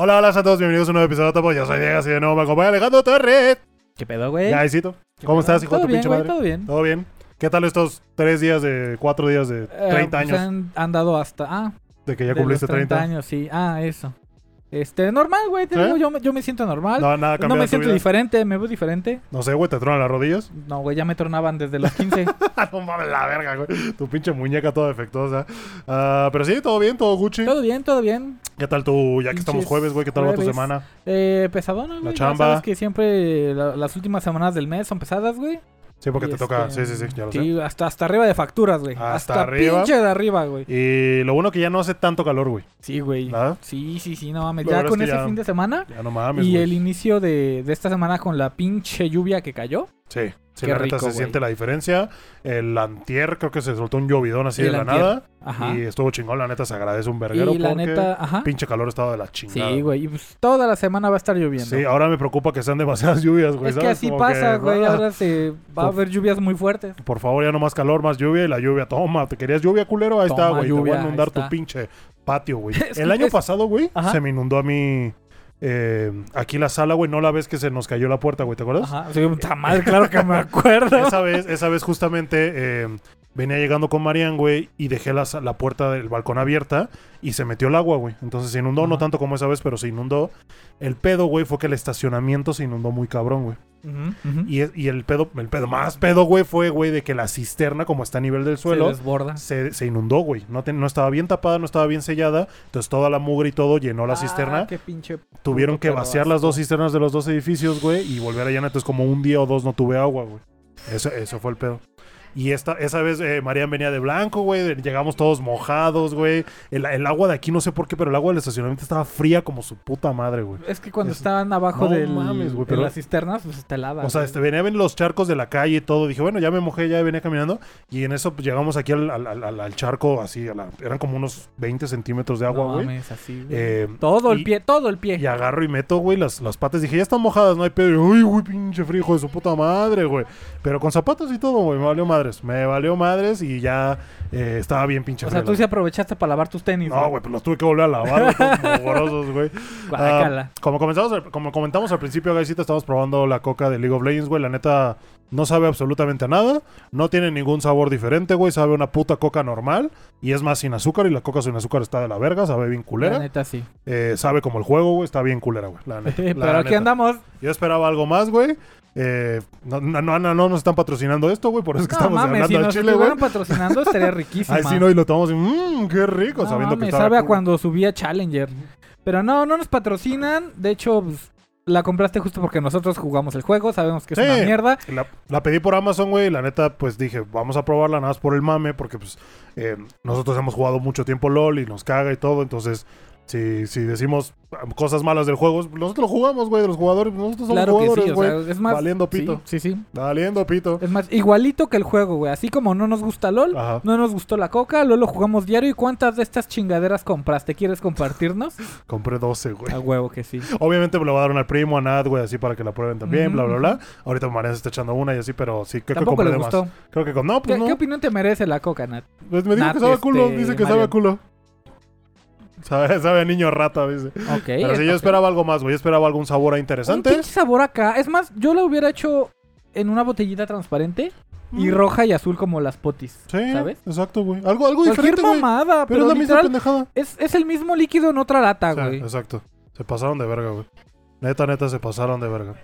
Hola, hola a todos, bienvenidos a un nuevo episodio de Topo. Yo soy Diego, así de nuevo me acompaña Alejandro Torres. ¿Qué pedo, güey? Ya, Isito. ¿Qué ¿Cómo pedo? estás, hijo de ¿Todo tu bien, pinche güey? madre? ¿Todo bien? ¿Todo bien? ¿Qué tal estos tres días de, cuatro días de 30 Eh, pues años Han, han dado hasta... Ah, de que ya de los cumpliste 30 30? años, sí. Ah, eso. Este, normal, güey. te yo, me- yo me siento normal. No, nada No, cambiado me en tu siento vida. diferente, me veo diferente. No sé, güey, te tronan las rodillas. No, güey, ya me tornaban desde los 15. no mames, la verga, güey. Tu pinche muñeca toda defectuosa. Ah, pero sí, todo bien, todo Gucci. todo bien, todo bien. ¿Qué tal tú, ya que estamos Pinches jueves, güey? ¿Qué tal va tu jueves. semana? Eh, pesadona, güey. Ya chamba. sabes que siempre la- las últimas semanas del mes son pesadas, güey. Sí, porque Y te toca. este, Sí, sí, sí, ya lo sé. Sí, hasta, hasta arriba de facturas, güey. Hasta Hasta, arriba. pinche de arriba, güey. Y lo bueno que ya no hace tanto calor, güey. Sí, güey. Sí, sí, sí, no mames. Ya con es que ese ya- fin de semana Ya no mames, y el inicio de, de esta semana con la pinche lluvia que cayó. Sí, sí, Qué la neta se güey. siente la diferencia. El antier creo que se soltó un llovidón así de la antier. nada. Ajá. Y estuvo chingón, la neta se agradece un verguero Y la porque neta, ajá. pinche calor estaba de la chingada. Sí, güey. Y pues toda la semana va a estar lloviendo. Sí, ahora me preocupa que sean demasiadas lluvias, güey. es que ¿sabes? así Como pasa, que, güey. ah, Ahora se va a haber lluvias muy fuertes. Por favor, ya no más calor, más lluvia. Y la lluvia, toma. ¿Te querías lluvia, culero? Ahí está, Toma, güey. Te voy lluvia, a ahí inundar tu está. pinche patio, güey. Es El año es- pasado, güey, Ajá. se me inundó a mí. Eh, aquí la sala, güey. No la ves que se nos cayó la puerta, güey. ¿Te acuerdas? Ajá. Sí, está mal, claro que me acuerdo. esa vez, esa vez justamente eh, venía llegando con Marian, güey, y dejé la, sa- la puerta del balcón abierta y se metió el agua, güey. Entonces se inundó, no tanto como esa vez, pero se inundó. El pedo, güey, fue que el estacionamiento se inundó muy cabrón, güey. Y, el pedo, el pedo más pedo, güey, fue, güey, de que la cisterna, como está a nivel del se suelo, desborda. se, se inundó, güey. No, te- no estaba bien tapada, no estaba bien sellada. Entonces toda la mugre y todo llenó la Ah, cisterna. qué pinche. Tuvieron que vaciar las dos cisternas de los dos edificios, güey, y volver a llenar. Entonces, como un día o dos no tuve agua, güey. Eso, eso fue el pedo. Y esta, esa vez eh, Marian venía de blanco, güey. Llegamos todos mojados, güey. El, el agua de aquí, no sé por qué, pero el agua del estacionamiento estaba fría como su puta madre, güey. Es que cuando Es- estaban abajo No del, mames, de pero- las cisternas, pues está helada. O sea, este, venía ven los charcos de la calle y todo. Dije, bueno, ya me mojé, ya venía caminando. Y en eso pues, llegamos aquí al, al- al- al- al charco, así, a la- eran como unos 20 centímetros de agua, No güey. mames, así, güey. Eh, todo y- el pie, todo el pie. Y agarro y meto, güey, las, las patas. Dije, ya están mojadas, no hay pedo. Uy, güey, pinche frío, hijo de su puta madre, güey. Pero con zapatos y todo, güey, me valió madres. Me valió madres y ya eh, estaba bien pinche o sea, tú sí aprovechaste para lavar tus tenis. No, güey, pues los tuve que volver a lavar, güey, güey. Ah, como, comenzamos, al- como comentamos al principio, Gaisita, estamos probando la coca de League of Legends, güey. La neta, no sabe absolutamente a nada. No tiene ningún sabor diferente, güey. Sabe una puta coca normal. Y es más sin azúcar. Y la coca sin azúcar está de la verga. Sabe bien La culera. neta, sí. Eh, sabe como el juego, güey. Está bien culera, güey. La neta. la Pero aquí andamos. Yo esperaba algo más, güey. Eh, no, no, no, no, no nos están patrocinando esto, güey. Por eso es que No estamos mames, hablando si nos Chile, güey. patrocinando estaría riquísima. Ay, sí, no, y lo tomamos y mmm, qué rico, No sabiendo que mames, estaba sabe a cool. cuando subía Challenger. Pero no, no nos patrocinan. De hecho, pues, la compraste justo porque nosotros jugamos el juego. Sabemos que es Sí. una mierda. La, la pedí por Amazon, güey. y La neta, pues dije, vamos a probarla nada más por el mame, porque pues eh, nosotros hemos jugado mucho tiempo LOL y nos caga y todo. Entonces, si, si decimos cosas malas del juego, nosotros lo jugamos, güey, de los jugadores. Nosotros somos Claro que jugadores. O güey. sea, es más. Valiendo pito. Sí, sí, sí. Valiendo pito. Es más, igualito que el juego, güey. Así como no nos gusta LOL, Ajá. no nos gustó la coca, LOL lo jugamos diario. ¿Y cuántas de estas chingaderas compraste? ¿Quieres compartirnos? Compré 12, güey. a huevo que sí. Obviamente me lo va a dar una al primo, a Nat, güey, así para que la prueben también, bla, bla, bla. Ahorita María se está echando una y así, pero sí, creo que compré le de más. Creo que con... No, pues ¿Qué, no. qué opinión te merece la coca, Nat? Pues me dijo Nat, que sabe culo, este, dice que sabe a Marian? culo. Sabe, sabe a niño rata, dice. Ok. Pero sí, yo esperaba algo más, güey. Yo esperaba algún sabor Un interesante. pinche sabor acá. Es más, yo lo hubiera hecho en una botellita transparente y Mm. roja y azul como las potis. Sí, ¿Sabes? exacto, güey. Algo, algo Cualquier diferente, mamada, Pero pero, es la misma pendejada. es, es el mismo líquido en otra lata, Sí, güey. exacto. Se pasaron de verga, güey. Neta, neta, se pasaron de verga.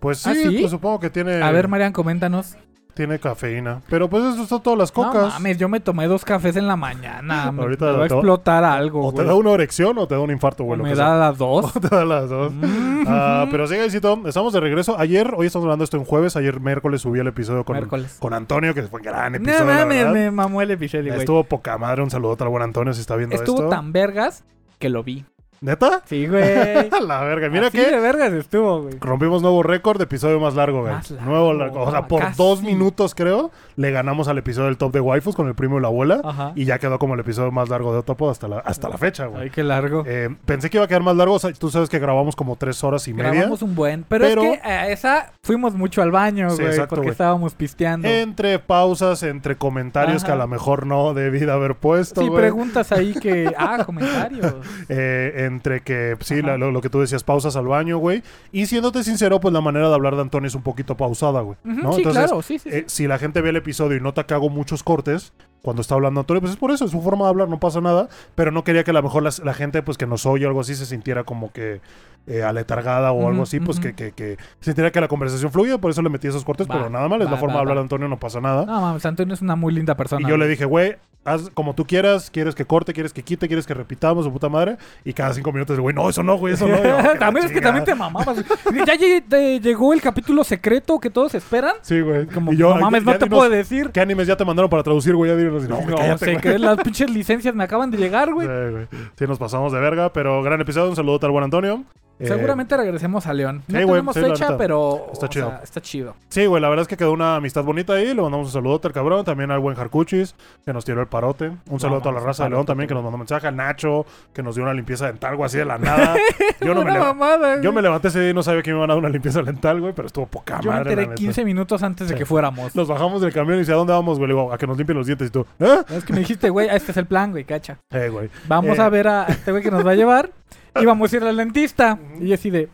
Pues sí, ¿Ah, sí? pues supongo que tiene, A ver, Marian, coméntanos. Tiene cafeína. Pero pues eso son todas las No cocas. mames, yo me tomé dos cafés en la mañana. me, Ahorita me va a te- explotar algo, o te güey. da una erección o te da un infarto, O güey. lo me que da las dos. sea. te da las dos. Mm. Ah, pero sí, Gaisito, estamos de regreso. Ayer, hoy estamos hablando esto en jueves. Ayer miércoles subí el episodio con, Miércoles. con Antonio, que fue un gran No episodio. la mames, verdad. me mamó el episodio, güey. Estuvo poca madre. Un saludo al buen Antonio si está viendo Estuvo esto. tan vergas que lo vi. ¿Neta? Sí, güey. la verga. Mira Así que de vergas estuvo, güey. rompimos nuevo récord de episodio más largo, güey. Más largo, Nuevo largo. O sea, por casi. dos minutos, creo, le ganamos al episodio del top de waifus con el primo y la abuela. Ajá. Y ya quedó como el episodio más largo de Otopo hasta la, hasta la fecha, güey. Ay, qué largo. Eh, pensé que iba a quedar más largo. O sea, tú sabes que grabamos como tres horas y media. Grabamos un buen. Pero, Pero- es que a esa fuimos mucho al baño, Sí, güey. exacto, porque güey. estábamos pisteando. Entre pausas, entre comentarios que a lo mejor no debí de haber puesto, sí, güey. preguntas ahí que. Ah, comentarios. Eh, entre que, sí, Ajá. la- lo, lo que tú decías, pausas al baño, güey. Y siéndote sincero, pues la manera de hablar de Antonio es un poquito pausada, güey. Sí, Entonces, claro, sí, sí. sí. eh, si la gente ve el episodio y nota que hago muchos cortes cuando está hablando Antonio, pues es por eso, es su forma de hablar, no pasa nada. Pero no quería que a lo mejor las- la, gente, pues que nos oye o algo así, se sintiera como que eh, aletargada o algo así, pues que, que, que sintiera que la conversación fluye, por eso le metí esos cortes, Va, pero nada mal, es va, la forma va, de hablar de Antonio, no pasa nada. No, mames, Antonio es una muy linda persona. Y yo le dije, güey, haz como tú quieras, quieres que corte, quieres que quite, quieres que repitamos, su puta madre. Y cada cinco minutos, güey, no, eso no, güey, eso no. Y yo, "Que la también es que chingada". también te mamabas. ya te llegó el capítulo secreto que todos esperan. Sí, güey. Como, y yo, no mames, ya- no te dinos puedo decir. ¿Qué animes ya te mandaron para traducir, güey? Ya dinos. No, No cállate, sé, que las pinches licencias me acaban de llegar, güey. Sí, güey. Sí, nos pasamos de verga, pero gran episodio. Un saludo al buen Antonio. Eh, Seguramente regresemos a León. No sí, tenemos sí, fecha, pero Está chido. sea, está chido. Sí, güey, la verdad es que quedó una amistad bonita ahí. Le mandamos un saludo al cabrón. También al buen Jarcuchis, que nos tiró el parote. Un saludo a toda la raza de León también, que nos mandó mensaje. Al Nacho, que nos dio una limpieza dental, güey, así de la nada. Yo no me, mamada, yo me levanté ese día y no sabía que me iban a dar una limpieza dental, güey, pero estuvo poca Yo madre. enteré la neta. 15 minutos antes de que fuéramos. Nos bajamos del camión y dice, ¿a dónde vamos, güey? Le digo, a que nos limpien los dientes y tú, ¿eh? Es que me dijiste, güey, este es el plan, güey, cacha. Eh, güey. Vamos Eh. a ver a este güey que nos va a llevar y vamos a ir al dentista. Y así de,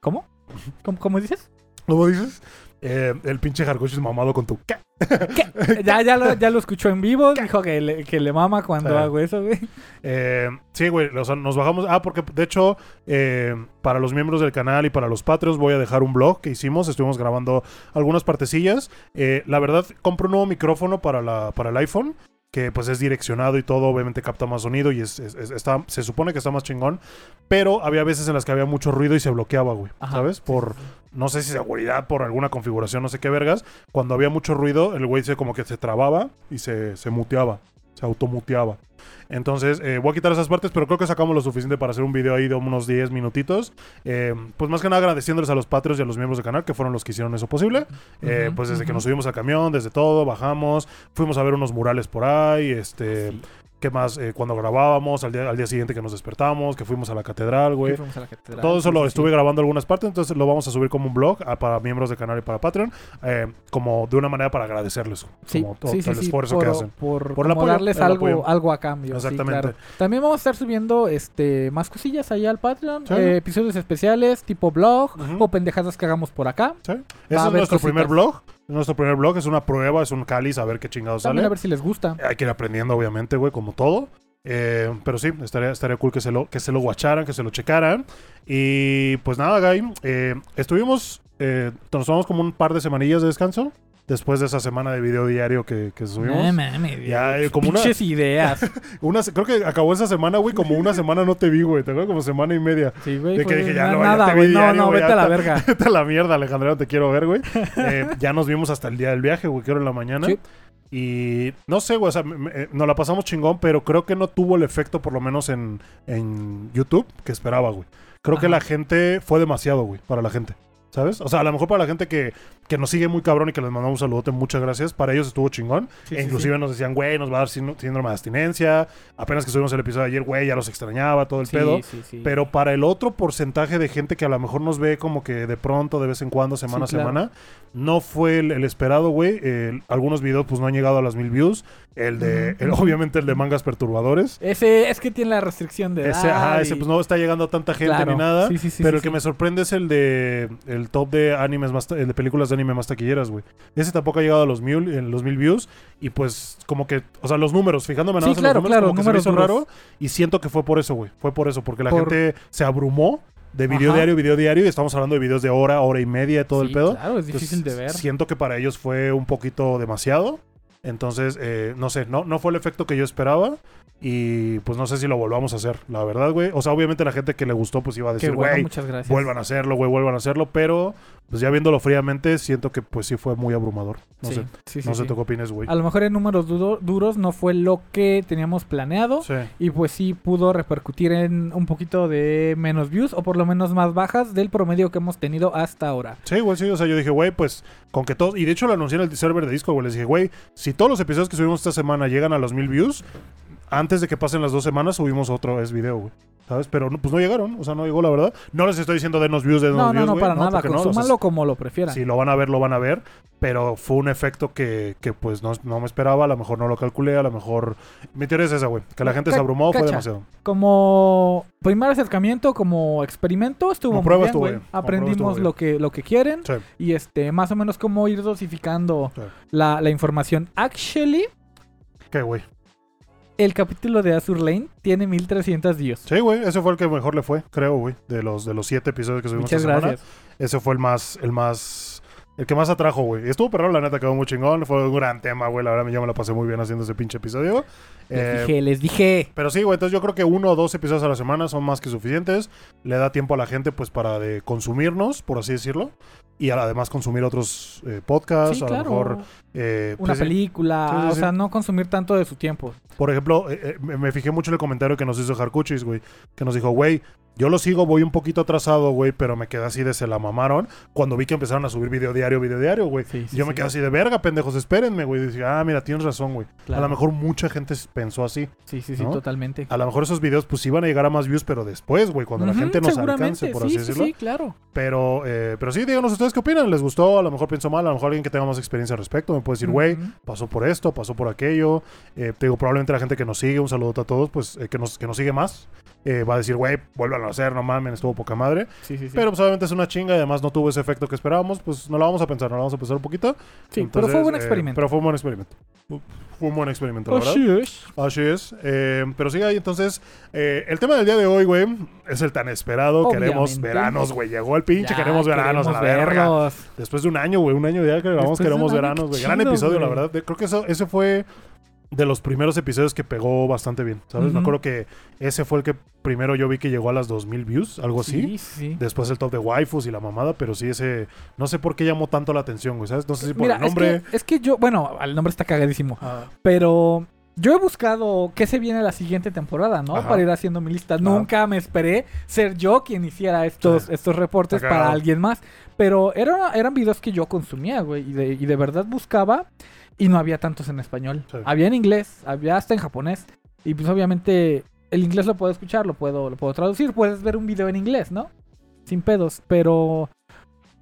¿cómo? ¿Cómo, cómo dices? ¿Cómo dices? Eh, el pinche Jarcuchis mamado con tu... ¿Qué? ¿Qué? Ya, ya, lo, ya lo escuchó en vivo, dijo que le, que le mama cuando Sí. hago eso, güey. Eh, sí, güey, o sea, nos bajamos. Ah, porque de hecho, eh, para los miembros del canal y para los Patreons voy a dejar un blog que hicimos. Estuvimos grabando algunas partecillas. La verdad, compro un nuevo micrófono para, la, para el iPhone. Que pues es direccionado y todo, obviamente capta más sonido y es, es- es- está, se supone que está más chingón. Pero había veces en las que había mucho ruido y se bloqueaba, güey. Ajá. ¿Sabes? Por, no sé si seguridad, por alguna configuración, no sé qué vergas. Cuando había mucho ruido, el güey se como que se trababa y se, se muteaba. Se automuteaba. Entonces, eh, voy a quitar esas partes, pero creo que sacamos lo suficiente para hacer un video ahí de unos 10 minutitos. Eh, pues más que nada agradeciéndoles a los Patreons y a los miembros del canal, que fueron los que hicieron eso posible. Eh, pues desde que nos subimos al camión, desde todo, bajamos, fuimos a ver unos murales por ahí, este... ¿Qué más? Eh, cuando grabábamos, al día, al día siguiente que nos despertamos, que fuimos a la catedral, güey. Fuimos a la catedral, Todo eso sí, lo sí. estuve grabando algunas partes, entonces lo vamos a subir como un blog ah, para miembros del canal y para Patreon, eh, como de una manera para agradecerles Sí, como todo el esfuerzo por, que hacen. Por, Por apoyo, darles algo, algo a cambio. Exactamente. claro. También vamos a estar subiendo este más cosillas allá al Patreon. Eh, episodios especiales, tipo blog o pendejadas que hagamos por acá. ¿Sí? Ese es nuestro cositas. primer blog. Es nuestro primer blog, es una prueba, es un cáliz, a ver qué chingados También sale. a ver si les gusta. Hay que ir aprendiendo, obviamente, güey, como todo. Eh, pero sí, estaría, estaría cool que se, lo, que se lo guacharan, que se lo checaran. Y pues nada, Guy. eh, estuvimos, eh, nos tomamos como un par de semanillas de descanso. Después de esa semana de video diario que, que subimos. No mames, Ya, eh, como una- ideas. Una, creo que acabó esa semana, güey, como una semana no te vi, güey. Te acuerdas como semana y media. Sí, güey. De que dije, ya no, ya nada, te vi güey. No, diario, no, güey, vete a la ya verga. Vete a la mierda, Alejandro, no te quiero ver, güey. Eh, ya nos vimos hasta el día del viaje, güey, que era en la mañana. Sí. Y no sé, güey, o sea, me- me- eh, nos la pasamos chingón, pero creo que no tuvo el efecto, por lo menos en, en YouTube, que esperaba, güey. Creo que Ajá. la gente fue demasiado, güey, para la gente. ¿Sabes? O sea, a lo mejor para la gente que, que nos sigue muy cabrón y que les mandamos un saludote, muchas gracias. Para ellos estuvo chingón. Sí, e sí, inclusive nos decían, güey, nos va a dar síndrome de abstinencia. Apenas que subimos el episodio de ayer, güey, ya los extrañaba, todo el pedo. Pero para el otro porcentaje de gente que a lo mejor nos ve como que de pronto, de vez en cuando, semana a claro. semana, no fue el, el esperado, güey. El- algunos videos pues no han llegado a las mil views. El de, el- obviamente el de mangas perturbadores. Ese es que tiene la restricción de Ese, edad ajá, y- ese pues no está llegando a tanta gente Claro. ni nada. Sí, sí, sí, pero el que me sorprende es el de el top de animes más el de películas de anime más taquilleras, güey. Ese tampoco ha llegado a los mil, en los mil views. Y pues, como que, o sea, los números, fijándome nada Sí, más en claro, los números, claro, como que se me hizo raro. Y siento que fue por eso, güey. Fue por eso, porque la Por- gente se abrumó de video Ajá. diario, video diario. Y estamos hablando de videos de hora, hora y media, todo el Sí, pedo. Claro, es Entonces, difícil de ver. Siento que para ellos fue un poquito demasiado. Entonces, eh, no sé, no, no fue el efecto que yo esperaba. Y pues no sé si lo volvamos a hacer, la verdad, güey. O sea, obviamente la gente que le gustó, pues iba a decir, güey, vuelvan a hacerlo, güey, vuelvan a hacerlo. Pero, pues ya viéndolo fríamente, siento que pues sí fue muy abrumador. No Sí, sé, sí, sí, no sé tú qué opinas, güey. A lo mejor en números duro- duros no fue lo que teníamos planeado. Sí. Y pues sí pudo repercutir en un poquito de menos views o por lo menos más bajas del promedio que hemos tenido hasta ahora. Sí, güey, sí. O sea, yo dije, güey, pues con que todos. Y de hecho lo anuncié en el server de Discord, güey. Les dije, güey, si todos los episodios que subimos esta semana llegan a los mil views, antes de que pasen las dos semanas subimos otro es video, güey. ¿Sabes? Pero no, pues no llegaron, o sea, no llegó la verdad. No les estoy diciendo denos views, denos No, no, views, no, güey, para nada. porque no, o sea, Consúmanlo como lo prefieran. si lo van a ver, lo van a ver. Pero fue un efecto que, que pues no, no me esperaba, a lo mejor no lo calculé, a lo mejor... Mi teoría es esa, güey. Que la gente se abrumó, fue demasiado. Como primer acercamiento, como experimento, estuvo Como muy bien, güey. Como Aprendimos bien. lo que, lo que quieren. Sí. Y este, más o menos cómo ir dosificando Sí. la, la información. Actually, ¿Qué, güey? El capítulo de Azur Lane tiene 1300 views. Sí, güey. Ese fue el que mejor le fue, creo, güey. De los, de los siete episodios que subimos Muchas esta semana. gracias. Ese fue el más, el más, el que más atrajo, güey. Estuvo perro, la neta, quedó muy chingón. Fue un gran tema, güey. La verdad, yo me la pasé muy bien haciendo ese pinche episodio. Les Eh, dije, les dije. pero sí, güey, entonces yo creo que uno o dos episodios a la semana son más que suficientes. Le da tiempo a la gente, pues, para de consumirnos, por así decirlo. Y además consumir otros eh, podcasts, Sí, a claro. lo mejor... eh, Una pues, película, Sí, sí, o sea, no consumir tanto de su tiempo. Por ejemplo, eh, me me fijé mucho en el comentario que nos hizo Harkuchis, güey. Que nos dijo, güey, yo lo sigo, voy un poquito atrasado, güey, pero me quedé así de se la mamaron. Cuando vi que empezaron a subir video diario, video diario, güey. Sí, sí, yo me sí. quedé así de verga, pendejos, espérenme, güey. Y Dije, ah, mira, tienes razón, güey. A lo mejor mucha gente pensó así. Sí, sí, sí, totalmente. A lo mejor esos videos, pues iban a llegar a más views, pero después, güey, cuando la gente nos alcance, por sí, así sí, decirlo. Sí, claro. Pero, eh, pero sí, díganos ustedes qué opinan. ¿Les gustó? A lo mejor pienso mal. A lo mejor alguien que tenga más experiencia al respecto me puede decir, güey, pasó por esto, pasó por aquello. Eh, te digo, probablemente la gente que nos sigue, un saludo a todos, pues eh, que, nos, que nos sigue más, eh, va a decir, güey, vuelvan a hacer, no mames, estuvo poca madre. Sí, sí, sí. Pero pues obviamente es una chinga y además no tuvo ese efecto que esperábamos, pues no la vamos a pensar, no la vamos a pensar un poquito. sí, pero fue un buen eh, experimento. pero fue un buen experimento. Fue un buen experimento, la verdad. Así es. Así es. Eh, pero sigue ahí, entonces, eh, el tema del día de hoy, güey, es el tan esperado. Queremos veranos, güey. Llegó el pinche, Ya, queremos veranos a la verga. Después de un año, güey, un año ya que grabamos Queremos Veranos, güey. Gran episodio, la verdad. Creo que eso, ese fue de los primeros episodios que pegó bastante bien, ¿sabes? Me acuerdo que ese fue el que primero yo vi que llegó a las 2000 views, algo así. Sí, sí. Después el top de waifus y la mamada, pero sí ese... No sé por qué llamó tanto la atención, güey, ¿sabes? No sé si por Mira, el nombre... Es, que, es que yo, bueno, el nombre está cagadísimo. Ah, Pero yo he buscado qué se viene la siguiente temporada, ¿no? Ajá. Para ir haciendo mi lista. Nunca me esperé ser yo quien hiciera estos, Sí. estos reportes para alguien más. Pero era, eran videos que yo consumía, güey. Y de, y de verdad buscaba. Y no había tantos en español. Sí. Había en inglés, había hasta en japonés. Y pues obviamente el inglés lo puedo escuchar, lo puedo, lo puedo traducir. Puedes ver un video en inglés, ¿no? Sin pedos. Pero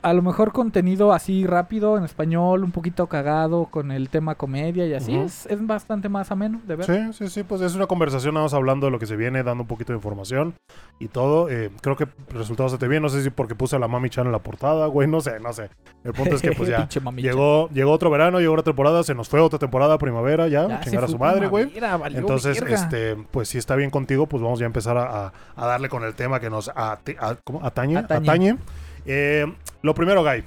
a lo mejor contenido así rápido en español, un poquito cagado con el tema comedia y así es, es bastante más ameno de ver. Sí, sí, sí, pues es una conversación, nada más hablando de lo que se viene, dando un poquito de información y todo. Eh, creo que resultó bastante bien, no sé si porque puse a la Mami Chan en la portada, güey, no sé, no sé. El punto es que pues ya llegó, llegó otro verano, llegó otra temporada, se nos fue otra temporada, primavera, ya, Ya chingar a su madre, güey. Entonces, verga. este, pues si está bien contigo, pues vamos ya a empezar a, a- a darle con el tema que nos atañe. Atañe. atañe. Eh, lo primero, Guy.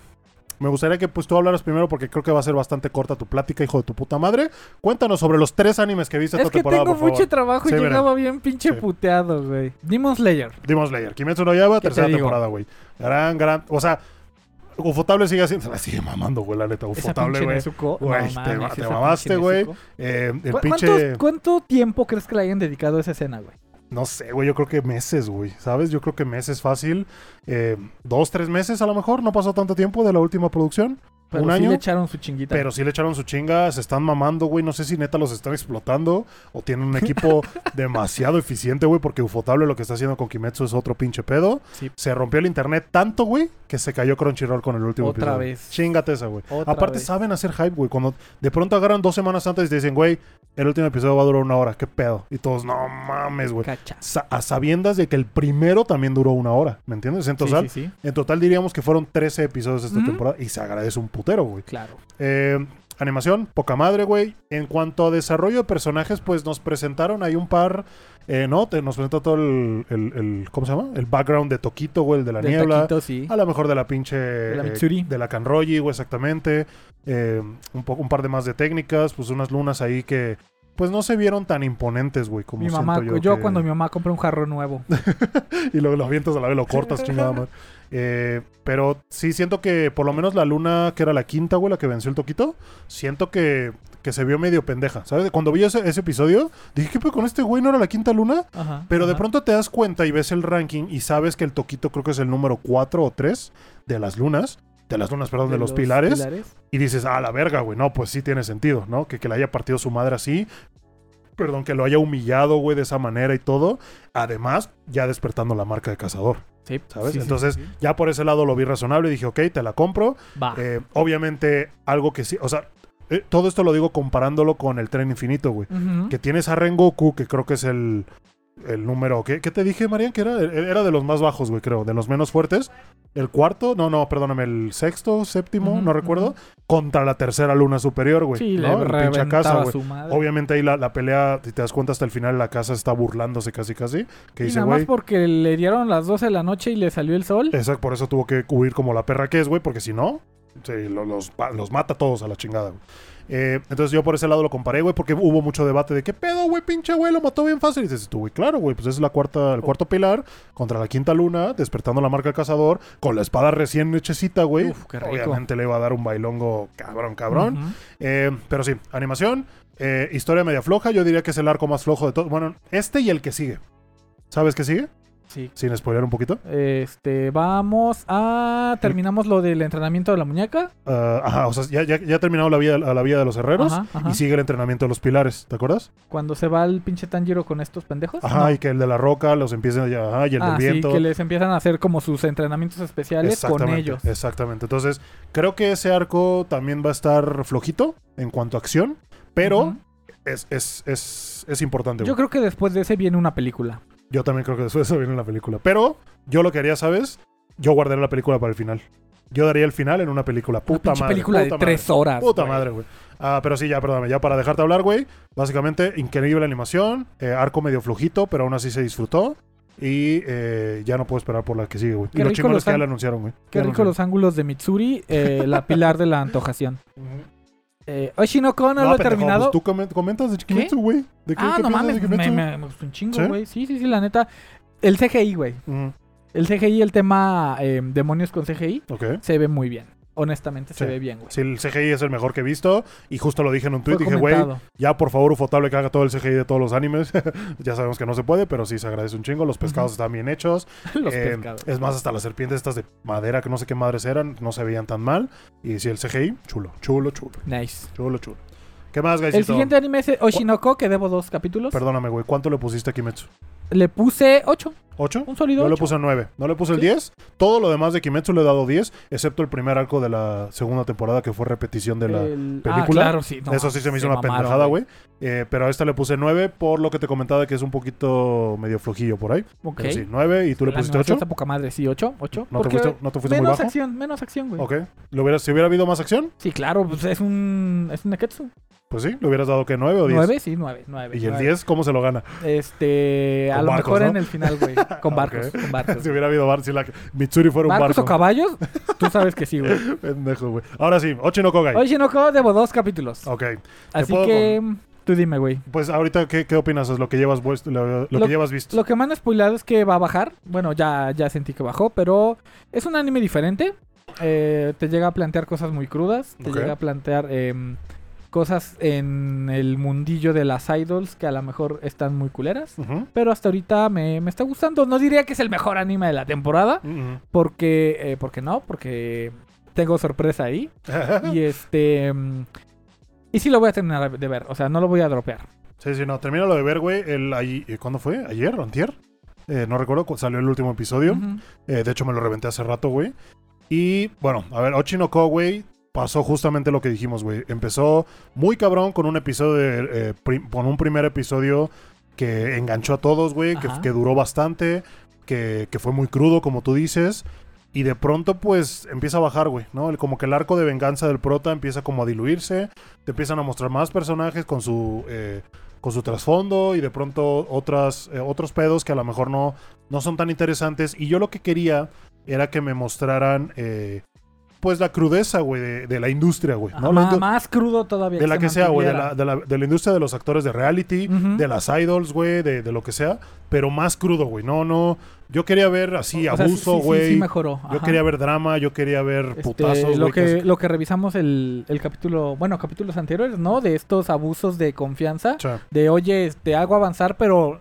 Me gustaría que pues tú hablaras primero porque creo que va a ser bastante corta tu plática, hijo de tu puta madre. Cuéntanos sobre los tres animes que viste Es esta que temporada, tengo por mucho favor. trabajo y Sí, llegaba bien pinche Sí. puteado, güey. Demon Slayer. Demon Slayer. Kimetsu no Yaiba, ¿Qué te tercera temporada, güey. Gran, gran... O sea, Ufotable sigue haciendo... La sigue mamando, güey, la neta. Ufotable, güey. Nezuko. Güey, no te te mamaste, güey. Eh, el ¿Cu- pinche... ¿Cuántos- ¿Cuánto tiempo crees que le hayan dedicado a esa escena, güey? No sé, güey, yo creo que meses, güey. ¿Sabes? Yo creo que meses fácil. Eh, dos, tres meses a lo mejor. No pasó tanto tiempo de la última producción. Pero un sí año. le echaron su chinguita. Pero sí le echaron su chinga, se están mamando, güey. No sé si neta los están explotando o tienen un equipo demasiado eficiente, güey, porque Ufotable lo que está haciendo con Kimetsu es otro pinche pedo. Sí. Se rompió el internet tanto, güey, que se cayó Crunchyroll con el último Otra episodio. vez. Chingate esa, güey. Otra Aparte vez. saben hacer hype, güey. Cuando de pronto agarran dos semanas antes y te dicen, güey, el último episodio va a durar una hora. ¿Qué pedo? Y todos, no mames, güey. Cacha. Sa- a sabiendas de que el primero también duró una hora, ¿me entiendes? En Sí, total, sí, sí. en total diríamos que fueron 13 episodios esta temporada y se agradece un putero, güey. Claro. Eh, animación, poca madre, güey. En cuanto a desarrollo de personajes, pues nos presentaron ahí un par, eh, ¿no? Te- nos presentó todo el, el- el- ¿cómo se llama? El background de Toquito, güey, el de la Del niebla. sí. A lo mejor de la pinche... De la Mitsuri. de la Kanroji, güey, exactamente. Eh, un, un par de más de técnicas, pues unas lunas ahí que... Pues no se vieron tan imponentes, güey, como Mi siento mamá, yo. yo, que- cuando mi mamá compra un jarro nuevo. y luego lo avientas a la vez, lo cortas, chingada madre. Eh, pero sí siento que por lo menos la luna, que era la quinta, güey, la que venció el toquito, siento que, que se vio medio pendeja, ¿sabes? Cuando vi ese, ese episodio, dije, ¿qué pedo con este güey? ¿No era la quinta luna? Ajá. Pero de pronto te das cuenta y ves el ranking y sabes que el toquito creo que es el número 4 o 3 de las lunas. De las lunas, perdón, de, los, pilares. Y dices, ah, la verga, güey. No, pues sí tiene sentido, ¿no? Que, que le haya partido su madre así. perdón, que lo haya humillado, güey, de esa manera y todo. Además, ya despertando la marca de cazador, Sí, ¿sabes? sí, Entonces, sí, ya por ese lado lo vi razonable y dije, ok, te la compro. Va. Eh, obviamente, algo que sí, o sea, eh, todo esto lo digo comparándolo con el tren infinito, güey. Que tienes a Rengoku, que creo que es el, el número. ¿qué, qué te dije, Marian? Que era, era de los más bajos, güey, creo. De los menos fuertes. El cuarto, no, no, perdóname, el sexto, séptimo, no recuerdo. Contra la tercera luna superior, güey. Sí, ¿no? le pinche casa, güey. Obviamente ahí la, la pelea, si te das cuenta, hasta el final la casa está burlándose casi, casi. Que y dice, nada más güey. porque le dieron las 12 de la noche y le salió el sol. Exacto, por eso tuvo que huir como la perra que es, güey, porque si no, sí, lo- los, los mata a todos a la chingada, güey. Eh, entonces yo por ese lado lo comparé, güey, porque hubo mucho debate de qué pedo, güey, pinche güey, lo mató bien fácil. Y dices tú, güey, claro, güey, pues es la cuarta, el cuarto pilar contra la quinta luna, despertando la marca del cazador, con la espada recién hechecita, güey. Obviamente le iba a dar un bailongo cabrón, cabrón. Eh, pero sí, animación, eh, historia media floja, yo diría que es el arco más flojo de todo. Bueno, este y el que sigue. ¿Sabes qué sigue? Sí. Sin spoiler un poquito. Este, vamos a. Terminamos lo del entrenamiento de la muñeca. Ah, ajá, o sea, ya, ya, ya ha terminado la vida, la vida de los herreros Ajá, ajá. y sigue el entrenamiento de los pilares, ¿te acuerdas? Cuando se va el pinche Tanjiro con estos pendejos. Ajá, No. y que el de la roca los empiecen ya, ajá, y el ah, del viento. sí, que les empiezan a hacer como sus entrenamientos especiales con ellos. Exactamente. Entonces, creo que ese arco también va a estar flojito en cuanto a acción, pero es, es, es, es importante. Yo creo que después de ese viene una película. Yo también creo que después de eso viene la película. Pero yo lo que haría, ¿sabes? Yo guardaría la película para el final. Yo daría el final en una película. Una Puta pinche madre. película puta de madre. tres horas. Puta güey. madre, güey. Ah, pero sí, ya, perdóname. Ya para dejarte hablar, güey. Básicamente, increíble animación. eh, arco medio flojito, pero aún así se disfrutó. Y eh, ya no puedo esperar por la que sigue, güey. Y los es que ya la anunciaron, güey. Qué rico los ángulos de Mitsuri, eh, la pilar de la antojación. Eh, Oshinoko no, No, lo he pendejo, terminado. pues tú comen- comentas de Kimetsu, güey. ¿De qué, ah, qué no mames, de me, Kimetsu? me- me gustó un chingo, güey. ¿Sí? sí, sí, la neta. El CGI, güey. El CGI, el tema eh, demonios con CGI, se ve muy bien. Honestamente, se ve bien, güey. Sí, el CGI es el mejor que he visto. Y justo lo dije en un tweet. Fue Dije, güey. Ya, por favor, Ufotable que haga todo el CGI de todos los animes. ya sabemos que no se puede, pero sí se agradece un chingo. Los pescados están bien hechos. Los Eh, pescados. es más, hasta las serpientes estas de madera, que no sé qué madres eran, no se veían tan mal. Y sí, el CGI, chulo, chulo, chulo, Nice. chulo, chulo. ¿Qué más, Gaisito? El siguiente anime es Oshinoko, que debo dos capítulos. Perdóname, güey. ¿Cuánto le pusiste a Kimetsu? Le puse 8. ¿Ocho? Un sólido Yo le 8. puse 9. ¿No le puse el ¿Sí? 10? Todo lo demás de Kimetsu le he dado 10, excepto el primer arco de la segunda temporada, que fue repetición de la... El- película. Ah, claro, sí. no, Eso sí se me hizo una mamaron, pendejada, güey. Eh, pero a esta le puse 9 por lo que te comentaba que es un poquito medio flojillo por ahí. Ok. Pero sí, 9 y tú le La pusiste animación 8. está poca madre, sí, 8. 8. ¿No te fuiste, no te fuiste muy menos bajo? acción, menos acción, güey. Ok. ¿Le hubieras, si hubiera habido más acción, Sí, claro, pues es un, es un Neketsu. pues sí, le hubieras dado que 9 o 10. 9, sí, 9, 9. ¿Y el 10 cómo se lo gana? Este, a Con lo barcos, mejor ¿no? en el final, güey. Con barcos, con barcos. si hubiera habido bar, si la Mitsuri fuera un ¿Barcos o barco. caballos? Tú sabes que sí, güey. Pendejo, güey. Ahora sí, Ochi no Kogai. Oshinoko debo dos capítulos. Ok. Así que, tú dime, güey. Pues ahorita, ¿qué, qué opinas? Es lo que llevas, lo, lo Lo- que llevas visto. Lo que me han spoilado es que va a bajar. Bueno, ya, ya sentí que bajó, pero es un anime diferente. Eh, te llega a plantear cosas muy crudas. Te llega a plantear em, cosas en el mundillo de las idols que a lo mejor están muy culeras. Pero hasta ahorita me, me está gustando. No diría que es el mejor anime de la temporada. Porque, eh, porque no, porque tengo sorpresa ahí. y este... y sí lo voy a terminar de ver. O sea, no lo voy a dropear. Sí, sí, no. Termina lo de ver, güey. El, ahí- eh, ¿Cuándo fue? ¿Ayer antier? Eh, no recuerdo. cu- Salió el último episodio. Eh, de hecho, me lo reventé hace rato, güey. Y bueno, a ver, Ochinoko, güey, pasó justamente lo que dijimos, güey. Empezó muy cabrón con un episodio, de, eh, con un primer episodio que enganchó a todos, güey, que, duró bastante, que, que fue muy crudo, como tú dices. Y de pronto, pues, empieza a bajar, güey, ¿no? El- como que el arco de venganza del prota empieza como a diluirse. Te empiezan a mostrar más personajes con su... eh, con su trasfondo y de pronto otras, eh, otros pedos que a lo mejor no, no son tan interesantes. Y yo lo que quería era que me mostraran, eh, pues, la crudeza, güey, de, de la industria, güey. ¿no? Indu- más crudo todavía. de la se que sea, güey, de la, de, la, de la industria de los actores de reality, de las idols, güey, de, de lo que sea, pero más crudo, güey. No, no. Yo quería ver así O abuso, sí, sí, güey. sí mejoró. yo quería ver drama, yo quería ver Este, putazos, lo güey. que, lo que revisamos el, el capítulo, bueno, capítulos anteriores, ¿no? De estos abusos de confianza. De, oye, te hago avanzar, pero...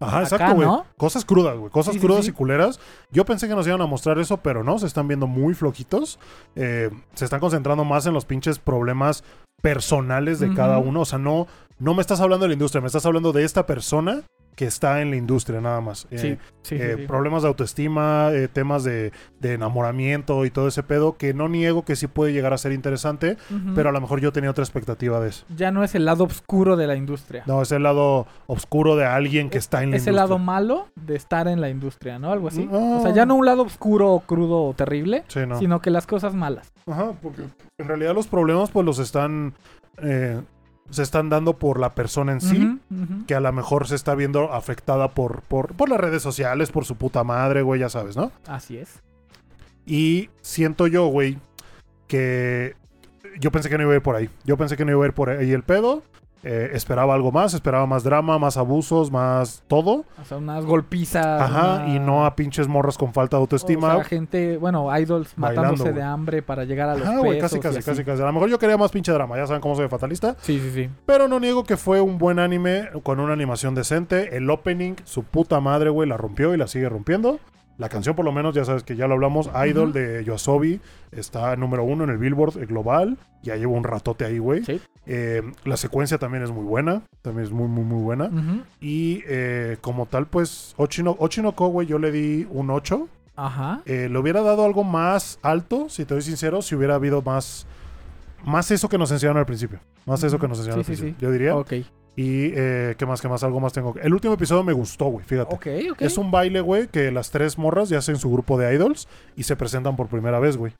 Ajá, exacto, güey. ¿no? Cosas crudas, güey. Cosas Sí, crudas sí. y culeras. Yo pensé que nos iban a mostrar eso, pero no. Se están viendo muy flojitos. Eh, se están concentrando más en los pinches problemas personales de cada uno. O sea, no, no me estás hablando de la industria, me estás hablando de esta persona que está en la industria nada más. Eh, Sí, sí, sí, eh, sí. Problemas de autoestima, eh, temas de, de enamoramiento y todo ese pedo, que no niego que sí puede llegar a ser interesante, pero a lo mejor yo tenía otra expectativa de eso. Ya no es el lado oscuro de la industria. No, es el lado oscuro de alguien que está en la es el industria. lado malo de estar en la industria, ¿no? Algo así. No. O sea, ya no un lado oscuro, crudo o terrible, no. sino que las cosas malas. Ajá, porque en realidad los problemas pues los están... se están dando por la persona en sí. Que a lo mejor se está viendo afectada por, por, por las redes sociales, por su puta madre, güey, ya sabes, ¿no? Así es. Y siento yo, güey, que yo pensé que no iba a ir por ahí. Yo pensé que no iba a ir por ahí el pedo. Eh, esperaba algo más, esperaba más drama, más abusos, más todo. O sea, unas golpizas. Ajá, una- y no a pinches morras con falta de autoestima. O sea, gente, bueno, idols Bailando, matándose güey. de hambre para llegar a los Ajá, güey, pesos casi, casi, casi, casi. A lo mejor yo quería más pinche drama, ya saben cómo soy fatalista. Sí, sí, sí. Pero no niego que fue un buen anime con una animación decente. El opening, su puta madre, güey, la rompió y la sigue rompiendo. La canción, por lo menos, ya sabes que ya lo hablamos. Idol de Yoasobi está número uno en el Billboard global. Ya llevo un ratote ahí, güey. Sí. Eh, la secuencia también es muy buena. También es muy, muy, muy buena. Y eh, como tal, pues, Ochino, Ochinoko, güey, yo le di un 8. Ajá. Eh, le hubiera dado algo más alto, si te doy sincero, si hubiera habido más. Más eso que nos enseñaron al principio. Más eso que nos enseñaron Sí, al sí, principio. sí. Yo diría. Ok. Y eh, ¿qué más? ¿Qué más? Algo más tengo. El último episodio me gustó, güey. Fíjate. Ok, ok. Es un baile, güey, que las tres morras ya hacen su grupo de idols y se presentan por primera vez, güey.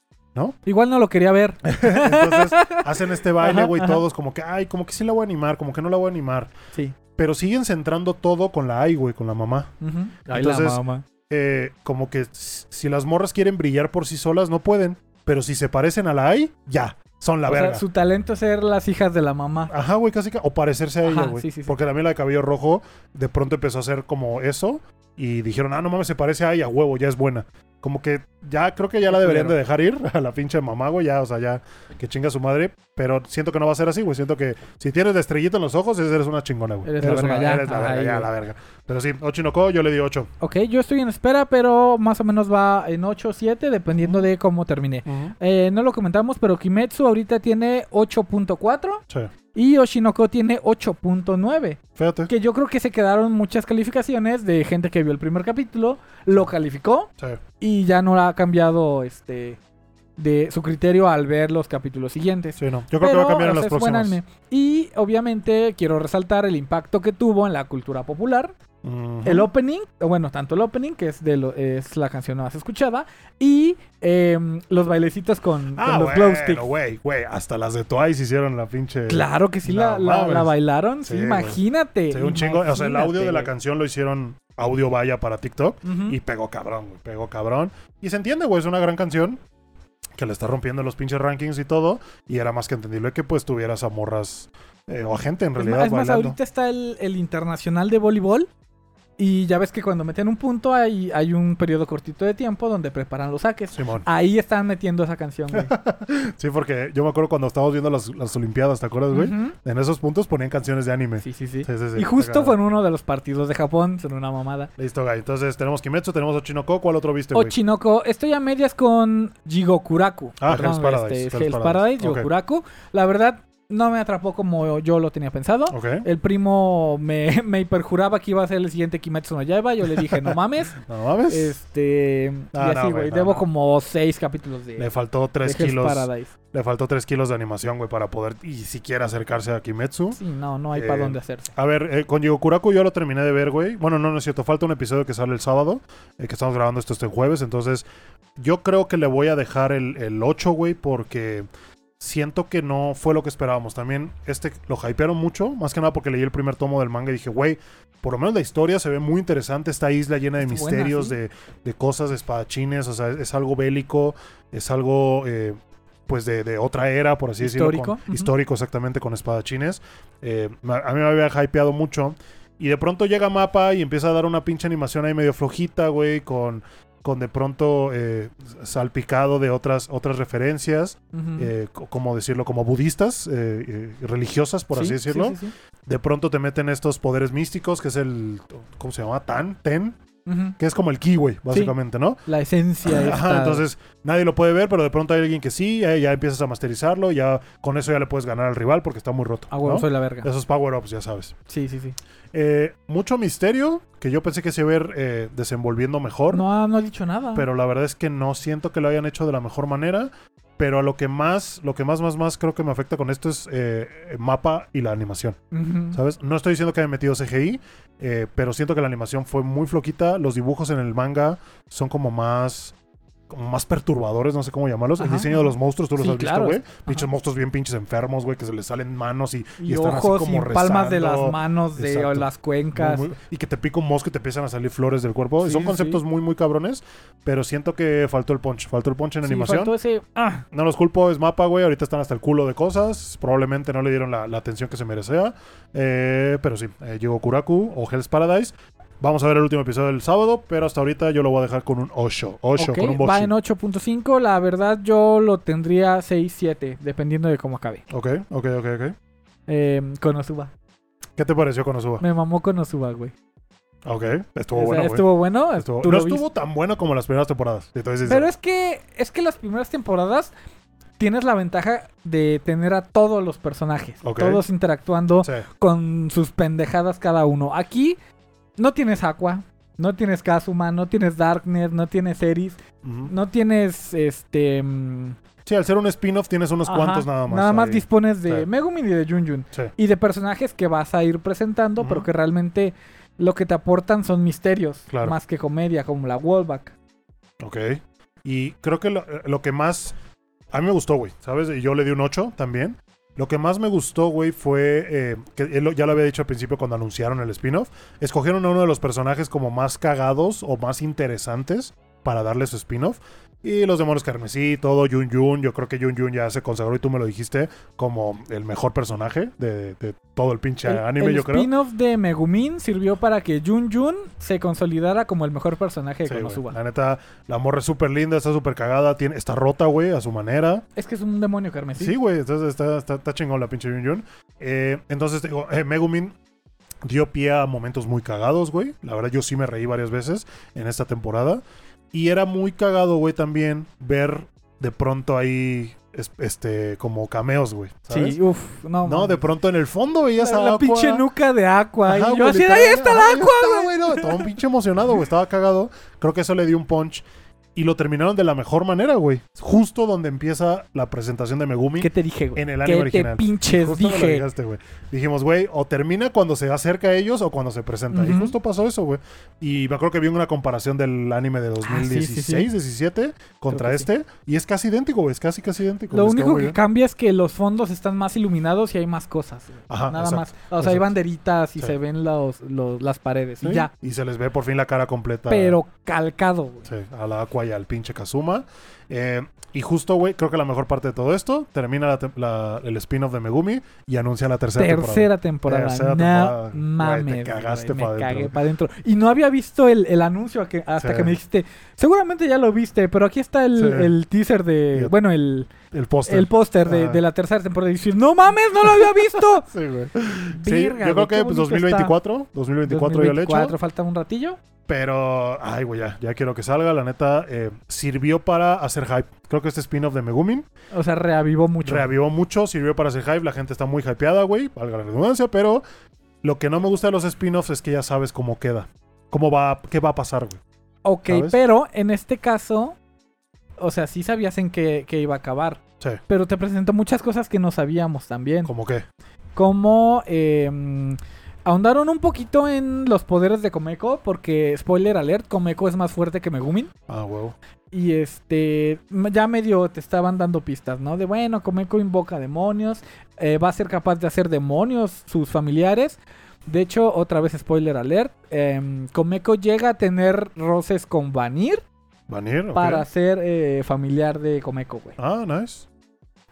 Igual no lo quería ver. Entonces hacen este baile, güey, todos como que, ay, como que sí la voy a animar, como que no la voy a animar. Sí. Pero siguen centrando todo con la AI, güey, con la mamá. Ujú. Ay, Entonces, la mamá. Eh, como que si las morras quieren brillar por sí solas, no pueden. Pero si se parecen a la AI, ya, son la O sea, verga. su talento es ser las hijas de la mamá. Ajá, güey, casi. ca- O parecerse a ella, güey. sí, sí, sí. Porque la mía, la de cabello rojo, de pronto empezó a hacer como eso. Y dijeron, ah, no mames, se parece a ella, huevo, ya es buena. Como que ya creo que ya la deberían de dejar ir a la pinche mamá, güey. Ya, o sea, ya que chinga su madre. Pero siento que no va a ser así, güey. Siento que si tienes de estrellita en los ojos, eres una chingona, güey. Eres la verga, una- ya. Eres la verga, ya, la verga. Pero sí, Ochinoko, yo le di 8. Ok, yo estoy en espera, pero más o menos va en 8 o 7, dependiendo de cómo termine. Eh, no lo comentamos, pero Kimetsu ahorita tiene 8.4 Sí. Y Oshinoko tiene 8.9. Fíjate. Que yo creo que se quedaron muchas calificaciones de gente que vio el primer capítulo, lo calificó Sí. y ya no ha cambiado este de su criterio al ver los capítulos siguientes. Sí, no. Yo creo que va a cambiar en las próximas. anime. Y obviamente quiero resaltar el impacto que tuvo en la cultura popular. El opening, bueno, tanto el opening, que es de lo, es la canción más escuchada, y em, los bailecitos con, Ah, con los glow sticks. güey, güey. Hasta las de Twice hicieron la pinche. Claro que sí la, la- bailaron, sí, imagínate. Sí, un chingo. O sea, el audio de la canción lo hicieron audio vaya para TikTok. Y pegó cabrón, güey. Pegó cabrón. Y se entiende, güey. Es una gran canción. Que le está rompiendo los pinches rankings y todo. Y era más que entendible que pues tuvieras a morras. eh, o a gente en realidad ma- es más, bailando. ahorita está el, el internacional de voleibol. Y ya ves que cuando meten un punto hay, hay un periodo cortito de tiempo donde preparan los saques. Simón. Ahí están metiendo esa canción, güey. Sí, porque yo me acuerdo cuando estábamos viendo las, las Olimpiadas, ¿te acuerdas, güey? En esos puntos ponían canciones de anime. Sí, sí, sí. Sí, sí, sí. Y justo fue en uno de los partidos de Japón, son una mamada. Listo, güey. Entonces tenemos Kimetsu, tenemos Ochinoko. ¿Cuál otro viste, güey? Ochinoko, estoy a medias con Jigokuraku. Ah, Hell's Paradise, Este, Hell's Paradise. Paradise, Ok. Jigokuraku. La verdad, no me atrapó como yo lo tenía pensado. Ok. El primo me, me hiperjuraba que iba a ser el siguiente Kimetsu no Yaiba. Yo le dije, no mames. No mames. Este. Ah, y no, así, güey, no, Debo no. como seis capítulos de, Le faltó 3 de Hell's kilos. Paradise. Le faltó 3 kilos de animación, güey, para poder y siquiera acercarse a Kimetsu. Sí, no, no hay Eh, para dónde hacerse. A ver, eh, con Yogokuraku yo lo terminé de ver, güey. Bueno, no, no es cierto. Falta un episodio que sale el sábado. eh, que estamos grabando esto este jueves. Entonces, yo creo que le voy a dejar el, el 8, güey, porque siento que no fue lo que esperábamos. También este lo hypearon mucho. Más que nada porque leí el primer tomo del manga y dije, güey, por lo menos la historia se ve muy interesante. Esta isla llena de buena, misterios, sí. de, de cosas, de espadachines. O sea, es, es algo bélico. Es algo. eh, pues de, de otra era, por así decirlo. Histórico, con-. Histórico, exactamente, con espadachines. Eh, a mí me había hypeado mucho. Y de pronto llega Mapa y empieza a dar una pinche animación ahí medio flojita, güey, con, con de pronto eh, salpicado de otras, otras referencias, eh, co- como decirlo, como budistas, eh, religiosas, por Sí, así sí, decirlo. sí, sí. De pronto te meten estos poderes místicos, que es el, ¿cómo se llama? Tan, Ten, Que es como el güey, básicamente, ¿no? La esencia Ajá, esta. entonces nadie lo puede ver, pero de pronto hay alguien que sí, ya, ya empiezas a masterizarlo, ya con eso ya le puedes ganar al rival porque está muy roto. Ah, huevo, ¿no? soy la verga. Esos power-ups, ya sabes. Sí, sí, sí. Eh, mucho misterio, que yo pensé que se iba a ir eh, desenvolviendo mejor, No ha, no ha dicho nada. pero la verdad es que no siento que lo hayan hecho de la mejor manera. Pero a lo que más, lo que más, más, más creo que me afecta con esto es eh, el mapa y la animación. ¿Sabes? No estoy diciendo que hayan metido CGI, eh, pero siento que la animación fue muy floquita. Los dibujos en el manga son como más. Como más perturbadores, no sé cómo llamarlos. El Ajá, diseño de los monstruos, tú los Sí, has visto, claro. güey. Ajá. Pinches monstruos bien pinches enfermos, güey, que se les salen manos y, Y, están así como y palmas de las manos, de Exacto. las cuencas. Muy, muy- y que te pica un mosco y te empiezan a salir flores del cuerpo. Sí, Son sí. conceptos muy, muy cabrones, pero siento que faltó el punch. Faltó el punch en Sí, animación. faltó ese... ah, No los culpo, es mapa, güey. Ahorita están hasta el culo de cosas. Probablemente no le dieron la, la atención que se merecía. Eh, pero sí, eh, llegó Kuraku o Hell's Paradise. Vamos a ver el último episodio del sábado, pero hasta ahorita yo lo voy a dejar con un 8. 8, ok, con un va en 8.5. La verdad yo lo tendría 6-7, dependiendo de cómo acabe. Ok, ok, ok, ok. Eh, Konosuba. ¿Qué te pareció con Osuba? Me mamó Konosuba, güey. Ok, estuvo O sea, bueno, güey. estuvo bueno. Estuvo- tú No estuvo tan bueno como las primeras temporadas. si. Pero es que, es que las primeras temporadas tienes la ventaja de tener a todos los personajes. Todos interactuando Sí. con sus pendejadas cada uno. Aquí no tienes Aqua, no tienes Kazuma, no tienes Darknet, no tienes Eris, no tienes este... mm, Sí, al ser un spin-off tienes unos ajá, cuantos nada más. Nada más ahí. dispones de Sí. Megumin y de Junjun. Sí. Y de personajes que vas a ir presentando, pero que realmente lo que te aportan son misterios. Claro. Más que comedia, como la Wallback. Ok. Y creo que lo, lo que más. A mí me gustó, güey. ¿Sabes? Y yo le di un 8 también. Lo que más me gustó, güey, fue. eh, que él ya lo había dicho al principio cuando anunciaron el spin-off. Escogieron a uno de los personajes como más cagados o más interesantes para darle su spin-off. Y los demonios carmesí, todo, Yun Yun. Yo creo que Yun Yun ya se consagró y tú me lo dijiste como el mejor personaje de, de todo el pinche El, anime, el yo creo. spin-off de Megumin sirvió para que Jun Jun se consolidara como el mejor personaje de Sí. Konosuba. La neta, la morra es súper linda, está súper cagada, tiene, está rota, güey, a su manera. Es que es un demonio carmesí. Sí, güey, está, está, está chingón la pinche Yun Yun. Eh, entonces, digo, eh, Megumin dio pie a momentos muy cagados, güey. La verdad, yo sí me reí varias veces en esta temporada. Y era muy cagado, güey, también ver de pronto ahí, es- este, como cameos, güey. ¿sabes? Sí, uff, no. No, de pronto en el fondo veías la, a la Aqua. pinche nuca de Aqua. Ajá, y yo así, ahí está la Aqua, güey. güey. no, Estaba un pinche emocionado, güey. Estaba cagado. Creo que eso le dio un punch. Y lo terminaron de la mejor manera, güey. Justo donde empieza la presentación de Megumi. ¿Qué te dije, güey? En el ¿Qué anime te original. pinches Justo lo dije? güey. Dijimos, güey, o termina cuando se acerca a ellos o cuando se presenta. Y justo pasó eso, güey. Y me acuerdo que vi una comparación del anime de Ah, sí, 2016, sí, sí. 17 contra Creo este. Y es casi idéntico, güey. Es casi, casi idéntico. Lo único que cambia es que los fondos están más iluminados y hay más cosas. Ajá, Nada exacto, más. O sea, hay banderitas y se ven los, los- las paredes y ya. Y se les ve por fin la cara completa. Pero calcado, güey. Sí, a la Aqua y al pinche Kazuma. Eh, y justo, güey, creo que la mejor parte de todo esto, termina la tem- la- el spin-off de Megumi y anuncia la tercera, Tercera temporada. Tercera no temporada. Güey, mames. te cagaste güey, pa' me dentro. cagué para adentro. Y no había visto el, el anuncio que- hasta Sí. que me dijiste. Seguramente ya lo viste, pero aquí está el, Sí. el teaser de. Bueno, el, El póster. el póster de, de la tercera temporada. Y decir, no mames, no lo había visto. Sí, güey. Sí, yo creo que pues, bonito 2024, 2024 ya lo he 2024, hecho. falta un ratillo. Pero, ay, güey, ya, ya quiero que salga. La neta, eh, sirvió para hacer hype. Creo que este spin-off de Megumin O sea, reavivó mucho. reavivó mucho, sirvió para hacer hype. La gente está muy hypeada, güey, valga la redundancia. Pero lo que no me gusta de los spin-offs es que ya sabes cómo queda. Cómo va, qué va a pasar, güey. ok, ¿sabes? pero en este caso. O sea, sí sabías en qué, qué iba a acabar. Sí, Pero te presentó muchas cosas que no sabíamos también. como que. como eh, mm, ahondaron un poquito en los poderes de Komeko, porque, spoiler alert, Komeko es más fuerte que Megumin. Ah, huevo. Y este, ya medio te estaban dando pistas, ¿no? De bueno, Komeko invoca demonios, eh, va a ser capaz de hacer demonios sus familiares. De hecho, otra vez spoiler alert, em, Komeko llega a tener roces con Vanir Vanir, ok. para ser eh, familiar de Komeko, güey. Ah, nice.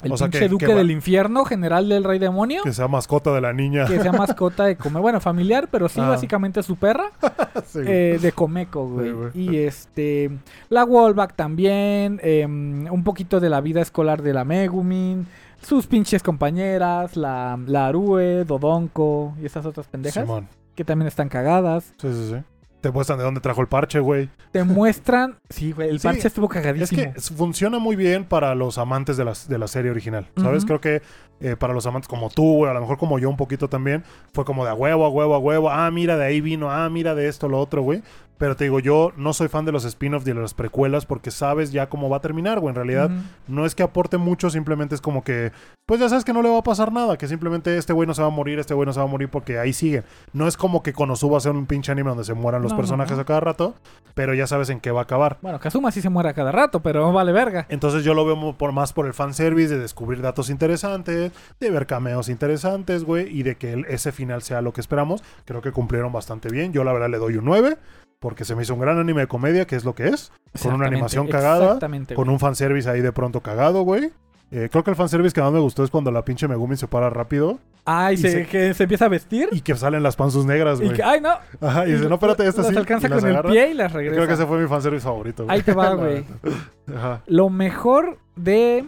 El O sea, pinche que- duque que del infierno, general del rey demonio. Que sea mascota de la niña. que sea mascota de Komeko. Bueno, familiar, pero sí, Ah. básicamente su perra Sí. eh, de güey. Sí, güey. y este. La Wallback también. em, un poquito de la vida escolar de la Megumin. Sus pinches compañeras. La, la Arue, Dodonko y esas otras pendejas. Simón. Que también están cagadas. Sí, sí, sí. Te muestran de dónde trajo el parche, güey. Te muestran. Sí, güey, el Sí, parche estuvo Es cagadísimo. que s- funciona muy bien para los amantes de, las, de la serie original, ¿sabes? Creo que eh, para los amantes como tú, güey, a lo mejor como yo un poquito también, fue como de a huevo, a huevo, a huevo. Ah, mira, de ahí vino. Ah, mira, de esto, lo otro, güey. Pero te digo, yo no soy fan de los spin-offs de las precuelas porque sabes ya cómo va a terminar, güey. En realidad, no es que aporte mucho, simplemente es como que, pues ya sabes que no le va a pasar nada, que simplemente este güey no se va a morir, este güey no se va a morir porque ahí siguen. No es como que Konosuba sea un pinche anime donde se mueran los No, personajes no. a cada rato, pero ya sabes en qué va a acabar. Bueno, Kazuma sí se muere a cada rato, pero no vale verga. Entonces yo lo veo por más por el fanservice, de descubrir datos interesantes, de ver cameos interesantes, güey, y de que el- ese final sea lo que esperamos. Creo que cumplieron bastante bien. Yo la verdad le doy un 9, porque se me hizo un gran anime de comedia, que es lo que es, con una animación cagada, Exactamente. con un fanservice ahí de pronto cagado, güey. Eh, creo que el fanservice que más me gustó es cuando la pinche Megumi se para rápido Ay, y se, se- que se empieza a vestir. y que salen las panzas negras, Y, güey. que, ay, no. Ajá, y dice, no, espérate, esta sí. alcanza y las con el pie y las regresa. Creo que ese fue mi fanservice favorito, güey. Ahí te va, güey. Ajá. Lo mejor de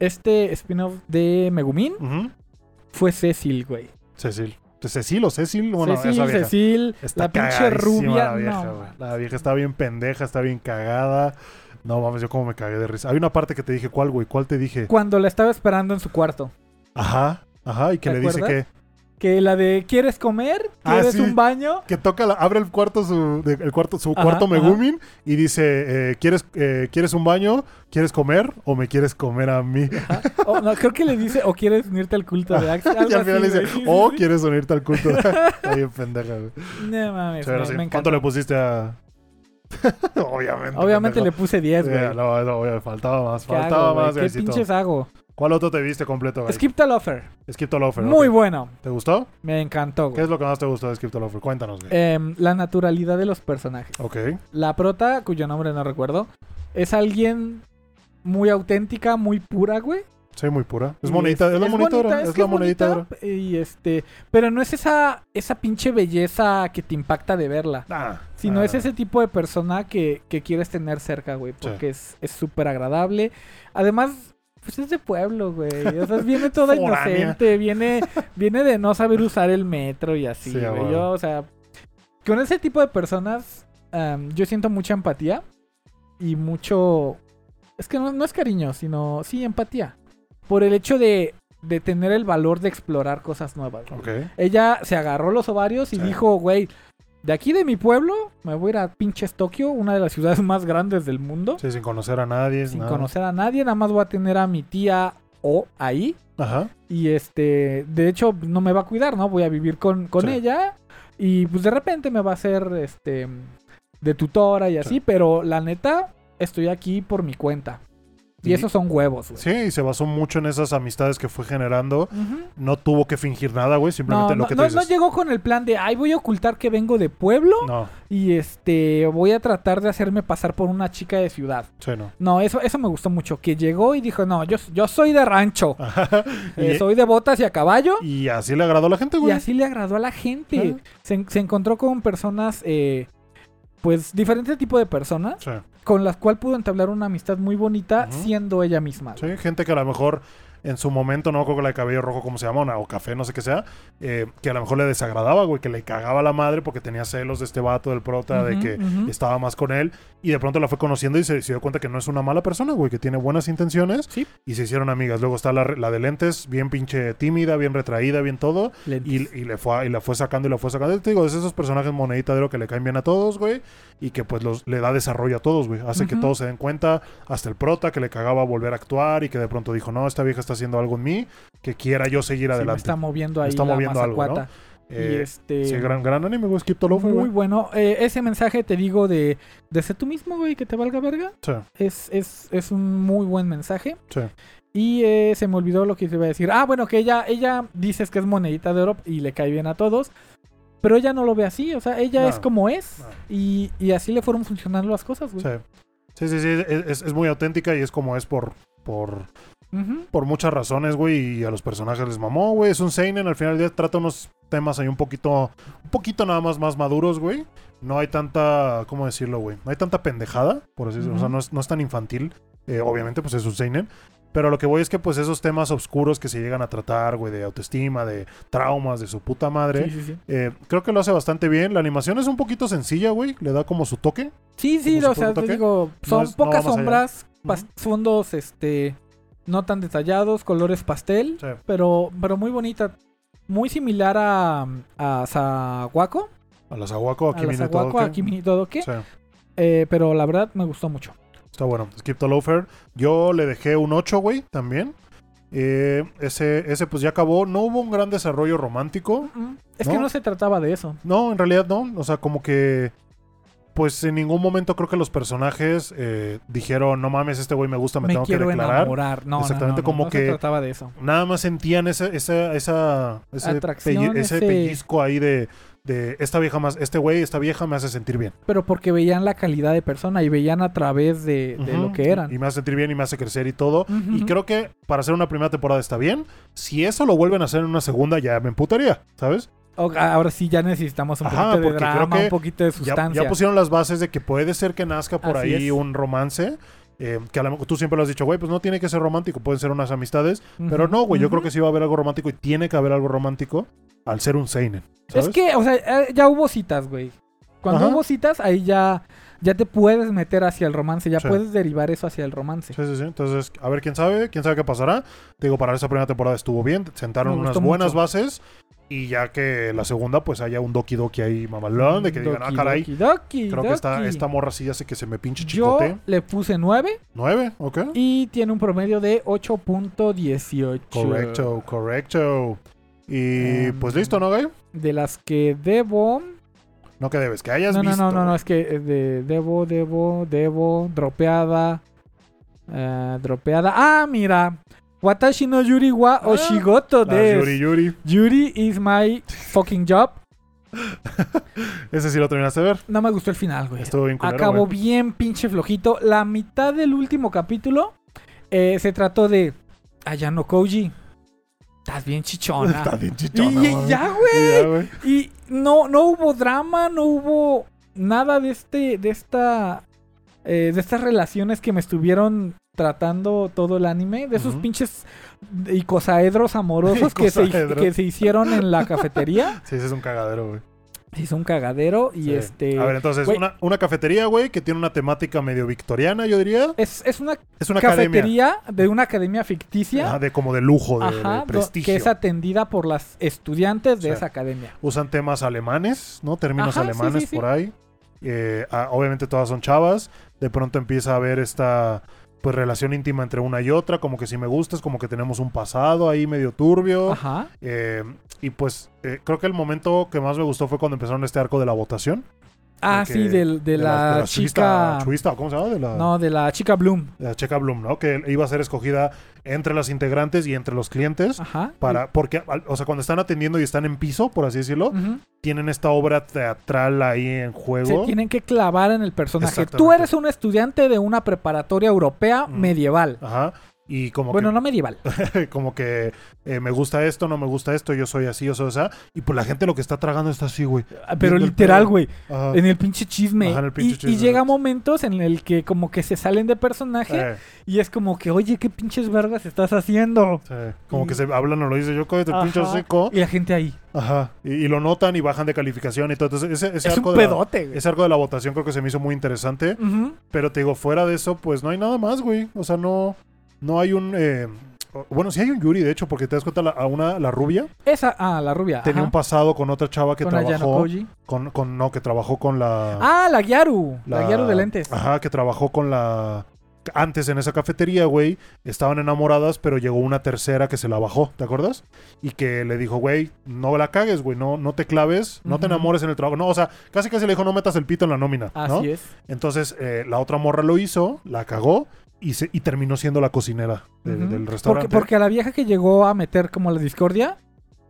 este spin-off de Megumin fue Cecil, güey. Cecil. Cecil o Cecil, bueno, esa Cecil, vieja. Cecil, Está la pinche rubia. La vieja, no, güey. La vieja está bien pendeja, está bien cagada. No mames, yo como me cagué de risa. Hay una parte que te dije, ¿cuál, güey? ¿Cuál te dije? Cuando la estaba esperando en su cuarto. Ajá, ajá, y que ¿Te le dice acuerdas? que, Que la de ¿quieres comer? Ah, ¿Quieres sí. un baño? que toca, la- abre el cuarto, su, de- el cuarto, su Ajá, cuarto ajá. Megumin y dice, eh, ¿quieres, eh, ¿quieres un baño? ¿Quieres comer? ¿O me quieres comer a mí? O, no, creo que le dice, o quieres unirte al culto de Axel. y al final así, dice. Sí, ¿o quieres unirte al culto? está bien pendeja, güey. No mames, Pero me, sí, me ¿Cuánto le pusiste a...? Obviamente. Obviamente le pendejo. puse 10, güey. No, no, faltaba más, ¿Qué faltaba hago, más, ¿Qué pinches hago? ¿Cuál otro te viste completo, güey? Skip the Lofer. Skip to Lofer. Muy bueno. ¿Te gustó? Me encantó, ¿Qué güey. es lo que más te gustó de Skip Lofer? Cuéntanos, güey. Em, la naturalidad de los personajes. ok. La prota, cuyo nombre no recuerdo, es alguien muy auténtica, muy pura, güey. Sí, muy pura. Es monedita, es, la monedita es la monedita Y este, pero no es esa, esa pinche belleza que te impacta de verla. Ah, Sino ah, es ese tipo de persona que, que quieres tener cerca, güey. Sí. Porque es es súper agradable. Además, pues es de pueblo, güey. O sea, viene toda inocente. Viene, viene de no saber usar el metro y así, Sí, güey. Yo, o sea, con ese tipo de personas, am, yo siento mucha empatía. Y mucho. Es que no, no es cariño, sino sí empatía. Por el hecho de, de tener el valor de explorar cosas nuevas. güey. Ok. Ella se agarró los ovarios y Sí. dijo, güey, de aquí de mi pueblo me voy a ir a pinches Tokio, una de las ciudades más grandes del mundo, Sí, sin conocer a nadie. sin nada. conocer a nadie, nada más voy a tener a mi tía O ahí. Ajá. Y este, de hecho, no me va a cuidar, ¿no? Voy a vivir con, con Sí. ella. Y pues de repente me va a hacer este de tutora y así, Sí. pero la neta, estoy aquí por mi cuenta. Y, Y- esos son huevos, güey. Sí, y se basó mucho en esas amistades que fue generando. No tuvo que fingir nada, güey. Simplemente No, lo no, que no, tú dices. no llegó con el plan de, ay, voy a ocultar que vengo de pueblo No, y este voy a tratar de hacerme pasar por una chica de ciudad. sí, no. No, eso, eso me gustó mucho. Que llegó y dijo, no, yo, yo soy de rancho. Eh, y, soy de botas y a caballo. y así le agradó a la gente, Y güey. así le agradó a la gente. Se, se encontró con personas, eh, pues, diferentes tipos de personas, Sí. con las cuales pudo entablar una amistad muy bonita siendo ella misma. Sí, gente que a lo mejor en su momento, no que la de cabello rojo, como se llama, o, o café, no sé qué sea, eh, que a lo mejor le desagradaba, güey, que le cagaba a la madre porque tenía celos de este vato del prota, de que estaba más con él, y de pronto la fue conociendo y se, se dio cuenta que no es una mala persona, güey, que tiene buenas intenciones, Sí. y se hicieron amigas. Luego está la, la de lentes, bien pinche tímida, bien retraída, bien todo, y, y le fue, y la fue sacando y la fue sacando. Y te digo, es esos personajes monedita de oro que le caen bien a todos, güey. Y que pues los, le da desarrollo a todos, güey. Hace que todos se den cuenta. Hasta el prota que le cagaba volver a actuar y que de pronto dijo, no, esta vieja está haciendo algo en mí. Que quiera yo seguir Sí, me adelante. está moviendo ahí está la moviendo algo, ¿no? mazacuata. Eh, y este... Sí, gran, gran anime, güey. Skip Muy güey. bueno. Eh, ese mensaje, te digo, de, de ser tú mismo, güey, que te valga verga. Sí, Es, es, es un muy buen mensaje. sí. Y eh, se me olvidó lo que te iba a decir. Ah, bueno, que ella, ella dices que es monedita de oro y le cae bien a todos. Pero ella no lo ve así. O sea, ella No, es como es. no. Y, y así le fueron funcionando las cosas, güey. Sí, sí, sí. sí, Es, es- muy auténtica y es como es por... por por muchas razones, güey, y a los personajes les mamó, güey. Es un seinen, al final del día trata unos temas ahí un poquito, un poquito nada más más maduros, güey. No hay tanta, ¿cómo decirlo, güey? No hay tanta pendejada, por así decirlo. O sea, no es, no es tan infantil. Eh, obviamente, pues es un seinen. Pero lo que voy es que, pues, esos temas oscuros que se llegan a tratar, güey, de autoestima, de traumas, de su puta madre, Sí, sí, sí. eh, creo que lo hace bastante bien. La animación es un poquito sencilla, güey. Le da como su toque. Sí, sí, ¿Cómo o se sea, te digo, No son es- pocas sombras, fondos, este, no tan detallados, colores pastel, Sí. pero, pero muy bonita. Muy similar a, a Sawako, A la Sawako, todo. a Kimi Todoke, Sí, eh, pero la verdad me gustó mucho. Está bueno. Skip to Loafer. Yo le dejé un 8, güey, también. Eh, ese, ese, pues ya acabó. No hubo un gran desarrollo romántico. Es ¿No? que no se trataba de eso. No, en realidad no. O sea, como que. Pues en ningún momento creo que los personajes eh, dijeron, no mames, este güey me gusta, me, Me, tengo que declarar. enamorar. No, Exactamente, no, no, como no que- se trataba de eso. Nada más sentían esa, esa, esa, ese ese- pellizco ahí de, de esta vieja más, este güey, esta vieja me hace sentir bien. Pero porque veían la calidad de persona y veían a través de, lo que eran. Y me hace sentir bien y me hace crecer y todo. Y creo que para hacer una primera temporada está bien. Si eso lo vuelven a hacer en una segunda, ya me emputaría, ¿sabes? Ahora sí ya necesitamos un Ajá, poquito de drama, que un poquito de Ya, sustancia. ya pusieron las bases de que puede ser que nazca por Así ahí es. un romance. eh, que a lo mejor tú siempre lo has dicho, güey, pues no tiene que ser romántico, pueden ser unas amistades. Pero no, güey, yo creo que sí va a haber algo romántico y tiene que haber algo romántico al ser un Seinen. ¿sabes? Es que, o sea, eh, ya hubo citas, güey. Cuando Ajá. hubo citas, ahí ya, ya te puedes meter hacia el romance, ya Sí. puedes derivar eso hacia el romance. Sí, sí, sí. Entonces, a ver quién sabe, quién sabe qué pasará. Te digo, para esa primera temporada estuvo bien, sentaron unas buenas mucho. bases y ya que la segunda, pues haya un Doki Doki ahí mamalón, de que digan, ah, caray, doki, doki, creo que esta, esta morra sí sé que se me pinche Yo chicote. le puse 9 Nueve, ok. y tiene un promedio de 8.18. Correcto, correcto. Y Em, pues listo, ¿no, Guy? De las que debo. No que debes, que hayas No, no, visto. no, no, no, es que eh, de, debo, debo, debo, dropeada. eh, dropeada. Ah, mira. Watashi no Yuri wa Ah, Oshigoto des. Yuri Yuri. Yuri is my fucking job. Ese sí lo terminaste de ver. No me gustó el final, güey. Estuvo bien culero, Acabó güey. bien pinche flojito. La mitad del último capítulo eh, se trató de Ayano Koji. Estás bien chichona. Está bien chichona, y ya, güey. Y no, no hubo drama, no hubo nada de este, de esta, eh, de estas relaciones que me estuvieron tratando todo el anime, de esos pinches icosaedros amorosos que se, que se hicieron en la cafetería. Sí, ese es un cagadero, güey. Hizo un cagadero y Sí. este... A ver, entonces, una, una cafetería, güey, que tiene una temática medio victoriana, yo diría. es, es una Es una academia. cafetería de una academia ficticia. Ajá, de como de lujo, de, Ajá, prestigio. que es atendida por las estudiantes de Sí. esa academia. Usan temas alemanes, ¿no? Términos Ajá, alemanes sí. por ahí. Eh, ah, obviamente todas son chavas. De pronto empieza a haber esta pues relación íntima entre una y otra, como que si me gustas, como que tenemos un pasado ahí medio turbio. Ajá. Eh, y pues eh, creo que el momento que más me gustó fue cuando empezaron este arco de la votación. Ah, que- sí, de, la, chuista- chica... chuista, ¿cómo se llama? De la, No, de la chica Bloom. de la chica Bloom, ¿no? Que iba a ser escogida entre las integrantes y entre los clientes. Ajá. Para, porque, o sea, cuando están atendiendo y están en piso, por así decirlo, tienen esta obra teatral ahí en Se juego. tienen que clavar en el personaje. Tú eres un estudiante de una preparatoria europea Ujú. medieval. Ajá. Y como Bueno, que, no medieval. como que eh, me gusta esto, no me gusta esto, yo soy así, yo soy esa. Y pues la gente lo que está tragando está así, güey. Pero Viendo el literal, güey. En el pinche chisme. Ajá, en el pinche y, y chisme, llega exacto. momentos en el que como que se salen de personaje Eh, y es como que, oye, ¿qué pinches vergas estás haciendo? sí. Como Y- que se hablan o lo dice yo, cállate, pinche seco. Y la gente ahí. Ajá. Y, y lo notan y bajan de calificación y todo. Entonces, ese, ese es arco un de la- pedote, güey. ese arco de la votación creo que se me hizo muy interesante. Pero te digo, fuera de eso, pues no hay nada más, güey. O sea, no, no hay un. eh, bueno, sí hay un Yuri, de hecho, porque te das cuenta, la, a una, la rubia, Esa, ah, la rubia. tenía ajá. un pasado con otra chava que Con trabajó. Koji. Con, con, no, que trabajó con la. Ah, la Gyaru. La, Gyaru de lentes. Ajá, que trabajó con la. Antes en esa cafetería, güey, estaban enamoradas, pero llegó una tercera que se la bajó, ¿te acuerdas? Y que le dijo, güey, no la cagues, güey, no, no te claves, no te enamores en el trabajo. No, o sea, casi casi le dijo, no metas el pito en la nómina, ¿no? Así es. Entonces, eh, la otra morra lo hizo, la cagó y, se, y terminó siendo la cocinera de- del restaurante. porque a la vieja que llegó a meter como la discordia,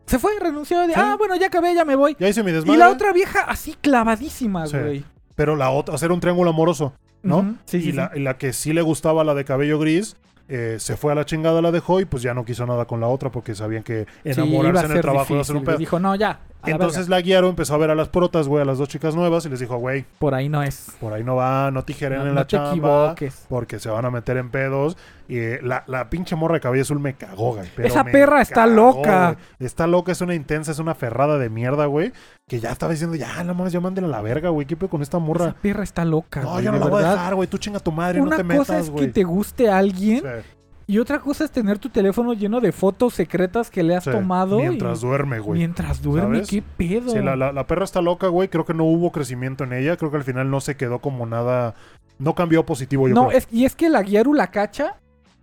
se fue, renunció. De, Sí. Ah, bueno, ya acabé, ya me voy. Ya hice mi Y desmadre. la otra vieja así clavadísima, Sí. güey. Pero la otra, hacer un triángulo amoroso, ¿no? Ujú. Sí, y, sí, la, y que sí le gustaba, la de cabello gris, eh, se fue a la chingada, la dejó y pues ya no quiso nada con la otra porque sabían que iba enamorarse en el trabajo iba a ser un difícil, pedo. Dijo, no, ya, A la Entonces la guiaron, empezó a ver a las protas, güey, a las dos chicas nuevas y les dijo, güey, Por ahí no es. por ahí no va, no tijeren No, en no la te chamba. equivoques. Porque se van a meter en pedos. Y eh, la, la pinche morra de cabello azul me cagó, güey. Esa perra está cagó, loca. güey. Está loca, es una intensa, es una ferrada de mierda, güey. Que ya estaba diciendo, ya, no mames, ya mándenla a la verga, güey. ¿Qué pedo con esta morra? Esa perra está loca. No, güey, yo no la voy a verdad. dejar, güey. Tú chinga tu madre, Una no te cosa metas, es güey. que te guste a alguien Sí, y otra cosa es tener tu teléfono lleno de fotos secretas que le has sí. tomado. y- Mientras duerme, güey. Mientras duerme, ¿Sabes? qué pedo. Sí, la, la- la perra está loca, güey. Creo que no hubo crecimiento en ella. Creo que al final no se quedó como nada. No cambió positivo, yo no, creo. es, y es que la Guiaru la cacha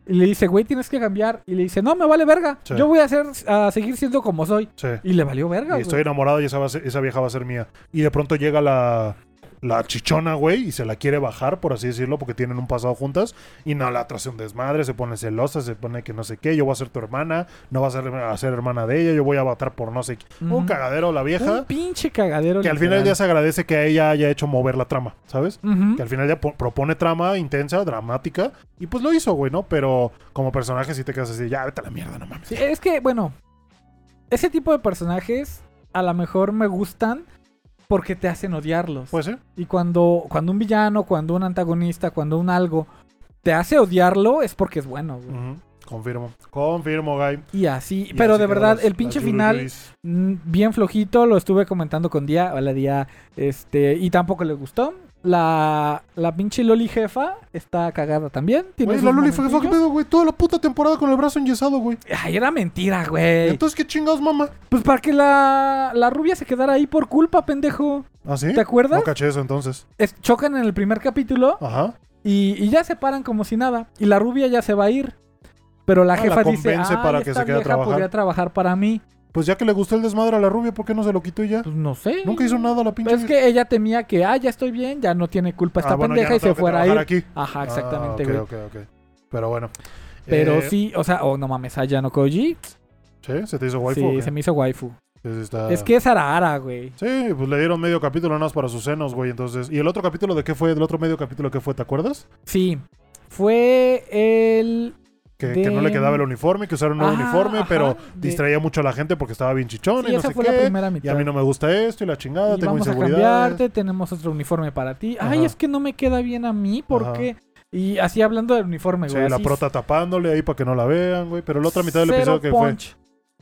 y le dice, güey, tienes que cambiar. Y le dice, no, me vale verga. Sí. Yo voy a, hacer, a seguir siendo como soy. Sí. Y le valió verga. Y estoy enamorado y esa, va a ser- esa vieja va a ser mía. Y de pronto llega la, la chichona, güey, y se la quiere bajar, por así decirlo, porque tienen un pasado juntas. Y no, la otra hace un desmadre, se pone celosa, se pone que no sé qué. Yo voy a ser tu hermana, no vas a ser, a ser hermana de ella, yo voy a votar por no sé qué. Un Ujú. cagadero la Un vieja. pinche cagadero. Que al final ya se agradece que a ella haya hecho mover la trama, ¿sabes? Que al final ya po- propone trama intensa, dramática. Y pues lo hizo, güey, ¿no? Pero como personaje sí te quedas así, ya vete a la mierda, no mames. Sí, es que, bueno, ese tipo de personajes a lo mejor me gustan porque te hacen odiarlos. Pues sí. Y cuando, cuando un villano, cuando un antagonista, cuando un algo te hace odiarlo es porque es bueno. güey. Confirmo. Confirmo, Guy. Y así, Y pero así de verdad, las- el pinche final, mm, bien flojito, lo estuve comentando con Día, hola Día, este, y tampoco le gustó. La, la pinche Loli jefa está cagada también. Güey, la Loli fue ¿qué pedo, güey. Toda la puta temporada con el brazo enyesado, güey. Ay, era mentira, güey. Entonces, ¿qué chingados, mamá? Pues para que la, la rubia se quedara ahí por culpa, pendejo. ¿Ah, sí? ¿Te acuerdas? No caché eso entonces. Es- chocan en el primer capítulo Ajá. y, y ya se paran como si nada. Y la rubia ya se va a ir. Pero la Ah, jefa la dice, ah, para que esta se vieja trabajar". podría trabajar para mí. Pues ya que le gustó el desmadre a la rubia, ¿por qué no se lo quitó ya? Pues no sé. Nunca hizo nada la pinche. Es que ella temía que, ah, ya estoy bien, ya no tiene culpa esta Ah, bueno, ya pendeja no y se fuera a aquí. Ajá, exactamente, Ah, güey. ok, ok, ok. Pero bueno. Pero Eh, sí, o sea, oh, no mames, Ayano Koji. ¿Sí? ¿Se te hizo waifu? sí, se me hizo waifu. Está- Es que es Arara, güey. Sí, pues le dieron medio capítulo nada más para sus senos, güey. Entonces. ¿Y el otro capítulo de qué fue? ¿El otro medio capítulo qué fue? ¿Te acuerdas? Sí. Fue el. Que, De- que no le quedaba el uniforme, que usara un nuevo uniforme, ajá, pero de- distraía mucho a la gente porque estaba bien chichón Sí, y no sé qué. la Y a mí no me gusta esto y la chingada, Y tengo vamos a inseguridades. cambiarte, tenemos otro uniforme para ti. Ay, es que no me queda bien a mí, ¿por Ajá. Y así hablando del uniforme, Sí, güey. la así prota tapándole ahí para que no la vean, güey. Pero la otra mitad del episodio que fue.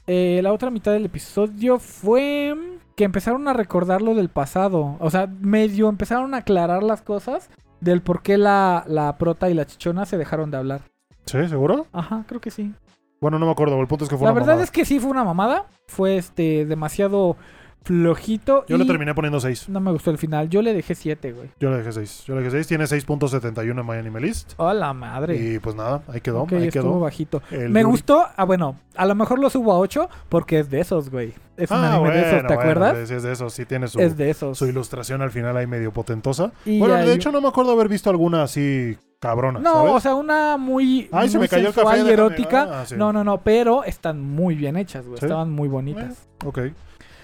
Eh, la otra mitad del episodio fue que empezaron a recordar lo del pasado. O sea, medio empezaron a aclarar las cosas del por qué la, la prota y la chichona se dejaron de hablar. ¿Sí? ¿Seguro? Ajá, creo que sí. Bueno, no me acuerdo. El punto es que fue La una verdad mamada. es que sí fue una mamada. Fue este demasiado flojito. Yo y le terminé poniendo 6. No me gustó el final. Yo le dejé 7, güey. Yo le dejé 6. Yo le dejé 6. Tiene 6.71 en My Anime List. Hola madre. Y pues nada, ahí quedó. Ok, ahí estuvo quedó. bajito. El Me Yuri- gustó, ah bueno, a lo mejor lo subo a 8 porque es de esos, güey. Es un Ah, anime de esos, ¿te bueno, acuerdas? Sí, es de eso. Sí tiene su, es de esos. su ilustración al final ahí medio potentosa. Y bueno, hay- de hecho no me acuerdo haber visto alguna así cabrona, No, ¿sabes? o sea, una muy, Ay, se me cayó el café, y erótica. ah, sí. No, no, no, pero están muy bien hechas, güey. ¿Sí? Estaban muy bonitas. ok.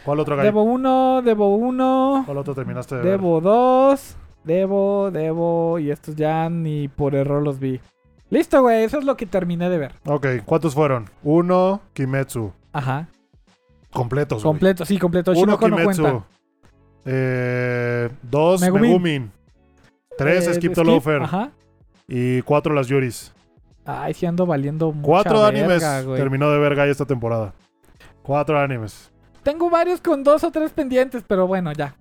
¿Cuál otro? Debo uno, debo uno, ¿Cuál otro terminaste de ver? debo dos, debo, debo, y estos ya ni por error los vi. Listo, güey, eso es lo que terminé de ver. Ok, ¿cuántos fueron? Uno, Kimetsu. Ajá. Completos, güey. Completo, sí, completo. Uno, Shinoko no Kimetsu. cuenta. Eh, dos, Megumin. Megumin. Tres, Eh, Skip Skip, the Loafer. Ajá. Y cuatro, las Yuris. Ay, sí ando valiendo mucha Cuatro verga, animes güey. terminó de ver esta temporada. Cuatro animes. Tengo varios con dos o tres pendientes, pero bueno, ya.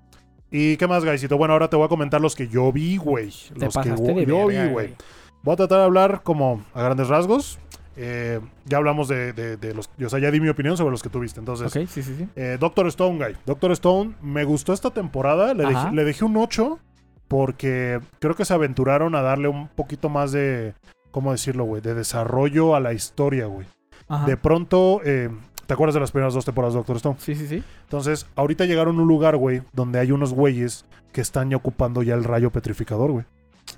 ¿Y qué más, Gaisito? Bueno, ahora te voy a comentar los que yo vi, güey. Los que de yo vi, güey. Voy a tratar de hablar como a grandes rasgos. Eh, ya hablamos de, de- de los... O sea, ya di mi opinión sobre los que tuviste. Entonces, Ok, sí, sí, sí. eh, Doctor Stone, Guy. Doctor Stone, me gustó esta temporada. Le dejé, le dejé un 8 porque creo que se aventuraron a darle un poquito más de... ¿Cómo decirlo, güey? De desarrollo a la historia, güey. De pronto... eh, ¿Te acuerdas de las primeras dos temporadas de Doctor Stone? Sí, sí, sí. Entonces, ahorita llegaron a un lugar, güey, donde hay unos güeyes que están ya ocupando ya el rayo petrificador, güey.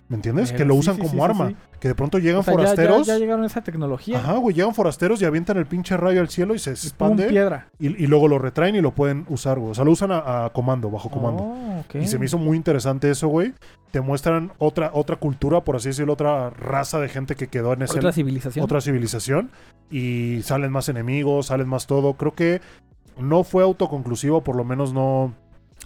¿Me entiendes? Pero que lo sí, usan sí, como sí, arma. Que de pronto llegan O sea, ya- forasteros. Ya, ya llegaron a esa tecnología. Ajá, güey, llegan forasteros y avientan el pinche rayo al cielo y se Y expande. piedra. Y, y luego lo retraen y lo pueden usar, güey. O sea, lo usan a, a comando, bajo comando. Oh. Y se me hizo muy interesante eso, güey. Te muestran otra, otra cultura, por así decirlo, otra raza de gente que quedó en ese, Otra civilización. otra civilización y salen más enemigos, salen más todo. Creo que no fue autoconclusivo, por lo menos no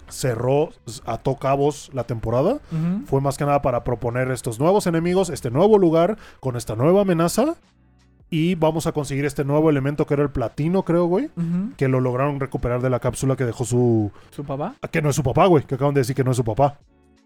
cerró, ató cabos la temporada. Fue más que nada para proponer estos nuevos enemigos, este nuevo lugar, con esta nueva amenaza. Y vamos a conseguir este nuevo elemento que era el platino, creo, güey. Que lo lograron recuperar de la cápsula que dejó su... ¿Su papá? Que no es su papá, güey. Que acaban de decir que no es su papá.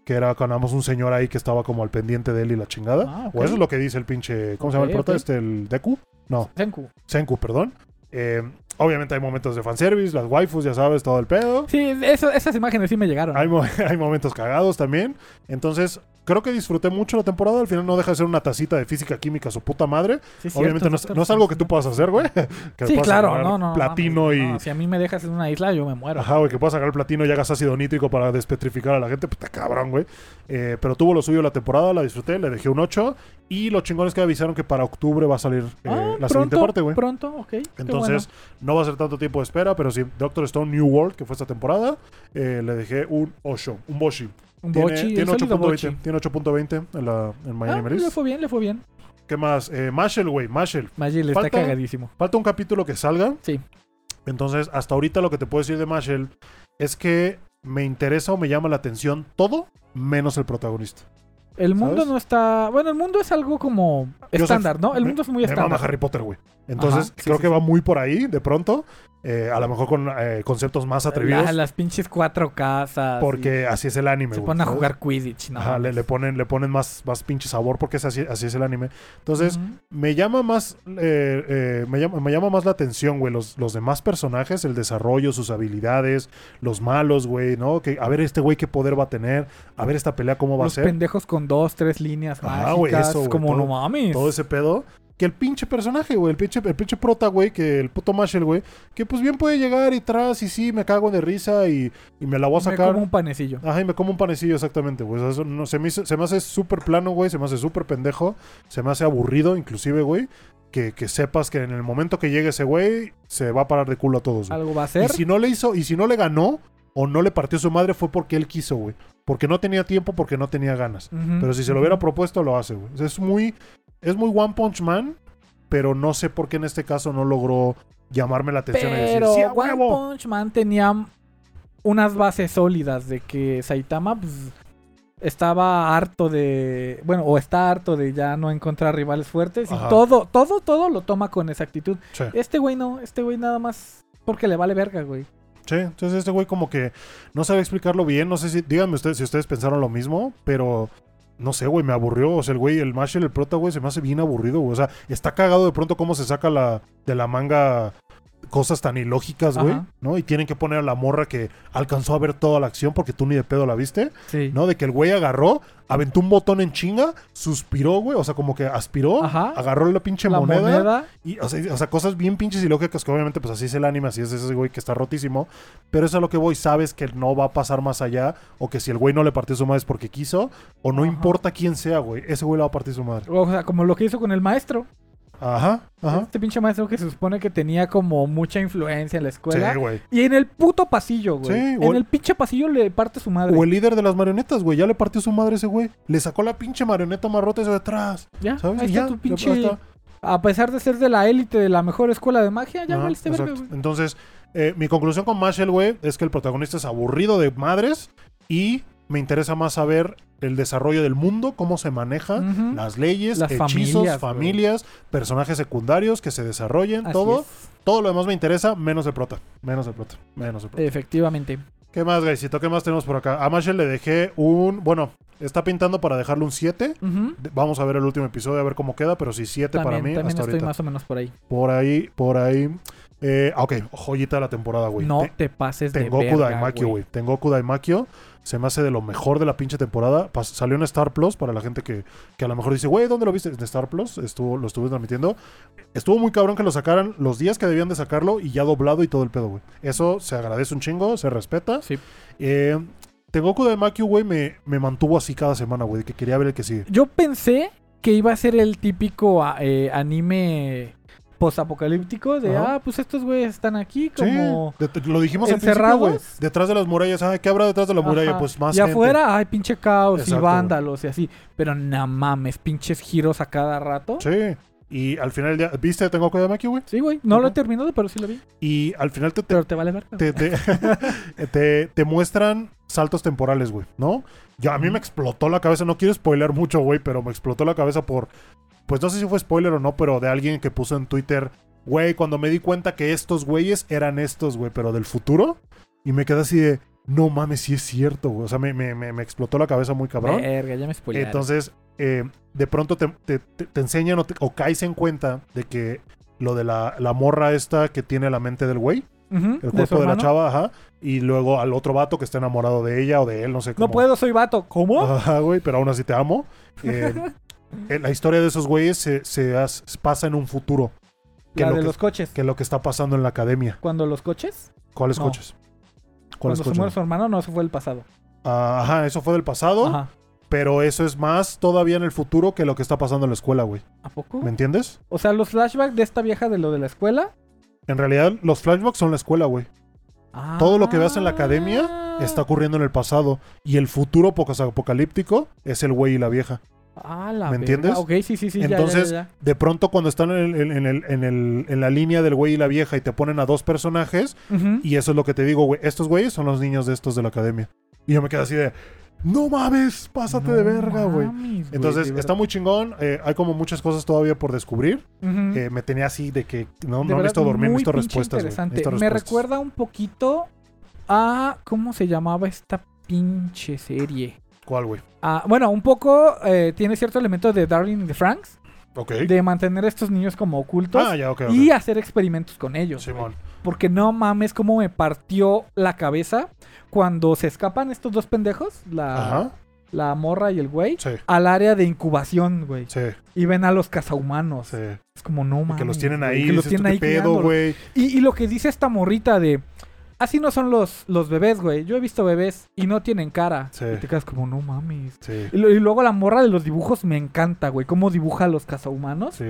Que era con ambos un señor ahí que estaba como al pendiente de él y la chingada. Ah. O eso es lo que dice el pinche... ¿Cómo se llama el prota? Este, el Deku. No, Senku. Senku, perdón. Eh, obviamente hay momentos de fanservice, las waifus, ya sabes, todo el pedo. Sí, eso, esas imágenes sí me llegaron. Hay, mo- hay momentos cagados también. Entonces, creo que disfruté mucho la temporada. Al final no deja de ser una tacita de física química, su puta madre. Sí, Obviamente cierto, no, es, no es algo que tú puedas hacer, güey. Que Sí, claro, no, no. no, Platino y. no, si a mí me dejas en una isla, yo me muero. Ajá, güey, que puedas sacar el platino y hagas ácido nítrico para despetrificar a la gente. Puta cabrón, güey. Eh, pero tuvo lo suyo la temporada, la disfruté, le dejé un 8. Y lo chingón es que avisaron que para octubre va a salir eh, Ah, la siguiente parte, güey. Pronto, ok. Entonces, no va a ser tanto tiempo de espera, pero sí, Doctor Stone New World, que fue esta temporada, eh, le dejé un 8, un Boshi. Un Tiene, bochi, tiene el sólido 8.20 bochi. tiene 8.20 en, la, en Miami Ah, le fue bien, le fue bien. ¿Qué más? Eh, Mashel, güey, Mashel. Magil está Falta- cagadísimo. Falta un capítulo que salga. Sí. Entonces, hasta ahorita lo que te puedo decir de Mashel es que me interesa o me llama la atención todo menos el protagonista. El mundo ¿Sabes? no está. Bueno, el mundo es algo como estándar, ¿no? El me- mundo es muy Me mama estándar. Harry Potter, güey. Entonces, Ajá, sí, creo sí, que sí. va muy por ahí, de pronto. Eh, a lo mejor con eh, conceptos más atrevidos. La- las pinches cuatro casas. porque así es el anime, se ponen a jugar Quidditch, ¿no? Ajá, le, le ponen, le ponen más, más pinche sabor porque es así, así es el anime. Entonces, me llama más eh, eh, me, llama, me llama más la atención, güey, los, los demás personajes, el desarrollo, sus habilidades, los malos, güey, ¿no? Que, a ver este güey qué poder va a tener, a ver esta pelea cómo va Los a ser, pendejos con dos, tres líneas mágicas. güey, eso, güey, como todo- no mames. todo ese pedo. Que el pinche personaje, güey, el pinche, el pinche prota, güey, que el puto Marshall, güey, que pues bien puede llegar y tras y sí, me cago de risa y, y me la voy a Me sacar. como un panecillo. Ajá, y me como un panecillo, exactamente, güey. Eso no, se, me hizo- se me hace súper plano, güey. Se me hace súper pendejo. Se me hace aburrido, inclusive, güey. Que, que sepas que en el momento que llegue ese güey, se va a parar de culo a todos, güey. Algo va a Y ser. si no le hizo, y si no le ganó, o no le partió su madre, fue porque él quiso, güey. Porque no tenía tiempo, porque no tenía ganas. Pero si se lo hubiera propuesto, lo hace, güey. Es muy, es muy One Punch Man, pero no sé por qué en este caso no logró llamarme la atención y decir, Pero sí, a One huevo. Punch Man tenía unas bases sólidas de que Saitama pues, estaba harto de. Bueno, o está harto de ya no encontrar rivales fuertes. Ajá. Y todo, todo, todo lo toma con esa actitud. Sí. Este güey no, este güey nada más porque le vale verga, güey. Sí, entonces este güey como que no sabe explicarlo bien. No sé si, díganme ustedes si ustedes pensaron lo mismo, pero no sé, güey, me aburrió. O sea, el güey, el Marshall, el prota, güey, se me hace bien aburrido, güey. O sea, está cagado de pronto cómo se saca la, de la manga cosas tan ilógicas, güey. ¿no? Y tienen que poner a la morra que alcanzó a ver toda la acción porque tú ni de pedo la viste, Sí. ¿no? De que el güey agarró, aventó un botón en chinga, suspiró, güey, o sea, como que aspiró, Ajá. agarró la pinche La moneda, moneda. y, o sea, o sea, cosas bien pinches y lógicas que obviamente pues así es el anime, así es ese güey que está rotísimo. Pero eso es a lo que voy, sabes que no va a pasar más allá o que si el güey no le partió su madre es porque quiso o no Ajá. importa quién sea, güey, ese güey le va a partir su madre. O sea, como lo que hizo con el maestro. Ajá, ajá. Este pinche maestro que se supone que tenía como mucha influencia en la escuela. Sí, güey. y en el puto pasillo, güey. Sí, en o- el pinche pasillo le parte su madre. O el líder de las marionetas, güey, ya le partió su madre ese güey. Le sacó la pinche marioneta más rota esa de atrás. ya, ¿Sabes? ahí Y está ya, tu pinche. está. A pesar de ser de la élite de la mejor escuela de magia, ya güey. Entonces, eh, mi conclusión con Marshall, güey, es que el protagonista es aburrido de madres y me interesa más saber el desarrollo del mundo, cómo se maneja, las leyes, Las hechizos, familias, personajes secundarios que se desarrollen, Así todo. es. Todo lo demás me interesa, menos el prota. Menos el prota. Menos el prota. Efectivamente. ¿Qué más, Gaisito? ¿Qué más tenemos por acá? A Marshall le dejé un. Bueno, está pintando para dejarle un 7. Ujú. De- Vamos a ver el último episodio, a ver cómo queda, pero sí 7 para mí también hasta estoy ahorita. más o menos por ahí. Por ahí, por ahí. Eh, ah, ok, joyita de la temporada, güey. no Te- te pases de Tengoku verga, Daimakyo, güey. Tengoku Daimakyo se me hace de lo mejor de la pinche temporada. Pas- salió en Star Plus para la gente que, que a lo mejor dice, güey, ¿dónde lo viste? En Star Plus, estuvo, lo estuve transmitiendo. Estuvo muy cabrón que lo sacaran los días que debían de sacarlo y ya doblado y todo el pedo, güey. Eso se agradece un chingo, se respeta. Sí. Eh, Tengoku Daimakyo, güey, me, me mantuvo así cada semana, güey, de que quería ver el que sigue. Yo pensé que iba a ser el típico a- eh, anime postapocalíptico de, Ajá. ah, pues estos güeyes están aquí Sí, como... de- de- lo dijimos al ¿Encerrados? güey. Detrás de las murallas, ay, ¿qué habrá detrás de la muralla? Ajá. Pues más Y gente. afuera hay pinche caos Exacto, y vándalos y así. Pero no mames, pinches giros a cada rato. Sí. Y al final del día, ¿viste Tengo Kodamaki, güey? Sí, güey. No lo he terminado, pero sí lo vi. Y al final te, te, Pero te vale verga. te, te, te- te muestran saltos temporales, güey, ¿no? Yo, a mí me explotó la cabeza, no quiero spoiler mucho, güey, pero me explotó la cabeza por, pues no sé si fue spoiler o no, pero de alguien que puso en Twitter, güey, cuando me di cuenta que estos güeyes eran estos, güey, pero del futuro, y me quedé así de, no mames, sí es cierto, güey, o sea, me, me, explotó la cabeza muy cabrón. Verga, ya me spoilearon. Entonces, eh, de pronto te, te- te- te enseñan o, o caes en cuenta de que lo de la, la morra esta que tiene la mente del güey, el cuerpo de, la chava, ajá, y luego al otro vato que está enamorado de ella o de él, no sé cómo. No puedo, soy vato. ¿Cómo? Ajá, güey, pero aún así te amo. Eh, la historia de esos güeyes se, se as- pasa en un futuro, que La lo de que- los coches. que lo que está pasando en la academia. Cuando los coches. ¿Cuáles No. coches? Cuando ¿Cuáles se muere coches? su hermano, no, eso fue el pasado. Ah, ajá, eso fue del pasado, Ajá. pero eso es más todavía en el futuro que lo que está pasando en la escuela, güey. ¿A poco? ¿Me entiendes? O sea, los flashbacks de esta vieja de lo de la escuela. En realidad, los flashbacks son la escuela, güey. Todo lo que veas en la academia Ah. Está ocurriendo en el pasado. Y el futuro apocalíptico es el güey y la vieja. Ah, la ¿Me entiendes? Ok, sí, sí, sí. ya, Entonces, ya, ya. De pronto, cuando están en, el- en el- en el- en la línea del güey y la vieja y te ponen a dos personajes, y eso es lo que te digo, güey. Estos güeyes son los niños de estos de la academia. Y yo me quedo así de, no mames, pásate de verga, güey. Entonces, está muy chingón. eh, hay como muchas cosas todavía por descubrir. Que me tenía así de que no, De no verdad, necesito dormir, necesito respuestas. interesante. necesito Me respuestas. recuerda un poquito a. ¿Cómo se llamaba esta pinche serie? ¿Cuál, güey? Ah, bueno, un poco eh, tiene cierto elemento de Darling in the Franks, Ok. de mantener a estos niños como ocultos Ah, ya, ok, ok. y hacer experimentos con ellos. güey. Simón. Porque no mames cómo me partió la cabeza cuando se escapan estos dos pendejos, la, Ajá. la morra y el güey, Sí, al área de incubación, güey. sí, Y ven a los cazahumanos. sí. Es como, no Y mames. que los tienen güey, ahí. Que los dices tú, tienen ¿qué ahí pedo, criándolos. güey? Y, y lo que dice esta morrita de. Así no son los, los bebés, güey. Yo he visto bebés y no tienen cara. Sí. Y te quedas como, no mames. Sí, Y, lo- y luego la morra de los dibujos me encanta, güey. Cómo dibuja a los cazahumanos. sí.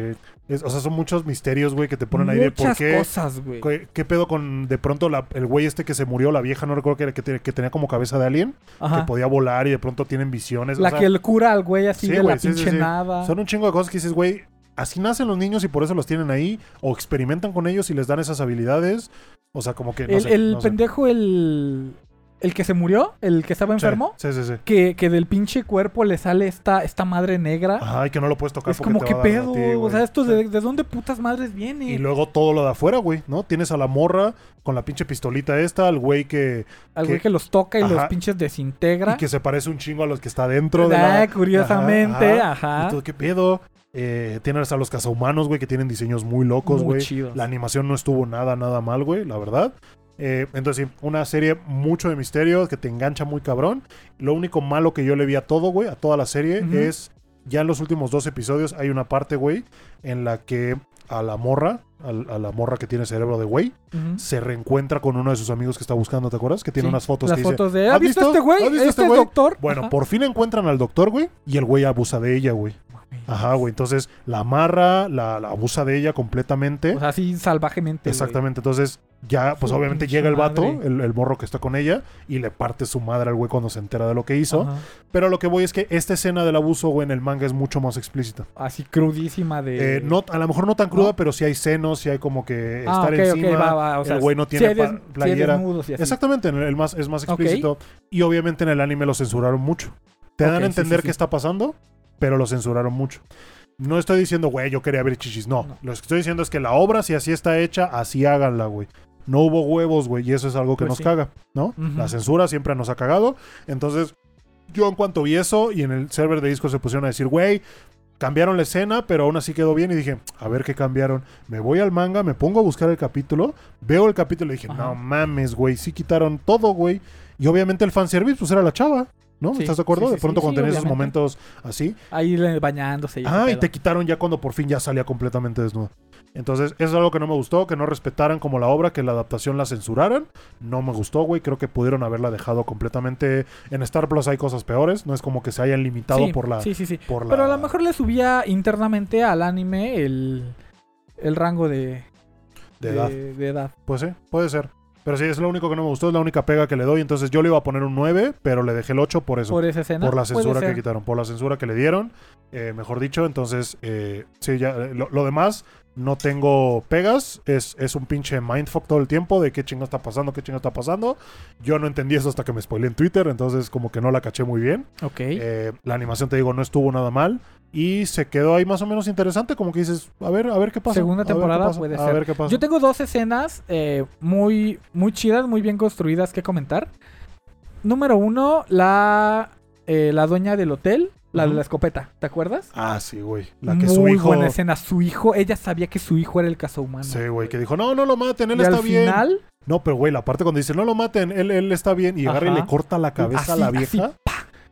Es- o sea, son muchos misterios, güey, que te ponen ahí de por Muchas qué. cosas, güey. ¿Qué, qué pedo con de pronto la- el güey este que se murió, la vieja, no recuerdo que, era- que, te- que tenía como cabeza de alien, que Ajá. podía volar y de pronto tienen visiones? o La sea, que le cura al güey así sí, de güey, la pinche nada. Son un chingo de cosas que dices, güey, así nacen los niños y por eso los tienen ahí, o experimentan con ellos y les dan esas habilidades. O sea, como que no el sé, el no sé. pendejo, el. El que se murió, el que estaba enfermo. Sí, sí, sí. Que, que del pinche cuerpo le sale esta, esta madre negra. Ay, que no lo puedes tocar es porque como, te ¿qué va a dar a pedo? ti, o sea, ¿esto de, de dónde putas madres viene? Y luego todo lo de afuera, güey, ¿no? Tienes a la morra con la pinche pistolita esta, al güey que, Al que- güey que los toca y los pinches desintegra. y que se parece un chingo a los que está dentro de la... Ah, curiosamente, Ajá, ajá. Y todo, ¿qué pedo? Eh, tienes a los cazahumanos, güey, que tienen diseños muy locos, Muy güey. chidos. La animación no estuvo nada, nada mal, güey, la verdad. Eh, entonces, sí, una serie mucho de misterio que te engancha muy cabrón. Lo único malo que yo le vi a todo, güey, a toda la serie, es ya en los últimos dos episodios hay una parte, güey, en la que a la morra, a, la morra que tiene cerebro de güey, se reencuentra con uno de sus amigos que está buscando, ¿te acuerdas? Que tiene Sí, unas fotos Las que dice, fotos de. ¿Has ¿Has visto este güey? ¿Has visto Este, este es güey? doctor. Bueno, Ajá. por fin encuentran al doctor, güey, y el güey abusa de ella, güey. Ajá, güey. Entonces la amarra, la, la abusa de ella completamente. O sea, así salvajemente. güey. Exactamente. Entonces ya, pues obviamente llega el vato, el, el morro que está con ella, y le parte su madre al güey cuando se entera de lo que hizo. Ajá. Pero lo que voy es que esta escena del abuso, güey, en el manga es mucho más explícita. Así crudísima de. Eh, no, a lo mejor no tan cruda, ¿No? pero sí hay senos, sí hay como que Ah, estar ok, encima. ok, va, va. O sea, el güey no tiene des- hay playera. desnudos y así. Exactamente, en el más, es más explícito. Y obviamente en el anime lo censuraron mucho. Te dan a sí, sí, entender sí. qué está pasando, pero lo censuraron mucho. No estoy diciendo, güey, yo quería ver chichis. No. No. Lo que estoy diciendo es que la obra, si así está hecha, así háganla, güey. No hubo huevos, güey, y eso es algo que Pues nos sí. caga, ¿no? La censura siempre nos ha cagado. Entonces, yo en cuanto vi eso y en el server de disco se pusieron a decir, güey, cambiaron la escena, pero aún así quedó bien. Y dije, a ver qué cambiaron. Me voy al manga, me pongo a buscar el capítulo, veo el capítulo y dije, Ajá. no mames, güey, sí quitaron todo, güey. Y obviamente el fanservice, pues era la chava, ¿no? Sí, ¿Estás de acuerdo? sí, sí, de pronto cuando tenía esos momentos así. Ahí bañándose. Y Ah, y te quitaron ya cuando por fin ya salía completamente desnudo. Entonces, eso es algo que no me gustó, que no respetaran como la obra, que la adaptación la censuraran. No me gustó, güey. Creo que pudieron haberla dejado completamente. En Star Plus hay cosas peores. No es como que se hayan limitado por la. Sí, sí, sí. por la- Pero a lo mejor le subía internamente al anime el, el rango de, De edad. de edad. Pues sí, puede ser. Pero sí, es lo único que no me gustó, es la única pega que le doy. Entonces yo le iba a poner un 9, pero le dejé el 8 por eso. Por esa escena. Por la censura que quitaron, por la censura que le dieron, eh, mejor dicho. Entonces, eh, sí, ya, eh, lo, lo demás, no tengo pegas. Es, es un pinche mindfuck todo el tiempo de qué chingo está pasando, qué chingo está pasando. Yo no entendí eso hasta que me spoilé en Twitter, entonces como que no la caché muy bien. Ok. Eh, la animación, te digo, no estuvo nada mal. Y se quedó ahí más o menos interesante, como que dices, a ver, a ver qué pasa. Segunda a temporada pasa, puede a ser. ver qué pasa. Yo tengo dos escenas eh, muy, muy chidas, muy bien construidas que comentar. Número uno, la, eh, la dueña del hotel, la de la escopeta, ¿te acuerdas? Ah, sí, güey. La que muy su hijo. buena escena. Su hijo, ella sabía que su hijo era el caso humano. Sí, güey, que dijo, no, no lo maten, él y está al bien. final, No, pero güey, la parte cuando dice, no lo maten, él, él está bien, y agarra y le corta la cabeza Así, a la así, vieja.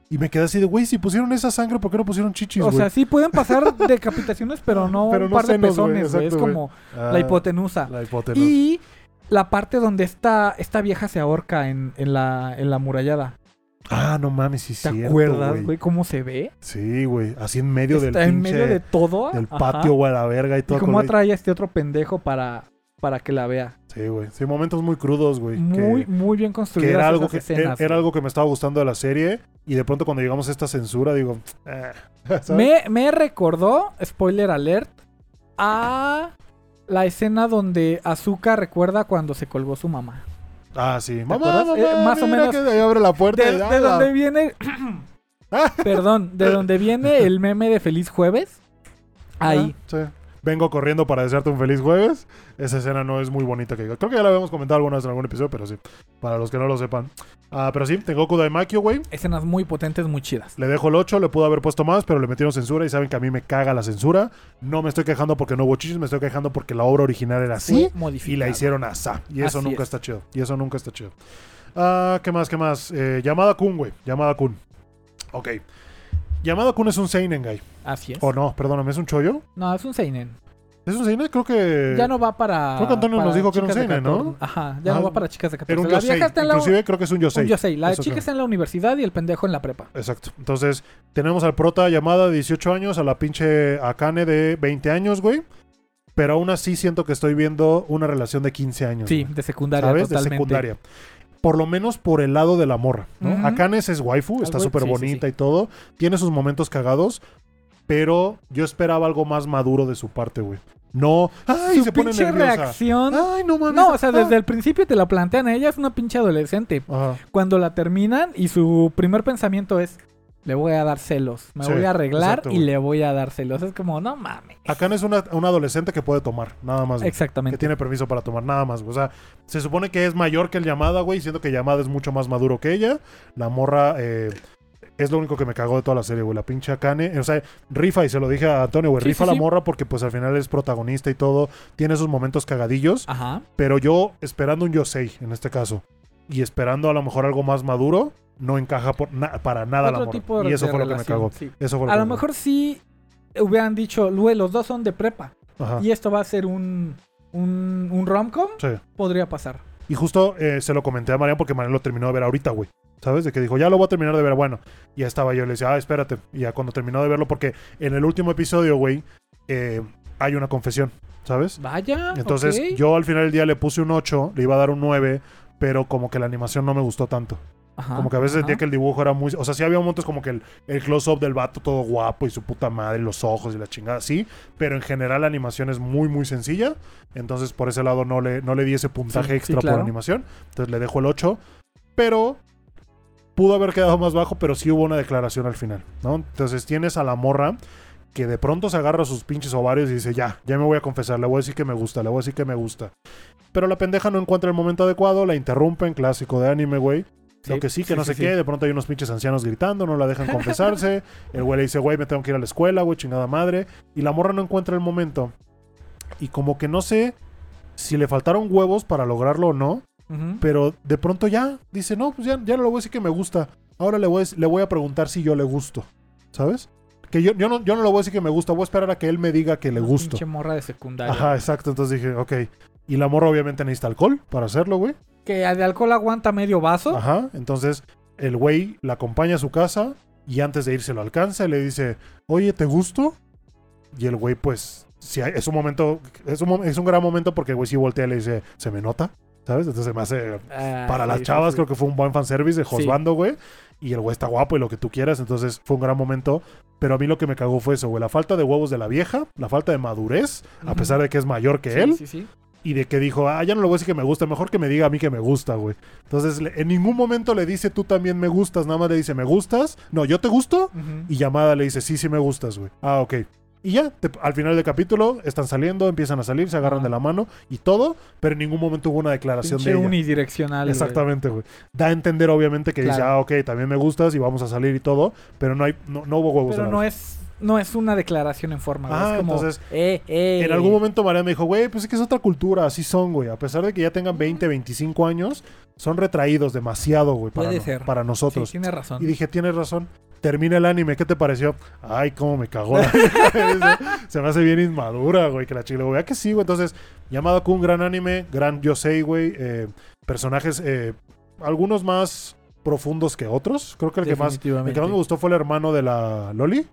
Y me quedé así de, güey, si pusieron esa sangre, ¿por qué no pusieron chichis, o sea, sí pueden pasar decapitaciones, pero no Pero un no par de senos, pezones, güey. Es como Ah, la hipotenusa. La hipotenusa. Y la parte donde esta, esta vieja se ahorca en, en la, en la murallada. Ah, no mames, sí, ¿Te cierto, acuerdas, güey. cómo se ve? Sí, güey, así en medio Está del en pinche, medio de todo. del patio, güey, a la verga y Y todo. cómo con la- atrae a este otro pendejo para, para que la vea. Sí, güey. Sí, momentos muy crudos, güey. Muy, que, muy bien que construidas era algo que escenas, era algo que me estaba gustando de la serie y de pronto cuando llegamos a esta censura digo, eh. Me, me recordó, spoiler alert, a la escena donde Azuka recuerda cuando se colgó su mamá. Ah, sí. Mamá, Eh, más o menos- que ahí abre la puerta. De, de donde viene. Perdón, de donde viene el meme de Feliz Jueves. Ahí. Ah, sí. Vengo corriendo para desearte un feliz jueves. Esa escena no es muy bonita que diga. Creo que ya la habíamos comentado alguna vez en algún episodio, pero sí. Para los que no lo sepan. Ah, pero sí, Tengoku Daimakyo, güey. Escenas muy potentes, muy chidas. Le dejo el 8, le pudo haber puesto más, pero le metieron censura y saben que a mí me caga la censura. No me estoy quejando porque no hubo chichis, me estoy quejando porque la obra original era así modificado. y la hicieron asá. Y eso Así nunca es. está chido. Y eso nunca está chido. Ah, ¿qué más? ¿Qué más? Eh, Yamada Kun, güey. Yamada Kun. Ok. Yamada Kun es un Seinen, guy. Así es. O no, perdóname, ¿es un chollo? No, es un Seinen. ¿Es un Seinen? Creo que. ya no va para. creo que Antonio nos dijo que era un seinen, ¿no? 14. Ajá, ya Ah, no va para chicas de 14. Era un la Yosei. vieja está en la. Inclusive creo que es un Yosei. Un Yosei. La Eso chica creo. está en la universidad y el pendejo en la prepa. Exacto. Entonces, tenemos al prota llamada de 18 años, a la pinche Akane de 20 años, güey. Pero aún así siento que estoy viendo una relación de 15 años. Sí, de secundaria. ¿Sabes? Totalmente. De secundaria. Por lo menos por el lado de la morra, ¿no? Akane es waifu, está súper sí, sí, bonita sí. y todo. Tiene sus momentos cagados, pero yo esperaba algo más maduro de su parte, güey. No, ay, Su se pone pinche nerviosa. reacción. Ay, no mames. No, o sea, ah. desde el principio te la plantean. Ella es una pinche adolescente. Ajá. Cuando la terminan y su primer pensamiento es: Le voy a dar celos. Me Sí, voy a arreglar y le voy a dar celos. Es como, no mames. Akane es una, una adolescente que puede tomar, nada más. güey. que Exactamente. tiene permiso para tomar nada más. güey. O sea, se supone que es mayor que el Llamada, güey, siendo que Llamada es mucho más maduro que ella. La morra eh, es lo único que me cagó de toda la serie, güey. La pinche Akane. O sea, rifa, y se lo dije a Antonio, güey, Sí, rifa sí, la sí. morra porque pues al final es protagonista y todo. Tiene sus momentos cagadillos. Ajá. Pero yo, esperando un Yosei, en este caso, y esperando a lo mejor algo más maduro, no encaja por na- para nada la morra. tipo Y eso de fue lo que me cagó. sí. Eso fue lo A que lo me mejor sí hubieran dicho, "Lue, los dos son de prepa. Ajá. Y esto va a ser un, un, un rom-com. Sí. Podría pasar. Y justo eh, se lo comenté a Marian porque Marian lo terminó de ver ahorita, güey. ¿Sabes? De que dijo, ya lo voy a terminar de ver. Bueno, y ya estaba yo. Le decía, ah, espérate. Y ya cuando terminó de verlo, porque en el último episodio, güey, eh, hay una confesión, ¿sabes? Vaya. Entonces, yo al final del día le puse un 8, le iba a dar un 9, pero como que la animación no me gustó tanto. Ajá, Como que a veces sentía que el dibujo era muy. O sea, sí había momentos como que el, el close-up del vato todo guapo y su puta madre, los ojos y la chingada, sí. Pero en general la animación es muy, muy sencilla. Entonces, por ese lado no le, no le di ese puntaje Sí, sí, extra claro. por animación. Entonces le dejo el 8. Pero pudo haber quedado más bajo, pero sí hubo una declaración al final, ¿no? Entonces tienes a la morra que de pronto se agarra sus pinches ovarios y dice, ya, ya me voy a confesar, le voy a decir que me gusta, le voy a decir que me gusta. Pero la pendeja no encuentra el momento adecuado, la interrumpen, clásico de anime, güey. Lo que sí, que no sé sí, qué, sí. de pronto hay unos pinches ancianos gritando, no la dejan confesarse. el güey le dice, güey, me tengo que ir a la escuela, güey, chingada madre. Y la morra no encuentra el momento. Y como que no sé si le faltaron huevos para lograrlo o no, pero de pronto ya dice, no, pues ya, ya no le voy a decir que me gusta. Ahora le voy, a, le voy a preguntar si yo le gusto, ¿sabes? Que yo, yo, no, yo no le voy a decir que me gusta, voy a esperar a que él me diga que le Una gusto. Pinche morra de secundaria. Ajá, exacto. Entonces dije, ok. Y la morra obviamente necesita alcohol para hacerlo, güey. Que de alcohol aguanta medio vaso. Ajá. Entonces el güey la acompaña a su casa y antes de irse lo alcanza y le dice, oye, ¿te gusto? Y el güey, pues, sí, es un momento, es un, es un gran momento porque el güey sí voltea y le dice, ¿se me nota? ¿Sabes? Entonces se me hace. Ah, Para sí, las sí, chavas, sí. creo que fue un buen fanservice de Sí. Josbando, güey. Y el güey está guapo y lo que tú quieras. Entonces fue un gran momento. Pero a mí lo que me cagó fue eso, güey. La falta de huevos de la vieja, la falta de madurez, a pesar de que es mayor que Sí, él. Sí, sí. Y de que dijo, ah, ya no le voy a decir que me gusta, mejor que me diga a mí que me gusta, güey. Entonces, le- en ningún momento le dice, tú también me gustas, nada más le dice, ¿me gustas? No, ¿yo te gusto? Y llamada le dice, sí, sí me gustas, güey. Ah, ok. Y ya, te- al final del capítulo están saliendo, empiezan a salir, se agarran de la mano y todo, pero en ningún momento hubo una declaración Pinche de ella. unidireccional. Exactamente, güey. Da a entender, obviamente, que dice, ah, ok, también me gustas y vamos a salir y todo, pero no hay, no, no hubo huevos Pero no es, no es una declaración en forma. güey. Ah, es como, entonces, eh, eh. En algún momento María me dijo, güey, pues es que es otra cultura, así son, güey. A pesar de que ya tengan 20, 25 años, son retraídos demasiado, güey, para, Puede no- ser. para Sí, nosotros. tiene razón. Y dije, tienes razón. Termina el anime, ¿qué te pareció? Ay, cómo me cagó la. Se me hace bien inmadura, güey, que la chica. Vea que sí, güey. Entonces, Llamado Kun, gran anime, gran Yosei, güey. eh, personajes, algunos más profundos que otros. Creo que el que más, el que más me gustó fue el hermano de la Loli.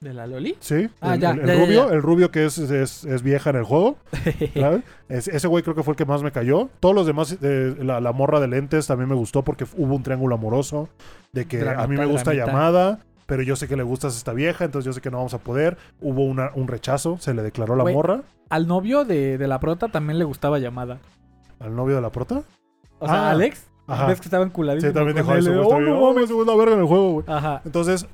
¿De la Loli? Sí, Ah, el, ya, el- el ya, ya, rubio, ya. el rubio que es, es, es vieja en el juego. ¿sabes? Es- ese güey creo que fue el que más me cayó. Todos los demás, eh, la, la morra de lentes también me gustó porque hubo un triángulo amoroso. De que a mí me gusta dramita. llamada, pero yo sé que le gustas a esta vieja, entonces yo sé que no vamos a poder. Hubo una- un rechazo, se le declaró la morra Al novio de, de la prota también le gustaba llamada. al novio de la prota. O sea, Ah, Alex. ajá. ¿Ves que estaba enculadísimo Sí, también ese güey Oh, bien. no Oh, mames. verga en el juego, güey. Ajá, Entonces,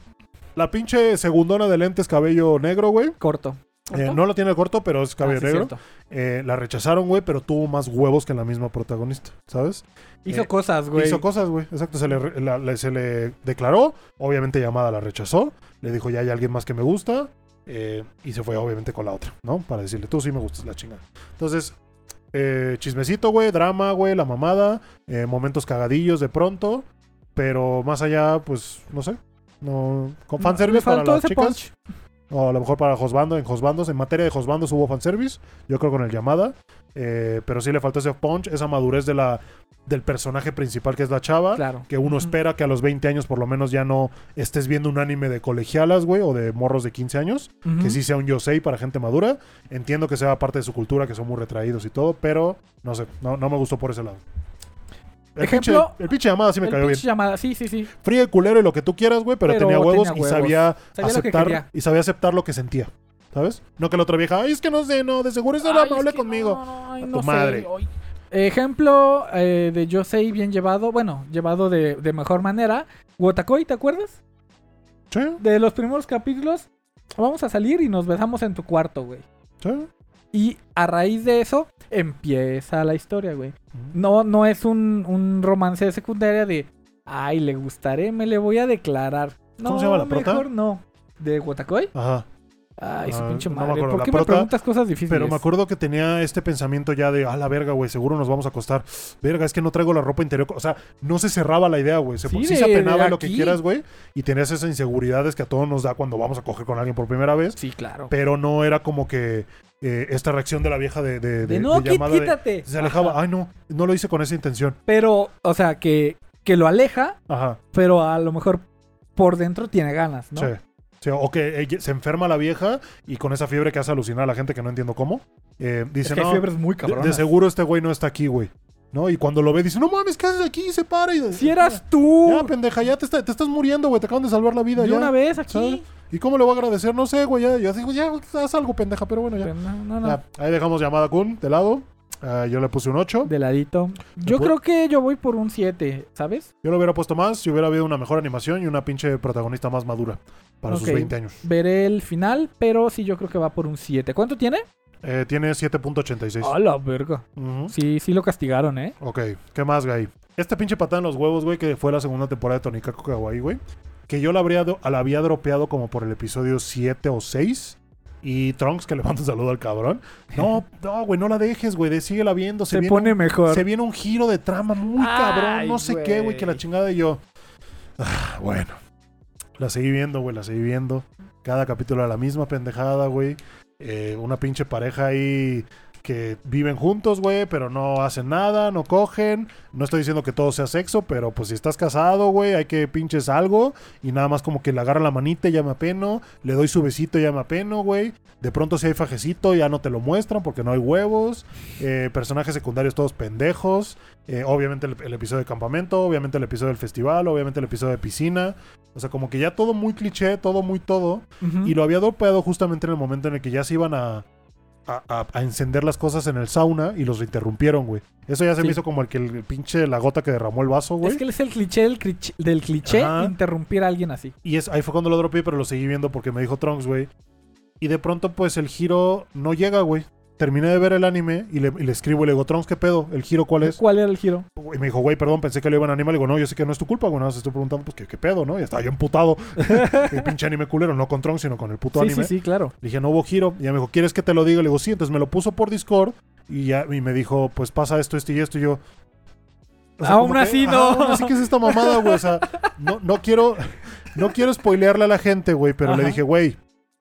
la pinche segundona de lentes, cabello negro, güey. corto. eh, no lo tiene corto, pero es cabello Ah, sí, negro. Eh, la rechazaron, güey, pero tuvo más huevos que la misma protagonista, ¿sabes? Hizo Eh, cosas, güey. Hizo cosas, güey. Exacto. Se le, la- se le declaró. Obviamente, llamada la rechazó. Le dijo, ya hay alguien más que me gusta. eh, y se fue, obviamente, con la otra, ¿no? Para decirle, tú sí me gustas, la chingada. Entonces, chismecito, güey. Drama, güey. La mamada. momentos cagadillos de pronto. Pero más allá, pues, no sé. No, con No, fanservice le para las chicas. punch. O a lo mejor para Josbando. En Josbandos, en materia de Josbandos hubo fanservice. Yo creo con el llamada. eh, pero sí le faltó ese punch, esa madurez de la, del personaje principal que es la chava. Claro. Que uno espera que a los 20 años por lo menos ya no estés viendo un anime de colegialas, güey, o de morros de 15 años. Que sí sea un yosei para gente madura. Entiendo que sea parte de su cultura, que son muy retraídos y todo, pero no sé, no, no me gustó por ese lado. El Ejemplo, pinche, el pinche llamada sí me cayó bien. pinche llamada, sí, sí, sí. Frío y culero y lo que tú quieras, güey, pero, Pero tenía huevos tenía y sabía, Sabía lo que aceptar quería. y sabía aceptar lo que sentía. ¿Sabes? No que la otra vieja, ay, es que no sé, no, de seguro es Ay, amable que conmigo. no, no, ay, A no tu sé, madre. ay. Ejemplo eh, de Yosei bien llevado, bueno, llevado de, de mejor manera. Wotakoi, ¿te acuerdas? Sí, De los primeros capítulos, vamos a salir y nos besamos en tu cuarto, güey. sí. Y a raíz de eso empieza la historia, güey. No, no es un, un romance de secundaria de, ay, le gustaré, me le voy a declarar. No, ¿Cómo se llama la prota? mejor no. ¿De Wotakoi? Ajá. Ay, su Ah, pinche no me madre. acuerdo, ¿Por qué me preguntas cosas difíciles? Pero me acuerdo que tenía este pensamiento ya de, ah, la verga, güey, seguro nos vamos a acostar. Verga, es que no traigo la ropa interior. O sea, no se cerraba la idea, güey. Se, Sí, sí, de- se apenaba lo que quieras, güey. Y tenías esas inseguridades que a todos nos da cuando vamos a coger con alguien por primera vez. Sí, claro. Pero no era como que eh, esta reacción de la vieja de, de, De, de- no, de quí- de- quítate. se alejaba. Ajá. Ay, no, no lo hice con esa intención. Pero, o sea, que, que lo aleja, Ajá. pero a lo mejor por dentro tiene ganas, ¿no? Sí. Sí, o que se enferma la vieja y con esa fiebre que hace alucinar a la gente que no entiendo cómo. eh, Es dice, hay no, fiebres muy de, cabronas. de seguro este güey no está aquí, güey. ¿No? Y cuando lo ve dice, no mames, ¿qué haces aquí? Y se para y... Si eras tú, Ya, pendeja, ya te, está- te estás muriendo, güey. Te acaban de salvar la vida de ya. una vez aquí. ¿sabes? ¿Y cómo le voy a agradecer? No sé, güey. Ya, digo, ya, haz algo, pendeja. Pero bueno, ya. Pero no, no, no. Ya, Ahí dejamos llamada Kun de lado. Ah, yo le puse un 8. De ladito. Yo creo que yo voy por un 7, ¿sabes? Yo lo hubiera puesto más si hubiera habido una mejor animación y una pinche protagonista más madura para sus 20 años. Veré el final, pero sí yo creo que va por un 7. ¿Cuánto tiene? Eh, tiene 7.86. A la verga. Ujú. Sí, sí lo castigaron, ¿eh? Ok, ¿qué más, güey? Este pinche patada en los huevos, güey, que fue la segunda temporada de Tonikaku Kawaii, güey. Que yo la habría, la había dropeado como por el episodio 7 o 6. Y Trunks, que le manda un saludo al cabrón. No, no, güey, no la dejes, güey. de- Síguela viendo. Se, Se viene pone un, mejor. se viene un giro de trama muy Ay, cabrón. No sé qué, güey, que la chingada y yo. Ah, bueno. La seguí viendo, güey, la seguí viendo. Cada capítulo era la misma pendejada, güey. Eh, una pinche pareja ahí que viven juntos, güey, pero no hacen nada, no cogen. No estoy diciendo que todo sea sexo, pero pues si estás casado, güey, hay que pinches algo. Y nada más como que le agarra la manita y ya me apeno. Le doy su besito y ya me apeno, güey. De pronto si hay fajecito ya no te lo muestran porque no hay huevos. Eh, personajes secundarios todos pendejos. Eh, obviamente el, el episodio de campamento, obviamente el episodio del festival, obviamente el episodio de piscina. O sea, como que ya todo muy cliché, todo muy todo. Y lo había dopeado justamente en el momento en el que ya se iban a, a, a- a encender las cosas en el sauna y los interrumpieron, güey. Eso ya se Sí. me hizo como el que el, pinche la gota que derramó el vaso, güey. Es que es el cliché del, cliché- del cliché Ajá. interrumpir a alguien así. Y es, ahí fue cuando lo dropeé, pero lo seguí viendo porque me dijo Trunks, güey. Y de pronto, pues el giro no llega, güey. Terminé de ver el anime y le, y le escribo y le digo, Trunks, ¿qué pedo? ¿El giro cuál es? ¿Cuál era el giro? Y me dijo, güey, perdón, pensé que le iban a anime. Le digo, no, yo sé que no es tu culpa, güey. Nada más estoy preguntando, pues, ¿qué, qué pedo, no? Y estaba yo emputado. el pinche anime culero, no con Trunks, sino con el puto Sí, anime. sí, sí, claro. Le dije, no hubo giro. Y ya me dijo, ¿quieres que te lo diga? Le digo, sí. Entonces me lo puso por Discord y ya y me dijo, pues pasa esto, esto y esto. Y yo. o Aún que, así, no. aún así que es esta mamada, güey. O sea, no, no quiero. No quiero spoilearle a la gente, güey. Pero le dije, güey,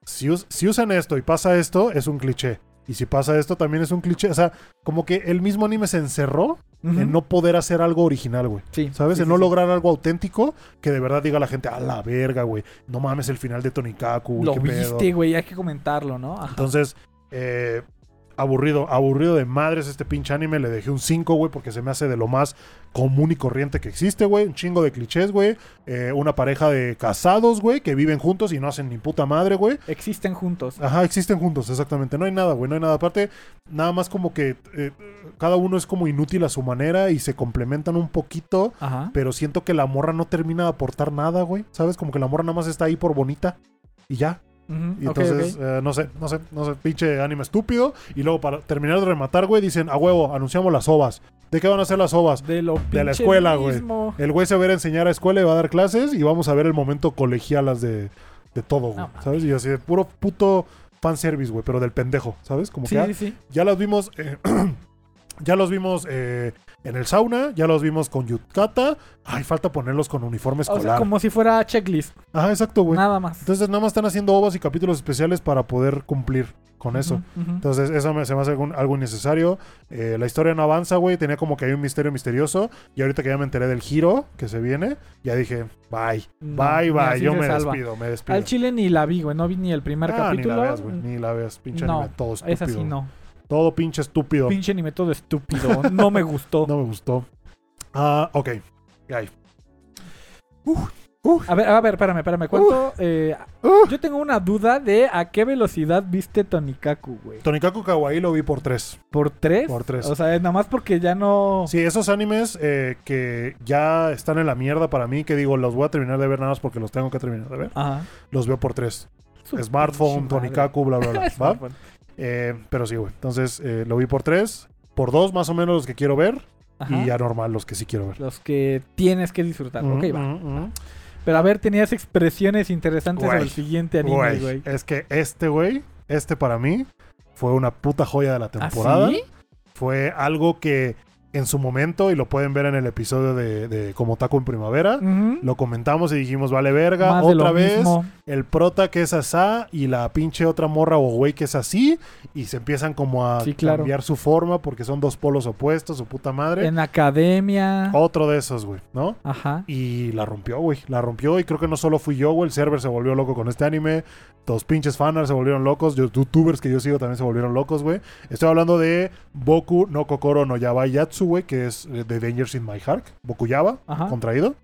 si, us- si usan esto y pasa esto, es un cliché. Y si pasa esto, también es un cliché. O sea, como que el mismo anime se encerró en no poder hacer algo original, güey. Sí, ¿Sabes? sí, en sí, no lograr algo auténtico que de verdad diga a la gente, a la verga, güey. No mames el final de Tonikaku, güey. Lo qué pedo". viste, güey, hay que comentarlo, ¿no? Ajá. Entonces, eh, aburrido, aburrido de madres este pinche anime. Le dejé un 5, güey, porque se me hace de lo más común y corriente que existe, güey. Un chingo de clichés, güey. Eh, una pareja de casados, güey, que viven juntos y no hacen ni puta madre, güey. Existen juntos. Ajá, existen juntos, exactamente. No hay nada, güey, no hay nada. Aparte, nada más como que eh, cada uno es como inútil a su manera y se complementan un poquito. Ajá. Pero siento que la morra no termina de aportar nada, güey. ¿Sabes? Como que la morra nada más está ahí por bonita y ya. Y entonces, eh, no sé, no sé, no sé, pinche anime estúpido. Y luego para terminar de rematar, güey, dicen, a huevo, anunciamos las ovas. ¿De qué van a ser las ovas? De lo de la escuela, güey. El güey se va a ir a enseñar a escuela y va a dar clases y vamos a ver el momento colegialas de, de todo, güey. No. ¿Sabes? Y así de puro puto fanservice, güey, pero del pendejo, ¿sabes? Como Sí, que sí, ya, sí. ya las vimos, eh, ya los vimos eh, en el sauna, ya los vimos con Yutkata. Ay, falta ponerlos con uniforme O sea, escolar. como si fuera checklist. Ajá, exacto, güey. Nada más. Entonces nada más están haciendo ovas y capítulos especiales para poder cumplir con eso. Entonces, eso me, se me hace algún- algo innecesario. Eh, la historia no avanza, güey. Tenía como que hay un misterio misterioso. Y ahorita que ya me enteré del giro que se viene, ya dije, bye. No, bye, bye. Yo me salva. despido, me despido. Al chile ni la vi, güey. No vi ni el primer Ah, capítulo. Ni la veas, güey. Ni la veas. Pinche No, anime todo estúpido. Es así, no. Todo pinche estúpido. Pinche anime todo estúpido. No me gustó. No me gustó. Ah, ok. Ahí. A ver, a ver, espérame, espérame. ¿Cuánto? eh, Uh. yo tengo una duda de a qué velocidad viste Tonikaku, güey. Tonikaku Kawaii lo vi por tres. ¿Por tres? Por tres. O sea, nada más porque ya no. Sí, esos animes eh, que ya están en la mierda para mí, que digo, los voy a terminar de ver nada más porque los tengo que terminar de ver. Ajá. Los veo por tres. Su Smartphone. Tonikaku, bla, bla, bla. ¿va? Eh, pero sí, güey. Entonces eh, lo vi por tres. Por dos, más o menos, los que quiero ver. Ajá. Y ya normal, los que sí quiero ver. Los que tienes que disfrutar. ok, Ujú, va. ujú. Pero a ver, tenías expresiones interesantes Güey, sobre el siguiente anime, Güey, es que este, güey, este para mí fue una puta joya de la ¿Ah, temporada. sí? Fue algo que en su momento, y lo pueden ver en el episodio de, de Como Taco en Primavera, lo comentamos y dijimos, vale verga, Más otra vez. mismo. el prota que es asá y la pinche otra morra o güey que es así y se empiezan como a Sí, claro. cambiar su forma porque son dos polos opuestos, su puta madre. En academia. Otro de esos, güey, ¿no? Ajá. Y la rompió, güey. La rompió y creo que no solo fui yo, güey. El server se volvió loco con este anime. Los pinches fanarts se volvieron locos. Los youtubers que yo sigo también se volvieron locos, güey. Estoy hablando de Boku no Kokoro no Yabai Yatsu, güey, que es eh, de Dangers in My Heart. Boku Yaba, Ajá. contraído.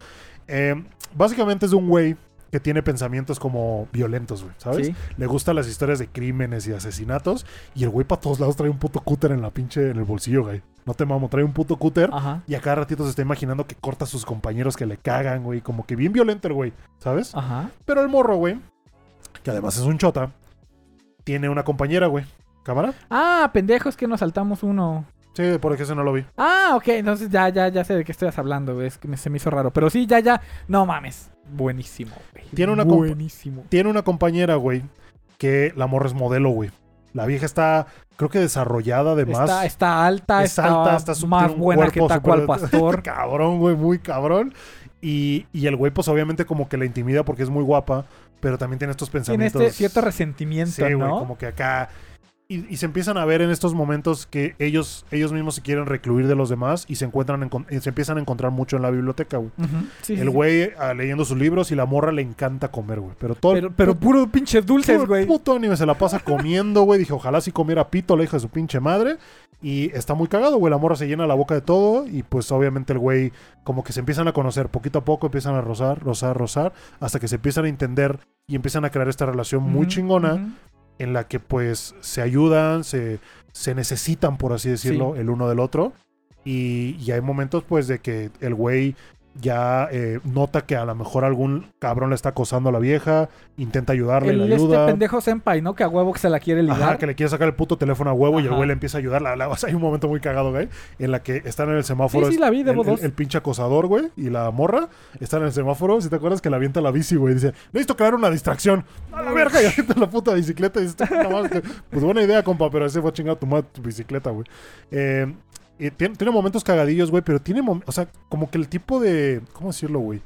Eh, básicamente es de un güey que tiene pensamientos como violentos, güey, ¿sabes? Sí. Le gustan las historias de crímenes y asesinatos. Y el güey para todos lados trae un puto cúter en la pinche, en el bolsillo, güey. No te mamo, trae un puto cúter. Ajá. Y a cada ratito se está imaginando que corta a sus compañeros que le cagan, güey. Como que bien violento el güey, ¿sabes? Ajá. Pero el morro, güey, que además es un chota, tiene una compañera, güey. ¿Cámara? Ah, pendejos que nos saltamos uno. Sí, por eso no lo vi. Ah, ok, entonces ya, ya, ya sé de qué estás hablando, güey. Es que me- se me hizo raro. Pero sí, ya, ya. No mames. Buenísimo, güey. Tiene una compa- Buenísimo. Tiene una compañera, güey, que la morra es modelo, güey. La vieja está, creo que desarrollada además. Está, está alta, es está, alta, está súper- más tiene un buena que cuerpo Taco al súper- Pastor. cabrón, güey, muy cabrón. Y, y el güey, pues obviamente como que la intimida porque es muy guapa, pero también tiene estos Tiene pensamientos. este cierto resentimiento, Sí, güey, ¿no? como que acá Y, y se empiezan a ver en estos momentos que ellos, ellos mismos se quieren recluir de los demás y se encuentran en y se empiezan a encontrar mucho en la biblioteca, güey. Sí, El sí. güey ah, leyendo sus libros y la morra le encanta comer, güey. Pero todo Pero, pero puro pinches dulces, güey. puto anime se la pasa comiendo, güey. Dije, ojalá si comiera pito la hija de su pinche madre. Y está muy cagado, güey. La morra se llena la boca de todo. Y pues obviamente el güey, como que se empiezan a conocer. Poquito a poco empiezan a rozar, rozar, rozar. Hasta que se empiezan a entender y empiezan a crear esta relación muy chingona. En la que pues se ayudan, se, se necesitan, por así decirlo, el uno del otro. Y, y hay momentos pues de que el güey ya eh, nota que a lo mejor algún cabrón le está acosando a la vieja, intenta ayudarle, El le este ayuda. pendejo senpai, ¿no? Que a huevo que se la quiere ligar. Ajá, que le quiere sacar el puto teléfono a huevo y el güey le empieza a ayudar. La, la- o sea, hay un momento muy cagado, güey, en la que están en el semáforo. Sí, sí, la vi, el, debo el- dos. el pinche acosador, güey, y la morra están en el semáforo. Si te acuerdas que le avienta la bici, güey, dice, necesito crear una distracción. A la verga, y avienta la puta bicicleta. Y dice, "No mames, que- pues buena idea, compa, pero ese fue a tu madre tu bicicleta, güey. Eh, y tiene, tiene momentos cagadillos, güey, pero tiene, o sea, como que el tipo de, ¿cómo decirlo, güey?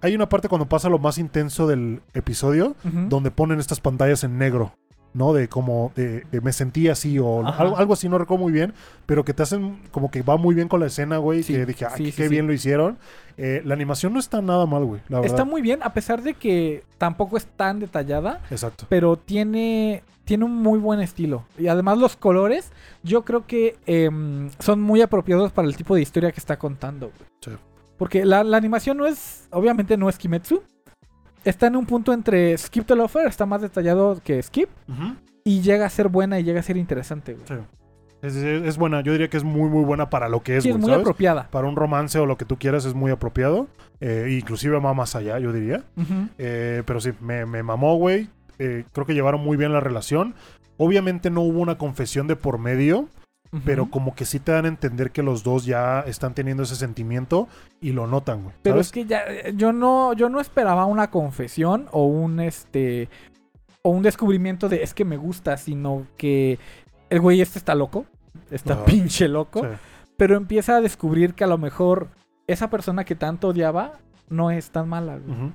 Hay una parte cuando pasa lo más intenso del episodio, donde ponen estas pantallas en negro, ¿no? De como, de, de me sentí así o algo, algo así, no recuerdo muy bien, pero que te hacen como que va muy bien con la escena, güey, Sí, que dije, ay, sí, qué sí, bien lo hicieron. Eh, la animación no está nada mal, güey, la verdad. Está muy bien, a pesar de que tampoco es tan detallada, Exacto. pero tiene, tiene un muy buen estilo. Y además los colores, yo creo que em, son muy apropiados para el tipo de historia que está contando. Sí. Porque la, la animación no es, obviamente no es Kimetsu. Está en un punto entre Skip the Lover, está más detallado que Skip. Y llega a ser buena y llega a ser interesante. güey. Sí. Es, es- es buena, yo diría que es muy, muy buena para lo que es, Sí, es muy ¿sabes? apropiada. Para un romance o lo que tú quieras es muy apropiado. Eh, inclusive va más allá, yo diría. Eh, pero sí, me, me mamó, güey. Eh, creo que llevaron muy bien la relación. Obviamente no hubo una confesión de por medio, pero como que sí te dan a entender que los dos ya están teniendo ese sentimiento y lo notan, güey. Pero ¿sabes? es que ya eh, yo no yo no esperaba una confesión o un este o un descubrimiento de es que me gusta, sino que el güey este está loco, está pinche loco, Sí. pero empieza a descubrir que a lo mejor esa persona que tanto odiaba no es tan mala. güey.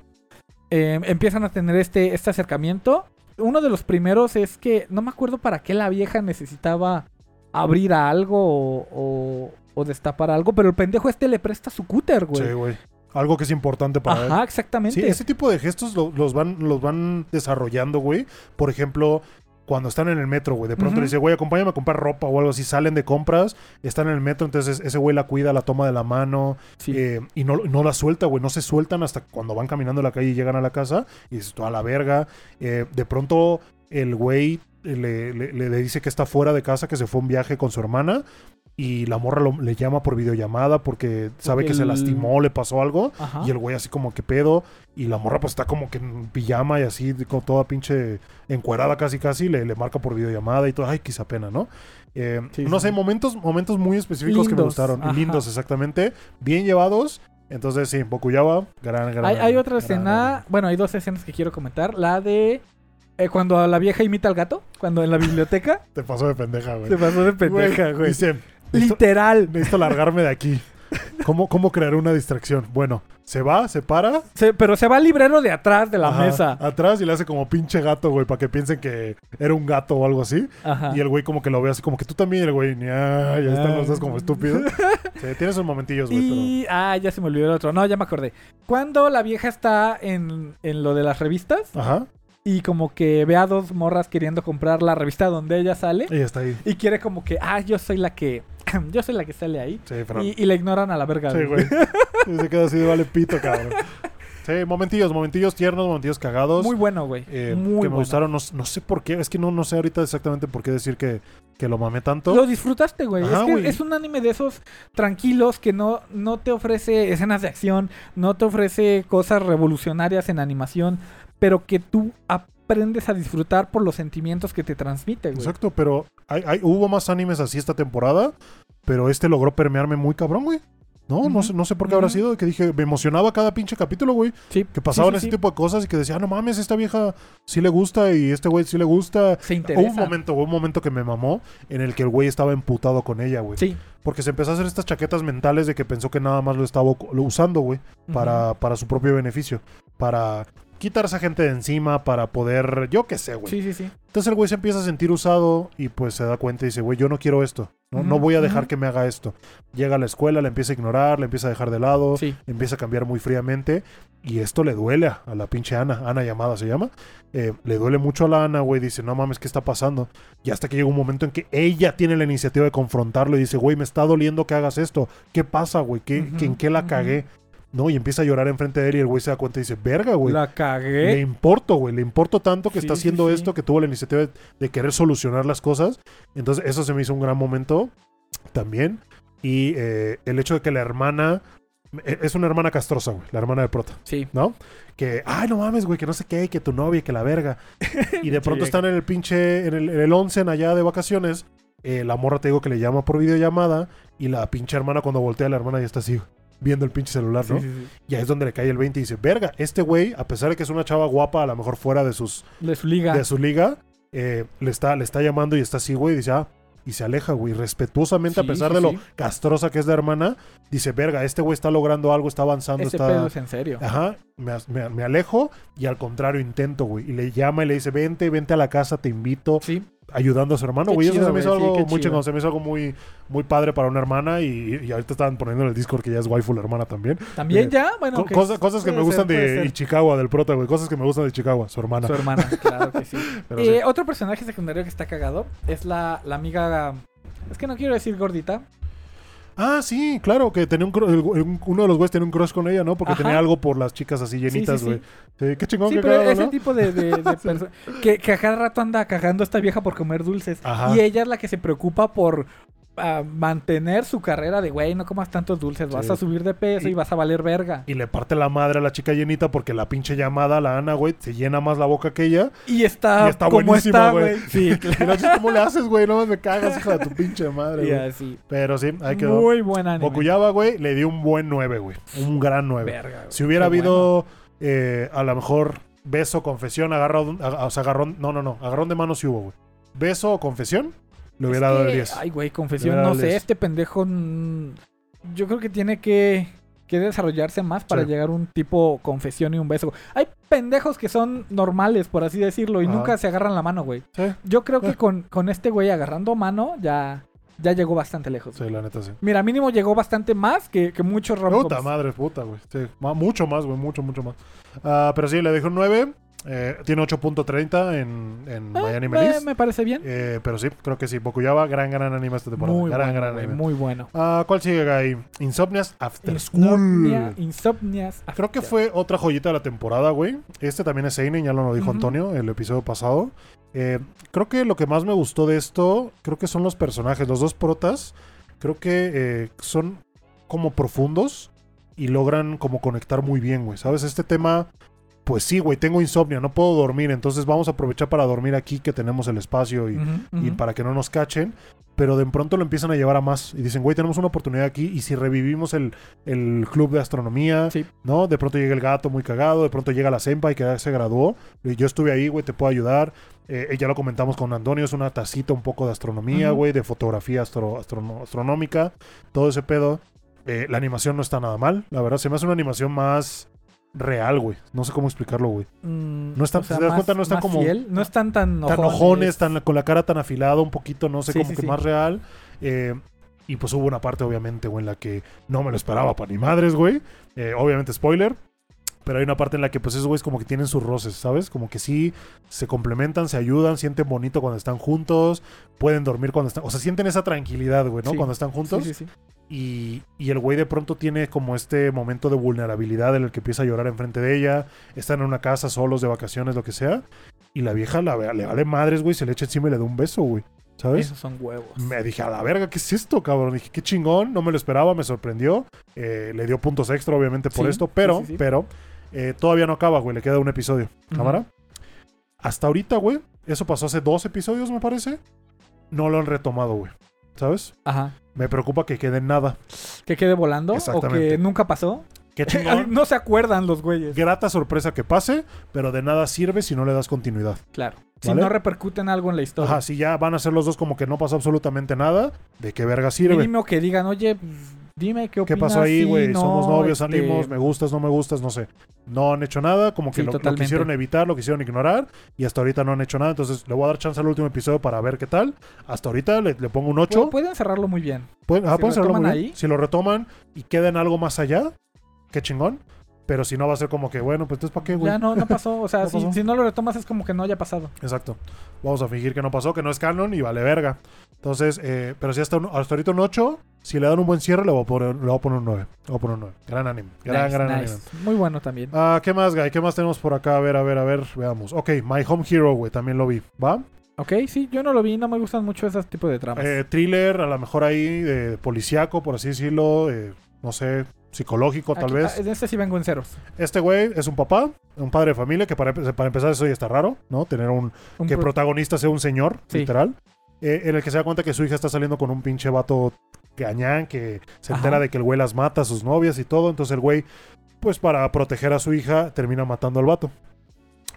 Eh, empiezan a tener este este acercamiento. Uno de los primeros es que no me acuerdo para qué la vieja necesitaba abrir a algo o, o- o destapar algo, pero el pendejo este le presta su cúter, güey. Sí, güey. Algo que es importante para él. Ajá, exactamente. Sí, ese tipo de gestos lo- los, van, los van desarrollando, güey. Por ejemplo, cuando están en el metro, güey. De pronto le dice, güey, acompáñame a comprar ropa o algo así. Salen de compras, están en el metro, entonces ese güey la cuida, la toma de la mano. Sí. eh, y no, no la suelta, güey. No se sueltan hasta cuando van caminando en la calle y llegan a la casa. Y dices, toda la verga. Eh, de pronto el güey le- le dice que está fuera de casa, que se fue a un viaje con su hermana. Y la morra lo- le llama por videollamada porque sabe Porque que se lastimó, le pasó algo. Ajá. Y el güey así como que pedo. Y la morra pues está como que en pijama y así, con toda pinche encuerada casi casi. Le, le marca por videollamada y todo. Ay, quizá pena, ¿no? Eh, Sí, no sí, sé, momentos, momentos muy específicos que me gustaron. ajá. Lindos, exactamente. Bien llevados. Entonces, sí, Bokuyaba, gran, gran. Hay, hay otra gran, escena, gran. bueno, hay dos escenas que quiero comentar. La de eh, cuando la vieja imita al gato, cuando en la biblioteca. Te pasó de pendeja, güey. Se pasó de pendeja, güey. Dice, necesito, Literal. necesito largarme de aquí. ¿Cómo, ¿Cómo crear una distracción? Bueno, se va, se para. Se- pero se va al librero de atrás de la ajá, mesa. Atrás y le hace como pinche gato, güey, para que piensen que era un gato o algo así. Ajá. Y el güey como que lo ve así como que tú también, el güey, ya, ya están los dos como estúpidos. Sí, tienes sus momentillos, güey, Y, ah, ya se me olvidó el otro. No, ya me acordé. Cuando la vieja está en, en lo de las revistas. Ajá, y como que ve a dos morras queriendo comprar la revista donde ella sale ella está ahí. y quiere como que, ah, yo soy la que, yo soy la que sale ahí. Sí, pero... Y, y la ignoran a la verga. Sí, güey. Y se queda así de vale pito, cabrón. Sí, momentillos, momentillos tiernos, momentillos cagados. Muy bueno, güey. eh, Muy que me gustaron, no, no sé por qué, es que no, no sé ahorita exactamente por qué decir que, que lo mamé tanto. Lo disfrutaste, güey. Ajá, es que güey. es un anime de esos tranquilos que no, no te ofrece escenas de acción, no te ofrece cosas revolucionarias en animación, pero que tú aprendes a disfrutar por los sentimientos que te transmite, güey. Exacto, pero hay, hay- hubo más animes así esta temporada, pero este logró permearme muy cabrón, güey. No, no sé, no sé por qué habrá sido, que dije, me emocionaba cada pinche capítulo, güey. Sí, Que pasaban sí, ese tipo de cosas y que decía, "Ah, no mames, esta vieja sí le gusta y este güey sí le gusta. Se Hubo interesa. un momento, hubo un momento que me mamó en el que el güey estaba emputado con ella, güey. Sí. Porque se empezó a hacer estas chaquetas mentales de que pensó que nada más lo estaba lo usando, güey, para, para su propio beneficio. Para, quitar a esa gente de encima para poder, yo qué sé, güey. Sí, sí, sí. Entonces el güey se empieza a sentir usado y pues se da cuenta y dice, güey, yo no quiero esto. No, no voy a dejar que me haga esto. Llega a la escuela, le empieza a ignorar, le empieza a dejar de lado, Sí. empieza a cambiar muy fríamente y esto le duele a, la pinche Ana. Ana llamada se llama. Eh, le duele mucho a la Ana, güey. Dice, no mames, ¿qué está pasando? Y hasta que llega un momento en que ella tiene la iniciativa de confrontarlo y dice, güey, me está doliendo que hagas esto. ¿Qué pasa, güey? ¿Qué, ¿En qué la cagué? No, y empieza a llorar enfrente de él y el güey se da cuenta y dice, verga, güey. La Le cagué. importo, güey. Le importo tanto que Sí, está haciendo sí. esto, que tuvo la iniciativa de, de querer solucionar las cosas. Entonces, eso se me hizo un gran momento también. Y eh, el hecho de que la hermana. e- Es una hermana castrosa, güey. La hermana de Prota, Sí. ¿no? Que, ay, no mames, güey, que no sé qué, que tu novia, que la verga. Y de pronto están en el pinche. En el, en el onsen allá de vacaciones. eh, la morra te digo que le llama por videollamada. Y la pinche hermana, cuando voltea, la hermana ya está así, viendo el pinche celular, ¿no? sí, sí. Y ahí es donde le cae el 20 y dice, verga, este güey, a pesar de que es una chava guapa, a lo mejor fuera de sus De su liga. de su liga, eh, le, está, le está llamando y está así, güey, y dice, ah, y se aleja, güey, respetuosamente, a pesar de lo castrosa que es la hermana, dice, verga, este güey está logrando algo, está avanzando, Ese está... pedo es en serio. Ajá, me- me alejo y al contrario intento, güey. Y le llama y le dice, vente, vente a la casa, te invito, Sí. Ayudando a su hermano, güey. Eso se me hizo sí, algo qué muy chido. se me hizo algo muy, muy padre para una hermana y, y ahorita estaban poniendo en el Discord que ya es waifu la hermana también. También Eh, ya, bueno, Co- cosas, cosas que me gustan ser, de. Ichikawa, del prota, güey. Cosas que me gustan de Ichikawa, su hermana. Su hermana, claro que sí. Eh, sí. Otro personaje secundario que está cagado es la, la amiga. Es que no quiero decir gordita. Ah, sí, claro, que tenía un, cru- el- un- uno de los güeyes tenía un crush con ella, ¿no? Porque Ajá. tenía algo por las chicas así Sí, llenitas, sí, güey. sí. Sí, qué chingón Sí, que pero cagado, ese ¿no? tipo de, de, de perso- que, que a cada rato anda cagando a esta vieja por comer dulces. Ajá. Y ella es la que se preocupa por ah, mantener su carrera de, güey, no comas tantos dulces, vas Sí. a subir de peso y, Y- vas a valer verga. Y le parte la madre a la chica llenita porque la pinche llamada, la Ana, güey, se llena más la boca que ella. Y está, Y está buenísima, güey. Sí, claro. ¿cómo le haces, güey? No me cagas, hija de tu pinche madre, güey. así. Pero sí, ahí quedó. Muy buen anime. Bokuyaba, güey, le dio un buen 9, güey. Un gran 9. Verga. Si hubiera Qué habido eh, a lo mejor beso, confesión, agarrón, ag- o sea, agarrón, no, no, no, agarrón de mano sí hubo, güey. Beso o confesión, le hubiera dado el que, 10. Ay, güey, confesión, no sé, 10. este pendejo mm, yo creo que tiene que, que desarrollarse más para Sí. llegar a un tipo confesión y un beso. Hay pendejos que son normales, por así decirlo, y nunca se agarran la mano, güey. Sí, Yo creo que con, con este güey agarrando mano ya, ya llegó bastante lejos. sí, la neta sí. Mira, mínimo llegó bastante más que, que muchos romcoms. Puta madre, puta, güey. Sí, mucho más, güey, mucho, mucho más. Ah, pero sí, le dejé un 9. Eh, tiene 8.30 en, en Eh, Miami me, Melis. me parece bien. Eh, pero sí, creo que sí. Bokuyaba, gran, gran anime esta temporada. Muy gran, bueno, gran anime. muy bueno. Ah, ¿Cuál sigue, Guy? Insomnias After Insomnia, School. Insomnias. Creo que After. fue otra joyita de la temporada, güey. Este también es Seinen, ya lo dijo Ujú. Antonio el episodio pasado. Eh, creo que lo que más me gustó de esto, creo que son los personajes, los dos protas. Creo que eh, son como profundos y logran como conectar muy bien, güey. ¿Sabes? Este tema, pues sí, güey, tengo insomnio, no puedo dormir, entonces vamos a aprovechar para dormir aquí que tenemos el espacio y, para que no nos cachen. Pero de pronto lo empiezan a llevar a más. Y dicen, güey, tenemos una oportunidad aquí. Y si revivimos el, el club de astronomía, Sí. ¿no? De pronto llega el gato muy cagado. De pronto llega la Senpai que ya se graduó. Y yo estuve ahí, güey, te puedo ayudar. Eh, ya lo comentamos con Antonio. Es una tacita un poco de astronomía, güey, de fotografía astro- astronómica. Todo ese pedo. Eh, la animación no está nada mal. La verdad, se me hace una animación más real, güey. No sé cómo explicarlo, güey. Mm, No están- o sea, ¿te das más- cuenta? No están como- fiel, no están tan tan ojones, tan, con la cara tan afilada, un poquito, no sé, Sí, como sí, que sí. más real. Eh, y pues hubo una parte, obviamente, güey, en la que no me lo esperaba para ni madres, güey. Eh, obviamente, spoiler. Pero hay una parte en la que, pues, esos güeyes como que tienen sus roces, ¿sabes? Como que sí se complementan, se ayudan, sienten bonito cuando están juntos, pueden dormir cuando están. O sea, sienten esa tranquilidad, güey, ¿no? Cuando están juntos. Sí, sí, sí. Y, y el güey de pronto tiene como este momento de vulnerabilidad en el que empieza a llorar enfrente de ella. Están en una casa solos de vacaciones, lo que sea. Y la vieja la, le vale madres, güey. Se le echa encima y le da un beso, güey. ¿Sabes? Esos son huevos. Me dije, a la verga, ¿qué es esto, cabrón? Dije, qué chingón, no me lo esperaba, me sorprendió. Eh, le dio puntos extra, obviamente, por Sí, esto. Pero, sí, sí, pero, eh, todavía no acaba, güey. Le queda un episodio. ¿Cámara? Hasta ahorita, güey. Eso pasó hace dos episodios, me parece. No lo han retomado, güey. ¿Sabes? Ajá. Me preocupa que quede en nada. Que quede volando o que nunca pasó. Qué chingón. no se acuerdan los güeyes. Grata sorpresa que pase, pero de nada sirve si no le das continuidad. Claro. Si ¿Vale? no repercuten algo en la historia. Ajá, si ya van a ser los dos como que no pasó absolutamente nada, ¿de qué verga sirve? Mínimo que digan, oye, Dime qué ¿Qué opinas. pasó ahí, güey? no, Somos novios, este, salimos, me gustas, no me gustas, no sé. No han hecho nada, como que Sí, lo, quisieron evitar, lo quisieron ignorar y hasta ahorita no han hecho nada. Entonces le voy a dar chance al último episodio para ver qué tal. Hasta ahorita le, le pongo un 8. pu- Pueden cerrarlo muy bien. Pueden, ajá, Si pueden cerrarlo muy bien. ahí. Si lo retoman y queda en algo más allá, qué chingón. Pero si no va a ser como que, bueno, pues entonces ¿para qué, güey? Ya no, no pasó. O sea, No si, pasó. si no lo retomas es como que no haya pasado. Exacto. Vamos a fingir que no pasó, que no es canon y vale verga. Entonces, eh, pero si hasta, un- hasta ahorita un 8, si le dan un buen cierre, le voy a poner, le voy a poner un 9. Le voy a poner un 9. Gran anime. Gran, Nice, gran nice. anime. Muy bueno también. Ah, ¿qué más, Guy? ¿Qué más tenemos por acá? A ver, a ver, a ver. Veamos. Ok, My Home Hero, güey. También lo vi. ¿Va? Ok, sí, yo no lo vi. No me gustan mucho esos tipos de tramas. Eh, thriller, a lo mejor ahí, de policíaco, por así decirlo. eh, no sé, psicológico, tal vez. ah, En este sí vengo en ceros. Este güey es un papá, un padre de familia, que para, para empezar eso ya está raro, ¿no? Tener un, Un que pro- protagonista sea un señor, Sí. literal, eh, en el que se da cuenta que su hija está saliendo con un pinche vato gañán que se Ajá. entera de que el güey las mata a sus novias y todo. Entonces el güey, pues para proteger a su hija, termina matando al vato.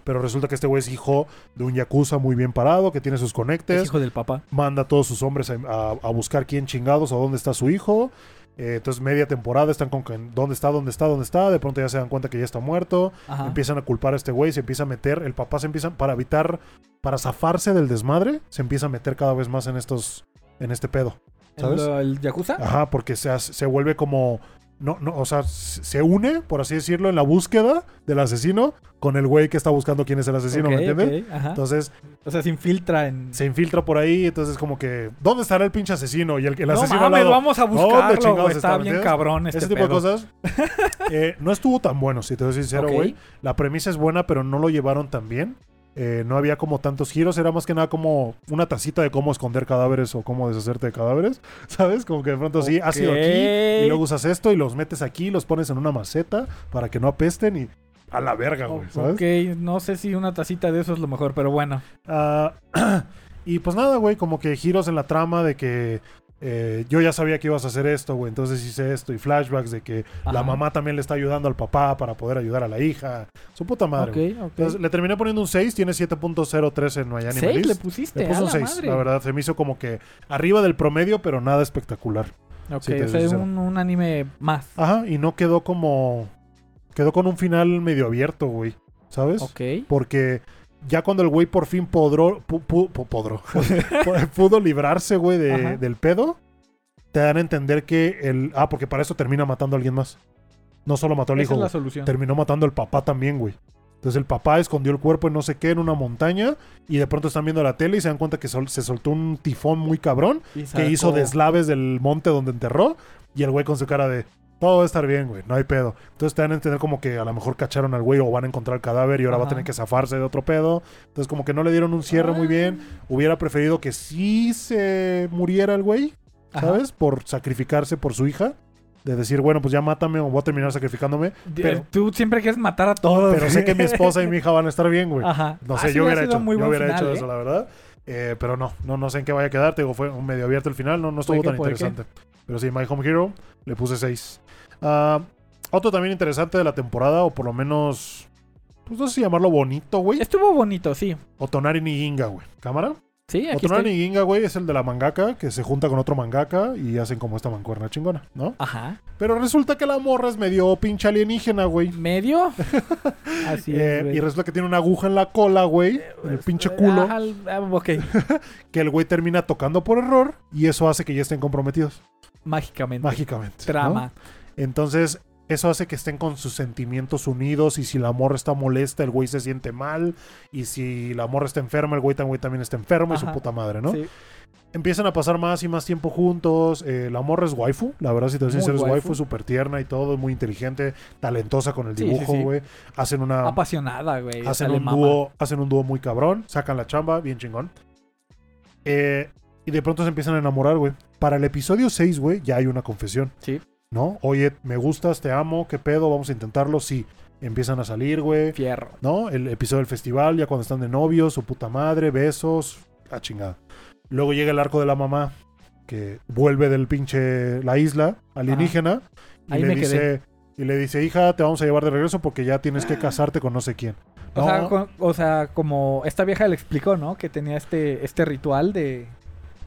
Pero resulta que este güey es hijo de un yakuza muy bien parado, que tiene sus es conectes, hijo del papá. manda a todos sus hombres a, a- a buscar quién chingados o dónde está su hijo. Eh, entonces media temporada están con que dónde está, dónde está, dónde está. De pronto ya se dan cuenta que ya está muerto Ajá. empiezan a culpar a este güey, se empieza a meter, el papá se empieza, para evitar, para zafarse del desmadre, se empieza a meter cada vez más en estos, en este pedo. ¿sabes? ¿El, el Yakuza? Ajá, porque se, se vuelve como, no, no, o sea, se une, por así decirlo, en la búsqueda del asesino con el güey que está buscando quién es el asesino, ¿me entiendes? Entonces o sea, se infiltra en... se infiltra por ahí, entonces como que, ¿dónde estará el pinche asesino? Y el, el no asesino al mames, lado. vamos a ¿Dónde buscarlo, chingados güey. está, Está ¿me bien entiendes? cabrón este Ese tipo pedo. de cosas. eh, no estuvo tan bueno, si te soy sincero, güey. La premisa es buena, pero no lo llevaron tan bien. Eh, no había como tantos giros, era más que nada como una tacita de cómo esconder cadáveres o cómo deshacerte de cadáveres, ¿sabes? Como que de pronto sí, has ido aquí y luego usas esto y los metes aquí, los pones en una maceta para que no apesten y a la verga, güey, ¿sabes? Ok, no sé si una tacita de eso es lo mejor, pero bueno. Ah, y pues nada, güey, como que giros en la trama de que eh, yo ya sabía que ibas a hacer esto, güey, entonces hice esto y flashbacks de que la mamá también le está ayudando al papá para poder ayudar a la hija. Su puta madre. Entonces le terminé poniendo un 6, tiene 7.03 en My Anime ¿Seis le List. pusiste? Le puse un la 6, madre. la verdad, se me hizo como que arriba del promedio, pero nada espectacular. Ok, o sea, sincero. un, un anime más. Ajá, y no quedó como... Quedó con un final medio abierto, güey, ¿sabes? Ok. Porque ya cuando el güey por fin podró, pu- pu- pu- podró, pu- pudo librarse, güey, de- del pedo, te dan a entender que el... Ah, porque para eso termina matando a alguien más. No solo mató al hijo, es la solución. terminó matando al papá también, güey. Entonces el papá escondió el cuerpo en no sé qué, en una montaña, y de pronto están viendo la tele y se dan cuenta que sol- se soltó un tifón muy cabrón, que hizo deslaves del monte donde enterró, y el güey con su cara de... Todo va a estar bien, güey, no hay pedo. Entonces te dan a entender como que a lo mejor cacharon al güey o van a encontrar el cadáver y ahora va a tener que zafarse de otro pedo. Entonces como que no le dieron un cierre muy bien. Hubiera preferido que sí se muriera el güey, Ajá. ¿sabes? Por sacrificarse por su hija. De decir, bueno, pues ya mátame o voy a terminar sacrificándome. Pero- Tú siempre quieres matar a todos. Pero sé que mi esposa y mi hija van a estar bien, güey. Ajá. No Ah, sé, yo hubiera hecho, muy yo hubiera final, hecho ¿eh? eso, la verdad. Eh, pero no, no, no sé en qué vaya a quedar. Te digo, fue un medio abierto el final. No, no estuvo ¿Puede que- tan interesante. Pero sí, My Home Hero le puse 6. otro también interesante de la temporada, o por lo menos, pues no sé si llamarlo bonito, güey. Estuvo bonito, sí. Otonari ni Ginga, güey. ¿Cámara? Sí, aquí Ginga, güey, es el de la mangaka que se junta con otro mangaka y hacen como esta mancuerna chingona, ¿no? Ajá. Pero resulta que la morra es medio pinche alienígena, güey. ¿Medio? Así Eh, es, güey. y resulta que tiene una aguja en la cola, güey, en el pinche culo, Ajá, ah, ok. que el güey termina tocando por error y eso hace que ya estén comprometidos, Mágicamente. mágicamente. ¿no? Trama. Entonces, eso hace que estén con sus sentimientos unidos y si la morra está molesta, el güey se siente mal y si la morra está enferma, el güey, tam- güey también está enfermo y su Ajá. puta madre, ¿no? Sí. Empiezan a pasar más y más tiempo juntos. eh, la morra es waifu, la verdad, si te soy Muy sincero, es waifu. súper tierna y todo, muy inteligente, talentosa con el Sí, sí, dibujo, sí. güey. Hacen una... Apasionada, güey. Hacen un, dúo, hacen un dúo muy cabrón, sacan la chamba, bien chingón. Eh, y de pronto se empiezan a enamorar, güey. Para el episodio 6, güey, ya hay una confesión, Sí. ¿No? Oye, me gustas, te amo, ¿qué pedo? Vamos a intentarlo. Sí, empiezan a salir, güey. Fierro. ¿No? El episodio del festival, ya cuando están de novios, su puta madre, besos, a chingada. Luego llega el arco de la mamá, que vuelve del pinche la isla alienígena. Y le dice... quedé. Y le dice, hija, te vamos a llevar de regreso porque ya tienes que casarte con no sé quién. O, sea, con- o sea, como esta vieja le explicó, ¿no? Que tenía este, este ritual de,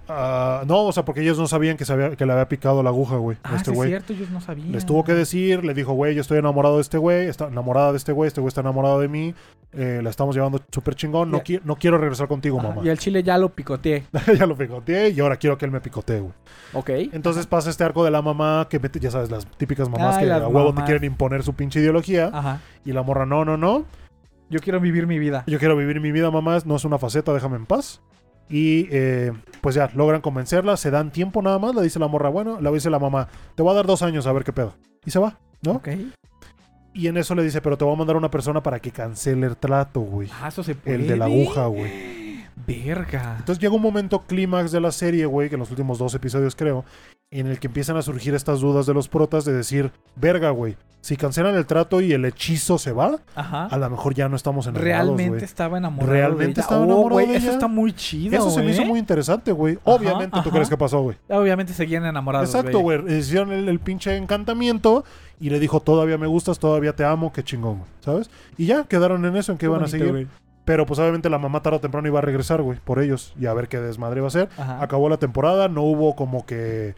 Ah, no, o sea, porque ellos no sabían que, se había- que le había picado la aguja, güey. Ah, este sí, es cierto, ellos no sabían. Les tuvo que decir, le dijo, güey, yo estoy enamorado de este güey, está enamorada de este güey, este güey está enamorado de mí, eh, la estamos llevando súper chingón, no, qui- no quiero regresar contigo, Ajá, mamá. Y el chile ya lo picoteé. ya lo picoteé y ahora quiero que él me picotee, güey. Ok. Entonces pasa este arco de la mamá, que ya sabes, las típicas mamás Ay, que a huevo te quieren imponer su pinche ideología, Ajá. y la morra, no, no, no, Yo quiero vivir mi vida. yo quiero vivir mi vida, mamá, no es una faceta, déjame en paz. Y eh, pues ya, logran convencerla, se dan tiempo nada más, le dice la morra, bueno, le dice la mamá, te voy a dar dos años a ver qué pedo. Y se va, ¿no? Ok. Y en eso le dice, pero te voy a mandar una persona para que cancele el trato, güey. Ah, eso se puede. El de la aguja, güey. Verga. Entonces llega un momento clímax de la serie, güey, que en los últimos dos episodios creo, en el que empiezan a surgir estas dudas de los protas de decir, verga, güey, si cancelan el trato y el hechizo se va, Ajá. a lo mejor ya no estamos enamorados, Realmente estaba enamorado Realmente de ella. estaba Oh, enamorado de eso ella. está muy chido, Eso se me hizo güey. muy interesante, güey. Obviamente, ¿tú crees que pasó, güey? Obviamente seguían enamorados, Exacto, güey. Hicieron el, el pinche encantamiento y le dijo, todavía me gustas, todavía te amo, qué chingón, güey. ¿Sabes? Y ya quedaron en eso, en que Qué iban a seguir. Pero pues obviamente la mamá tarde o temprano iba a regresar, güey, por ellos y a ver qué desmadre iba a ser. Ajá. Acabó la temporada, no hubo como que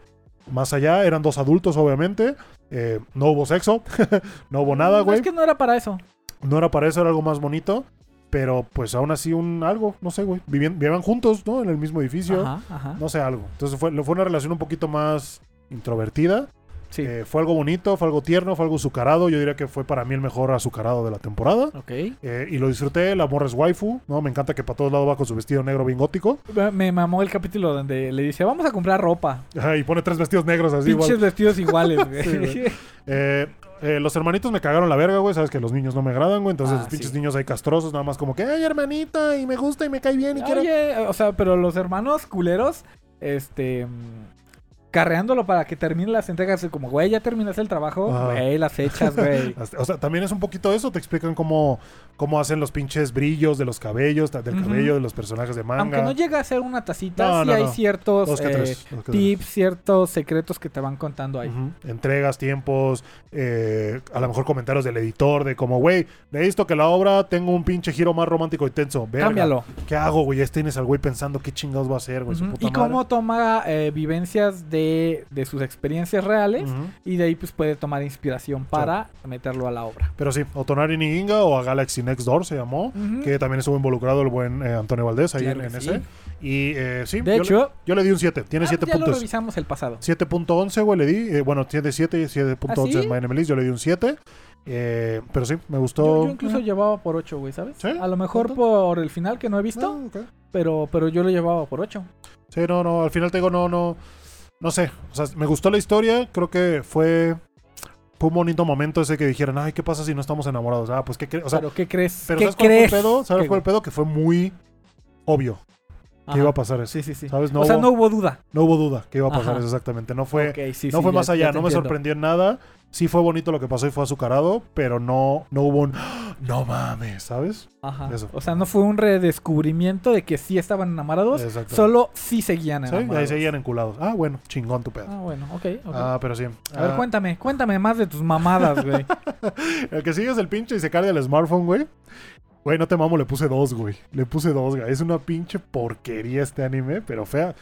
más allá, eran dos adultos, obviamente. Eh, no hubo sexo, no hubo nada, No, güey. Es que no era para eso. No era para eso, era algo más bonito. Pero pues aún así un algo, no sé, güey. Vivían, vivían juntos, ¿no? En el mismo edificio. Ajá, ajá. No sé, algo. Entonces fue, fue una relación un poquito más introvertida. Sí. Eh, fue algo bonito, fue algo tierno, fue algo azucarado. Yo diría que fue para mí el mejor azucarado de la temporada. ok. Eh, y lo disfruté, la morra es waifu, ¿no? Me encanta que para todos lados va con su vestido negro bien gótico. Me mamó el capítulo donde le dice, vamos a comprar ropa. Y pone tres vestidos negros así Pinches igual. vestidos iguales, güey. Sí, güey. Eh, eh, los hermanitos me cagaron la verga, güey. Sabes que los niños no me agradan, güey. Entonces Ah, los pinches sí. niños ahí castrosos, nada más como que, ay, hermanita, y me gusta y me cae bien y quiero. Oye, o sea, pero los hermanos culeros, este... Carreándolo para que termine las entregas, como, güey, ya terminaste el trabajo, Ajá. güey, las fechas, güey. O sea, también es un poquito eso. Te explican cómo, cómo hacen los pinches brillos de los cabellos, del cabello de los personajes de manga. Aunque no llega a ser una tacita, No, sí no, hay no. ciertos eh, tres, tips, ciertos secretos que te van contando ahí. Entregas, tiempos, eh, a lo mejor comentarios del editor de como, güey, de esto que la obra tengo un pinche giro más romántico y tenso. Verga, Cámbialo. ¿Qué hago, güey? Ya tienes al güey pensando qué chingados va a hacer, güey. su Ujú. puta Y madre. cómo toma eh, vivencias de, de sus experiencias reales y de ahí pues puede tomar inspiración para meterlo a la obra. Pero sí, o Tonari Niginga o a Galaxy Next Door se llamó. Que también estuvo involucrado el buen eh, Antonio Valdés ahí Claro en, que en sí. ese. Y eh, sí, De yo, le, hecho, yo le di un 7. Tiene ah, 7 ya lo revisamos el pasado. 7.11, güey, le di. Eh, bueno, tiene 7 y 7.11 ¿Ah, sí? My Name. Yo le di un 7. Eh, pero sí, me gustó. Yo, yo incluso llevaba por 8, güey, ¿sabes? ¿Sí? A lo mejor ¿Cuánto? por el final que no he visto, Ah, pero, pero yo lo llevaba por 8. Sí, no, no, al final te digo, no, no, no sé. O sea, me gustó la historia, creo que fue, fue un bonito momento ese que dijeran, ay, ¿qué pasa si no estamos enamorados? Ah, pues, ¿qué crees? O sea, pero ¿qué crees? pero ¿Qué ¿sabes cuál fue el pedo? ¿Sabes ¿Qué, cuál fue el pedo? Que fue muy obvio que iba a pasar eso. Sí, sí, sí. ¿Sabes? No, o sea, hubo, no hubo duda. no hubo duda que iba a pasar Ajá. eso exactamente. No fue, sí, no sí, fue ya- más allá, no me entiendo. sorprendió en nada. Sí fue bonito lo que pasó y fue azucarado, pero no, no hubo un, no mames, ¿sabes? Ajá. Eso. O sea, no fue un redescubrimiento de que sí estaban enamorados, Exacto. solo sí seguían Sí, enamorados. ahí seguían enculados. Ah, bueno, chingón tu pedo. Ah, bueno, ok, ok. Ah, pero sí. A ver, Ah, cuéntame, cuéntame más de tus mamadas, güey. El que sigue es el pinche y se carga el smartphone, güey. Güey, no te mamo, le puse dos, güey. Le puse dos, güey. Es una pinche porquería este anime, pero fea.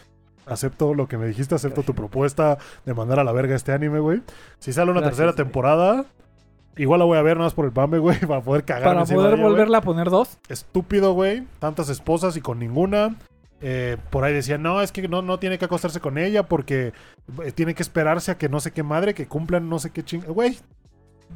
Acepto lo que me dijiste, acepto tu propuesta de mandar a la verga este anime, güey. Si sale una Gracias, tercera güey. temporada, igual la voy a ver nada más por el pame, güey, para poder cagar. Para poder volverla a poner dos. Estúpido, güey. Tantas esposas y con ninguna. Eh, por ahí decían, no, es que no, no tiene que acostarse con ella porque eh, tiene que esperarse a que no sé qué madre, que cumplan no sé qué ching... Güey,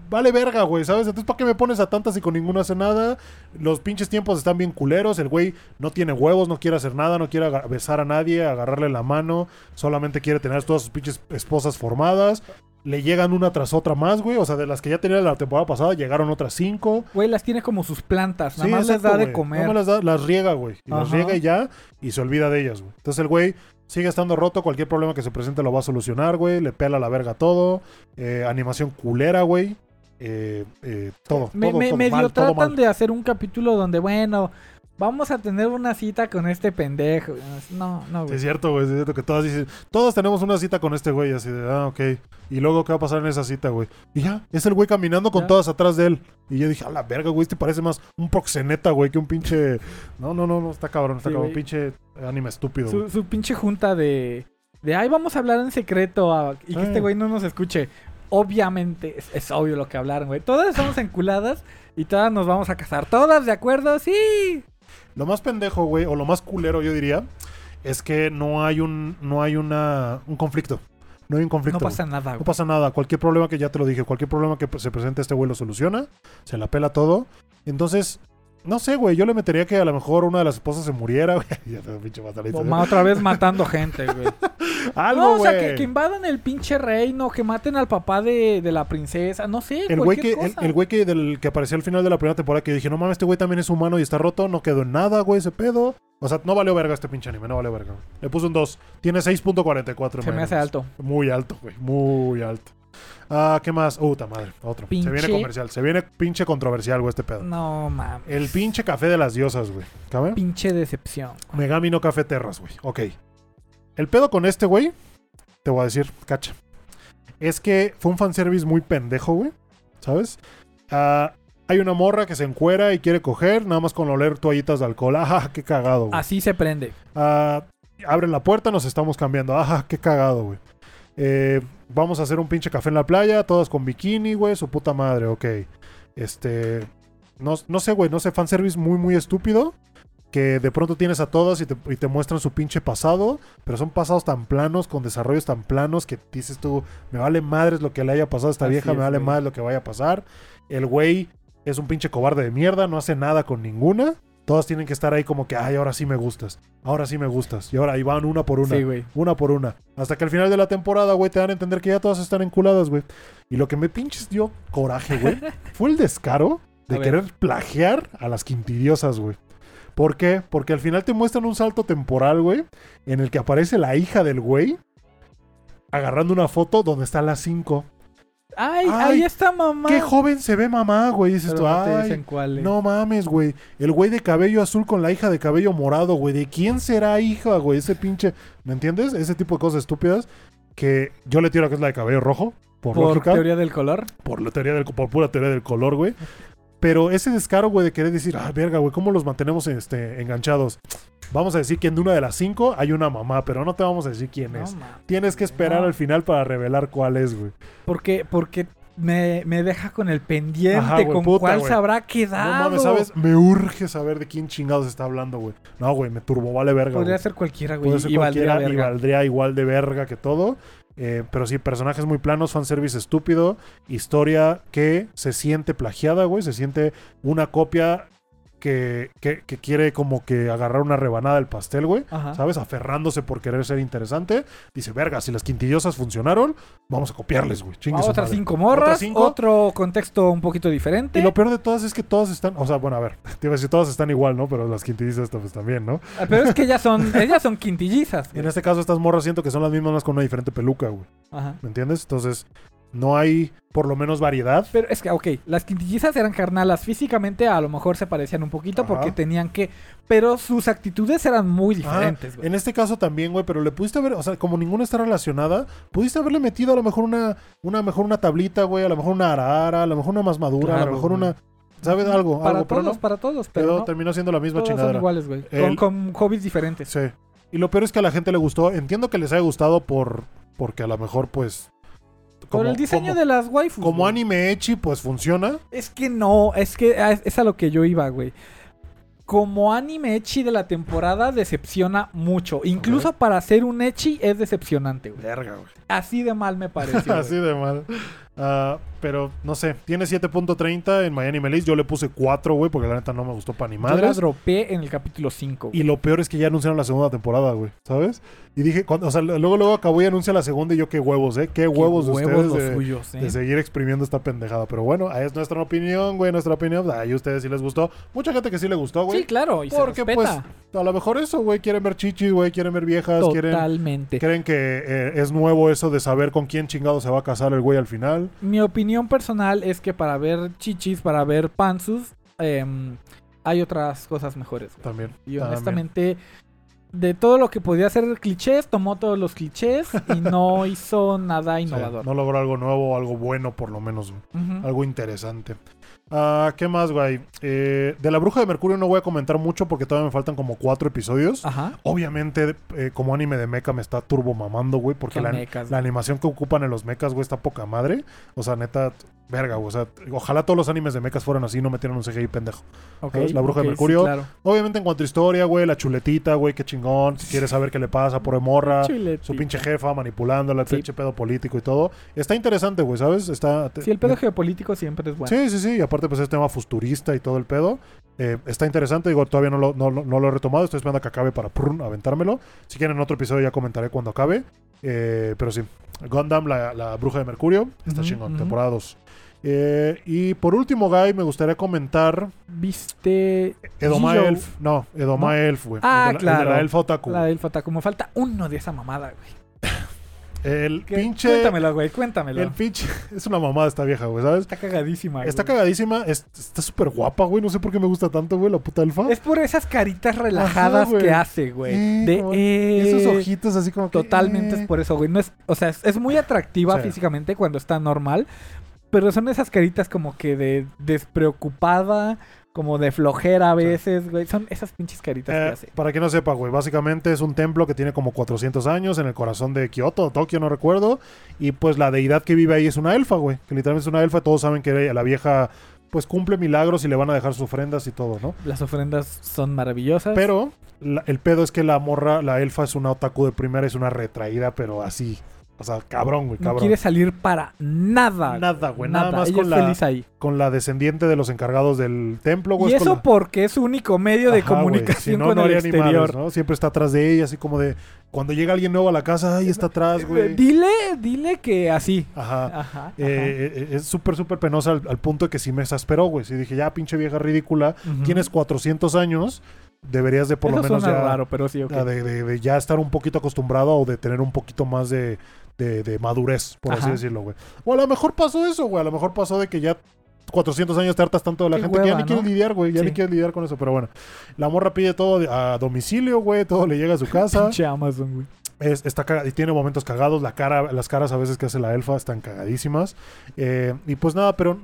vale verga, güey, ¿sabes? Entonces, ¿para qué me pones a tantas y con ninguna hace nada? Los pinches tiempos están bien culeros. El güey no tiene huevos, no quiere hacer nada, no quiere besar a nadie, agarrarle la mano. Solamente quiere tener todas sus pinches esposas formadas. Le llegan una tras otra más, güey. O sea, de las que ya tenía la temporada pasada, llegaron otras cinco. Güey, las tiene como sus plantas. Nada Sí, más les da de comer. Nada más las, da- las riega, güey. Y las riega y ya, y se olvida de ellas, güey. Entonces el güey sigue estando roto, cualquier problema que se presente lo va a solucionar, güey. Le pela la verga todo. Eh, animación culera, güey. Eh, eh, todo, Me, todo, me- todo medio mal, todo tratan mal. de hacer un capítulo donde, bueno, vamos a tener una cita con este pendejo. No, no, Sí, güey. es cierto, güey. Es cierto que todas dicen, todos tenemos una cita con este güey. Así de, ah, ok. Y luego, ¿qué va a pasar en esa cita, güey? Y ya, es el güey caminando con Ya. todas atrás de él. Y yo dije, a la verga, güey, este parece más un proxeneta, güey, que un pinche. No, no, no, no, está cabrón, está Sí, cabrón. güey. Pinche anime estúpido. Su, su pinche junta de. De ay, vamos a hablar en secreto. ah, y que este güey no nos escuche. Obviamente, es, es obvio lo que hablaron, güey. Todas estamos enculadas y todas nos vamos a casar. ¿Todas de acuerdo? Sí. Lo más pendejo, güey, o lo más culero, yo diría, es que no hay un, no hay una, un conflicto. No hay un conflicto. No güey. pasa nada, No güey. pasa nada. Cualquier problema que ya te lo dije, cualquier problema que se presente este güey lo soluciona. Se la pela todo. Entonces, no sé, güey. Yo le metería que a lo mejor una de las esposas se muriera, güey. Otra vez matando gente, güey. Algo, no, o sea, güey. que, que invadan el pinche reino, que maten al papá de, de la princesa, no sé, El güey que, cualquier el, cosa. el güey que, del, que apareció al final de la primera temporada que dije, no mames, este güey también es humano y está roto, no quedó en nada, güey, ese pedo. O sea, no valió verga este pinche anime, no valió verga. Le puse un 2. Tiene 6.44. Se me hace alto. Muy alto, güey, muy alto. Ah, ¿qué más? Puta madre, otro. Se viene comercial, se viene pinche controversial, güey, este pedo. No, mames. El pinche café de las diosas, güey. ¿Cabe? Pinche decepción. Megami no Café Terras, güey. Ok. El pedo con este, güey, te voy a decir, cacha. Es que fue un fanservice muy pendejo, güey. ¿Sabes? Ah, hay una morra que se encuera y quiere coger, nada más con oler toallitas de alcohol. Ajá, qué cagado, güey. Así se prende. Ah, abren la puerta, nos estamos cambiando. Ajá, qué cagado, güey. Eh, vamos a hacer un pinche café en la playa, todas con bikini, güey, su puta madre, ok. Este. No, no sé, güey, no sé, fanservice muy, muy estúpido. Que de pronto tienes a todas y te, y te muestran su pinche pasado, pero son pasados tan planos, con desarrollos tan planos, que dices tú, me vale madres lo que le haya pasado a esta Así vieja, es, me vale madres lo que vaya a pasar. El güey es un pinche cobarde de mierda, no hace nada con ninguna. Todas tienen que estar ahí como que, ay, ahora sí me gustas. Ahora sí me gustas. Y ahora ahí van una por una. Sí, güey. Una por una. Hasta que al final de la temporada, güey, te dan a entender que ya todas están enculadas, güey. Y lo que me pinches dio coraje, güey, fue el descaro de querer plagiar a las quintidiosas, güey. ¿Por qué? Porque al final te muestran un salto temporal, güey, en el que aparece la hija del güey agarrando una foto donde está las 5. Ay, Ay, ahí está mamá. Qué joven se ve mamá, güey. Dices Pero tú, no te ay, dicen cuál es. no mames, güey. El güey de cabello azul con la hija de cabello morado, güey. ¿De quién será hija, güey? Ese pinche. ¿Me entiendes? Ese tipo de cosas estúpidas que yo le tiro a que es la de cabello rojo. Por, Por lógica. teoría del color. Por la teoría del, por pura teoría del color, güey. Pero ese descaro, güey, de querer decir, ah, verga, güey, ¿cómo los mantenemos este, enganchados? Vamos a decir que en una de las cinco hay una mamá, pero no te vamos a decir quién No, es. Tienes que esperar No. al final para revelar cuál es, güey. Porque, porque me, me deja con el pendiente, Ajá, güey, con puta, cuál güey. se habrá No quedado. mames, ¿sabes? Me urge saber de quién chingados está hablando, güey. No, güey, me turbo, vale verga. Podría güey. ser cualquiera, güey. Puede ser y valdría cualquiera y verga. valdría igual de verga que todo. Eh, pero sí, personajes muy planos, fanservice estúpido, historia que se siente plagiada, güey. Se siente una copia que, que, que quiere como que agarrar una rebanada del pastel, güey. Ajá. ¿Sabes? Aferrándose por querer ser interesante. Dice, verga, si las quintidiosas funcionaron, vamos a copiarles, güey. Chingue Ah, otras madre". cinco morras, cinco. otro contexto un poquito diferente. Y lo peor de todas es que todas están, o sea, bueno, a ver, te iba a decir, todas están igual, ¿no? Pero las quintillizas pues también, ¿no? Ah, Pero es que ellas son, ellas son quintillizas. En este caso, estas morras siento que son las mismas, más con una diferente peluca, güey. Ajá. ¿Me entiendes? Entonces, no hay por lo menos variedad. Pero es que, ok, las quintillizas eran carnalas. Físicamente a lo mejor se parecían un poquito Ajá. porque tenían que... Pero sus actitudes eran muy Ah, diferentes, güey. en este caso también, güey, pero le pudiste haber, o sea, como ninguna está relacionada, pudiste haberle metido a lo mejor una, una mejor una tablita, güey, a lo mejor una arara, a lo mejor una más madura, a lo mejor güey. una, ¿sabes? Algo, para algo, pero todos, no. para todos. Pero Pero no, terminó siendo la misma todos son chingadera. iguales, güey. Con, con hobbies diferentes. Sí. Y lo peor es que a la gente le gustó. Entiendo que les haya gustado por, porque a lo mejor, pues. Por el diseño como, de las waifus. como güey. anime echi, pues funciona. Es que no, es que a- es a lo que yo iba, güey. Como anime echi de la temporada decepciona mucho. Incluso para hacer un echi es decepcionante, güey. Verga, güey. Así de mal me pareció. Así de mal. Ah, pero no sé, tiene 7.30 en Miami Melis. Yo le puse 4, güey, porque la neta no me gustó para ni Yo la madres. dropé en el capítulo 5. Y lo peor es que ya anunciaron la segunda temporada, güey, ¿sabes? Y dije, cuando, o sea, luego luego acabó y anuncia la segunda y yo qué huevos, ¿eh? Qué huevos de ustedes los de, suyos, ¿eh? de seguir exprimiendo esta pendejada. Pero bueno, es nuestra opinión, güey, nuestra opinión. Ay, a ustedes sí les gustó. Mucha gente que sí le gustó, güey. Sí, claro, y Porque, se respeta. A lo mejor eso, güey, quieren ver chichis, güey, quieren ver viejas, quieren... Totalmente. Creen que eh, es nuevo eso de saber con quién chingado se va a casar el güey al final. Mi opinión personal es que para ver chichis, para ver pansus, em, hay otras cosas mejores. güey. También. Y también. honestamente, de todo lo que podía ser clichés, tomó todos los clichés y no hizo nada Sí, innovador. no logró algo nuevo, algo bueno por lo menos, güey. Algo interesante. Ah, ¿Qué más, güey? Eh, de la Bruja de Mercurio no voy a comentar mucho porque todavía me faltan como cuatro episodios. Ajá. Obviamente, eh, como anime de mecha me está turbo mamando, güey, porque la, mechas, la animación que ocupan en los mechas, güey, está poca madre. O sea, neta, verga. O sea, ojalá todos los animes de mechas fueran así y no metieran un CGI pendejo. Ok, ¿sabes? La Bruja de sí, Mercurio. claro. Obviamente, en cuanto a historia, güey, la chuletita, güey, qué chingón. Si quieres saber qué le pasa por morra. Su Chuletita. pinche jefa manipulándola, el Sí. pinche pedo político y todo. Está interesante, güey, ¿sabes? Está. Sí, el pedo geopolítico siempre es bueno. Sí, sí, sí. Y aparte, pues es tema futurista y todo el pedo. Eh, está interesante. Digo, todavía no lo, no, lo- no lo he retomado. Estoy esperando a que acabe para aventármelo. Si quieren otro episodio ya comentaré cuando acabe. Eh, pero sí. Gundam, la, la bruja de Mercurio. Está chingón. Temporada 2. Eh, y por último, Guy, me gustaría comentar ¿Viste Edoma? Elf. No, Edoma ¿No? Elf, güey. Ah, El de la- el de claro. la Elfa Otaku. la del Fata? Como falta uno de esa mamada, güey. El ¿Qué? pinche. Cuéntamelo, güey, cuéntamelo. El pinche. Es una mamada esta vieja, güey, ¿sabes? Está cagadísima, Está güey. cagadísima. es- está súper guapa, güey. No sé por qué me gusta tanto, güey, la puta elfa. Es por esas caritas relajadas Ajá, que hace, güey. Sí, de eh, Esos ojitos así como que. Totalmente eh. es por eso, güey. No es, o sea, es, es muy atractiva Sí. físicamente cuando está normal. Pero son esas caritas como que de despreocupada, como de flojera a veces, güey. Son esas pinches caritas Eh, que hace. para quien no sepa, güey, básicamente es un templo que tiene como 400 años en el corazón de Kioto, Tokio, no recuerdo. Y pues la deidad que vive ahí es una elfa, güey. Que literalmente es una elfa. Todos saben que la vieja, pues cumple milagros y le van a dejar sus ofrendas y todo, ¿no? Las ofrendas son maravillosas. Pero la- el pedo es que la morra, la elfa es una otaku de primera, es una retraída, pero así. O sea, cabrón, güey, no cabrón. quiere salir para nada. Nada, güey, nada más Ella con es la- feliz ahí. Con la descendiente de los encargados del templo, güey. Y es eso la- porque es su único medio de Ajá, comunicación Si no, con no el exterior. ¿no? Siempre está atrás de ella, así como de cuando llega alguien nuevo a la casa, ay, está atrás, güey. Dile, dile que así. Ajá. Ajá. ajá. Eh, eh, es súper, súper penosa al, al punto de que sí me exasperó, güey. Sí dije, ya, pinche vieja ridícula, tienes 400 años, deberías de por Eso lo menos ya, raro, pero sí, ok. ya de, de- de ya estar un poquito acostumbrado o de tener un poquito más de, de- de madurez, por así decirlo, güey. O a lo mejor pasó eso, güey. A lo mejor pasó de que ya 400 años te hartas tanto de la Qué gente que ya ni quieres ¿no? lidiar, güey. Ya Sí. ni quieres lidiar con eso, pero bueno. La morra pide todo a domicilio, güey. Todo le llega a su casa. Pinche Amazon, güey. Es- está y tiene momentos cagados. La cara, las caras a veces que hace la elfa están cagadísimas. Eh, y pues nada, pero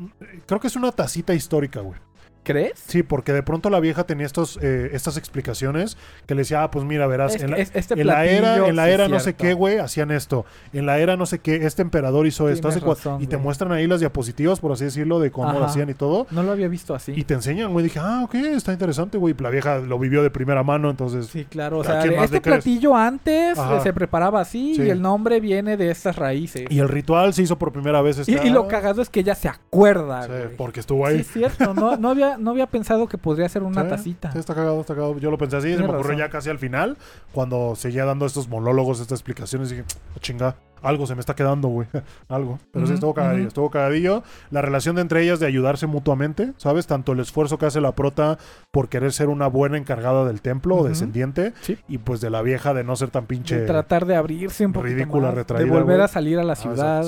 creo que es una tacita histórica, güey. ¿Crees? Sí, porque de pronto la vieja tenía estos, eh, estas explicaciones que le decía, ah, pues mira, verás, Es en que la, es- este en la era, en la sí, era no sé qué, güey, hacían esto. En la era no sé qué, este emperador hizo esto. Hace razón, y te muestran ahí las diapositivas, por así decirlo, de cómo lo hacían y todo. No lo había visto así. Y te enseñan, güey. Dije, ah, ok, está interesante, güey. La vieja lo vivió de primera mano, entonces... Sí, claro. O ¿A sea, quién más este platillo antes Ajá. se preparaba así Sí. y el nombre viene de estas raíces. Y el ritual se hizo por primera vez. Y, esta- y lo cagado es que ella se acuerda, Sí, porque estuvo Sí, ahí. es cierto. No, no, había, no había pensado que podría ser una Sí, tacita. sí, está cagado, está cagado. Yo lo pensé así, se me ocurrió ya casi al final, cuando seguía dando estos monólogos, estas explicaciones, dije, "Oh, chinga, algo se me está quedando, güey. algo. Pero sí, estuvo cagadillo, estuvo cagadillo. La relación de entre ellas de ayudarse mutuamente, ¿sabes? Tanto el esfuerzo que hace la prota por querer ser una buena encargada del templo o Ujú. descendiente, Sí. y pues de la vieja de no ser tan pinche... De tratar de abrirse un poquito ridícula, más, retraída, de volver a salir a la Ah, ciudad.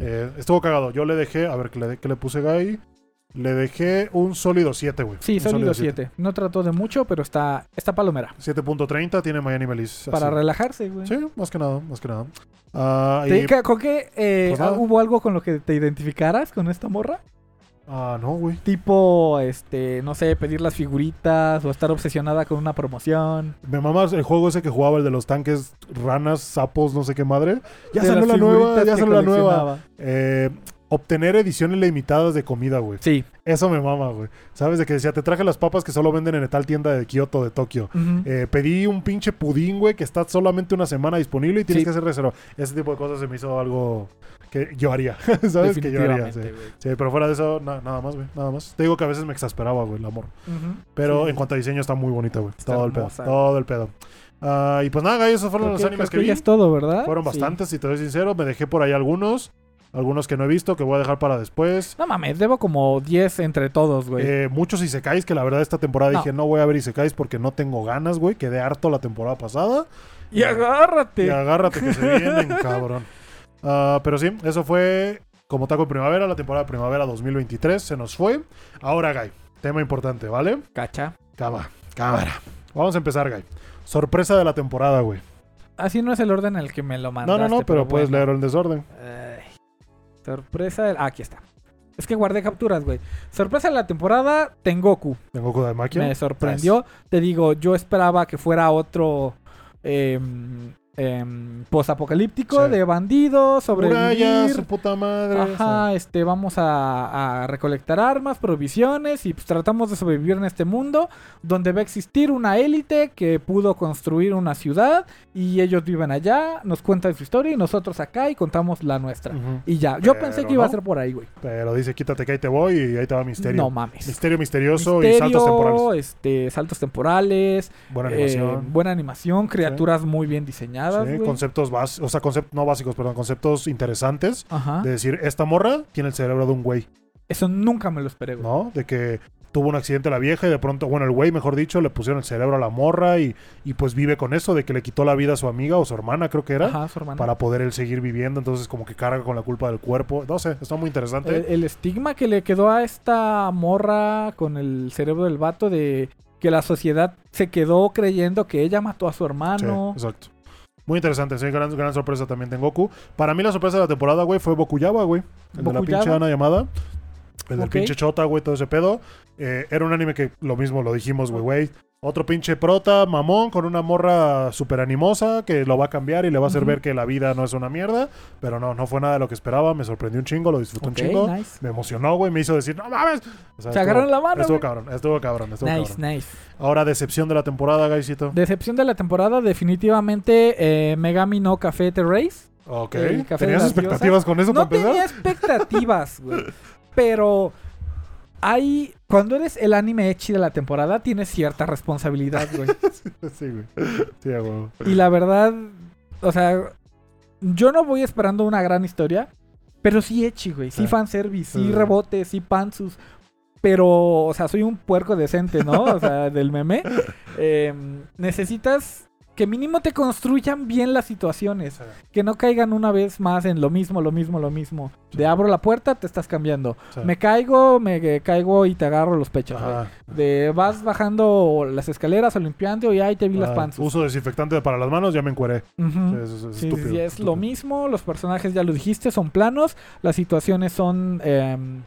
Eh, estuvo cagado. Yo le dejé, a ver, ¿qué le, qué le puse Guy? Le dejé un sólido 7, güey. sí, Un sólido 7. No trató de mucho, pero está, está palomera. 7.30 tiene Miami Melis. Para así. relajarse, güey. Sí, más que nada, más que nada. Ah, ¿Te- y- ¿Con qué eh, Pues hubo algo con lo que te identificaras con esta morra? ah, no, güey. Tipo, este, no sé, pedir las figuritas o estar obsesionada con una promoción. Me mamas el juego ese que jugaba, el de los tanques, ranas, sapos, no sé qué madre. Ya de salió la nueva, ya salió la nueva. Eh, obtener ediciones limitadas de comida, güey. Sí. Eso me mama, güey. ¿Sabes? De que decía, te traje las papas que solo venden en tal tienda de Kioto, de Tokio. Eh, pedí un pinche pudín, güey, que está solamente una semana disponible y tienes Sí. que hacer reserva. Ese tipo de cosas se me hizo algo que yo haría. ¿Sabes? Que yo haría. Sí. Pero fuera de eso, na- nada más, güey. Nada más. Te digo que a veces me exasperaba, güey, el amor. Pero Sí. en cuanto a diseño está muy bonita, güey. Todo el pedo. Todo el pedo. Ah, y pues nada, güey, esos fueron Creo los que- animes que, vi. es todo, ¿verdad? Fueron bastantes, si te soy sincero. Me dejé por ahí algunos. Algunos que no he visto, que voy a dejar para después. No mames, debo como 10 entre todos, güey. Eh, muchos Isekais, que la verdad esta temporada No. dije, no voy a ver Isekais porque no tengo ganas, güey. Quedé harto la temporada pasada. y agárrate. Y agárrate que se vienen, cabrón. Ah, pero sí, eso fue como taco de primavera, la temporada de primavera 2023. Se nos fue. Ahora, Guy, tema importante, ¿vale? Cacha. Cámara, cámara. Vamos a empezar, Guy. Sorpresa de la temporada, güey. Así no es el orden en el que me lo No, mandaste. no, no, pero puedes bueno. leerlo en desorden. Ay, sorpresa. del- ah, aquí está. Es que guardé capturas, güey. Sorpresa de la temporada, Tengoku. Tengo Goku de Maquia. Me sorprendió. Te digo, yo esperaba que fuera otro em, em, posapocalíptico Sí. de bandidos, sobrevivir. su puta madre. Ajá, este, vamos a, a recolectar armas, provisiones y pues tratamos de sobrevivir en este mundo donde va a existir una élite que pudo construir una ciudad y ellos viven allá, nos cuentan su historia y nosotros acá y contamos la nuestra. Y ya, yo Pero pensé que iba a ser por ahí, güey. Pero dice, quítate que ahí te voy y ahí te va misterio. No mames. Misterio misterioso y saltos temporales. este, saltos temporales, Buena eh, animación. buena animación, criaturas muy bien diseñadas, Sí, conceptos básicos, o sea, conceptos, no básicos, perdón, conceptos interesantes. Ajá. De decir, esta morra tiene el cerebro de un güey, Eso nunca me lo esperé, güey. ¿no? De que tuvo un accidente la vieja y de pronto, bueno, el güey, mejor dicho, le pusieron el cerebro a la morra y, y pues vive con eso, de que le quitó la vida a su amiga o su hermana, creo que era, Ajá, su hermana. para poder él seguir viviendo. Entonces, como que carga con la culpa del cuerpo. No sé, está muy interesante. El, el estigma que le quedó a esta morra con el cerebro del vato de que la sociedad se quedó creyendo que ella mató a su Sí, hermano. exacto. Muy interesante, sí, gran, gran sorpresa también de Goku. Para mí la sorpresa de la temporada, güey, fue Bokuyaba, güey. El de la pinche Ana llamada. El del pinche Chota, güey, todo ese pedo. Eh, era un anime que lo mismo lo dijimos, güey, güey. Otro pinche prota, mamón, con una morra súper animosa que lo va a cambiar y le va a hacer ver que la vida no es una mierda. Pero no, no fue nada de lo que esperaba. Me sorprendió un chingo, lo disfruté un chingo. nice. Me emocionó, güey. Me hizo decir, no mames. O sea, Se agarraron la mano, Estuvo güey. cabrón, estuvo cabrón, estuvo Nice, cabrón. nice. Ahora, decepción de la temporada, Gaisito. Decepción de la temporada, definitivamente eh, Megami no Café The Race. Ok. ¿Tenías expectativas con eso No para tenía expectativas, güey. Pero hay. Cuando eres el anime echi de la temporada, tienes cierta responsabilidad, güey. Sí, güey. Sí, huevo. Y la verdad, o sea, yo no voy esperando una gran historia, pero sí echi, güey. Sí Sí. fanservice, sí Sí. rebote, sí pantsus. Pero, o sea, soy un puerco decente, ¿no? O sea, del meme. Eh, necesitas que mínimo te construyan bien las situaciones. Que no caigan una vez más en lo mismo, lo mismo, lo mismo. Sí. De abro la puerta, te estás cambiando. Sí. Me caigo, me caigo y te agarro los pechos. Ajá. De vas bajando las escaleras o limpiando y ahí te vi las pantsus. Uso desinfectante para las manos, ya me encueré. Sí, eso es- estúpido, lo mismo, los personajes ya lo dijiste, son planos, las situaciones son... em,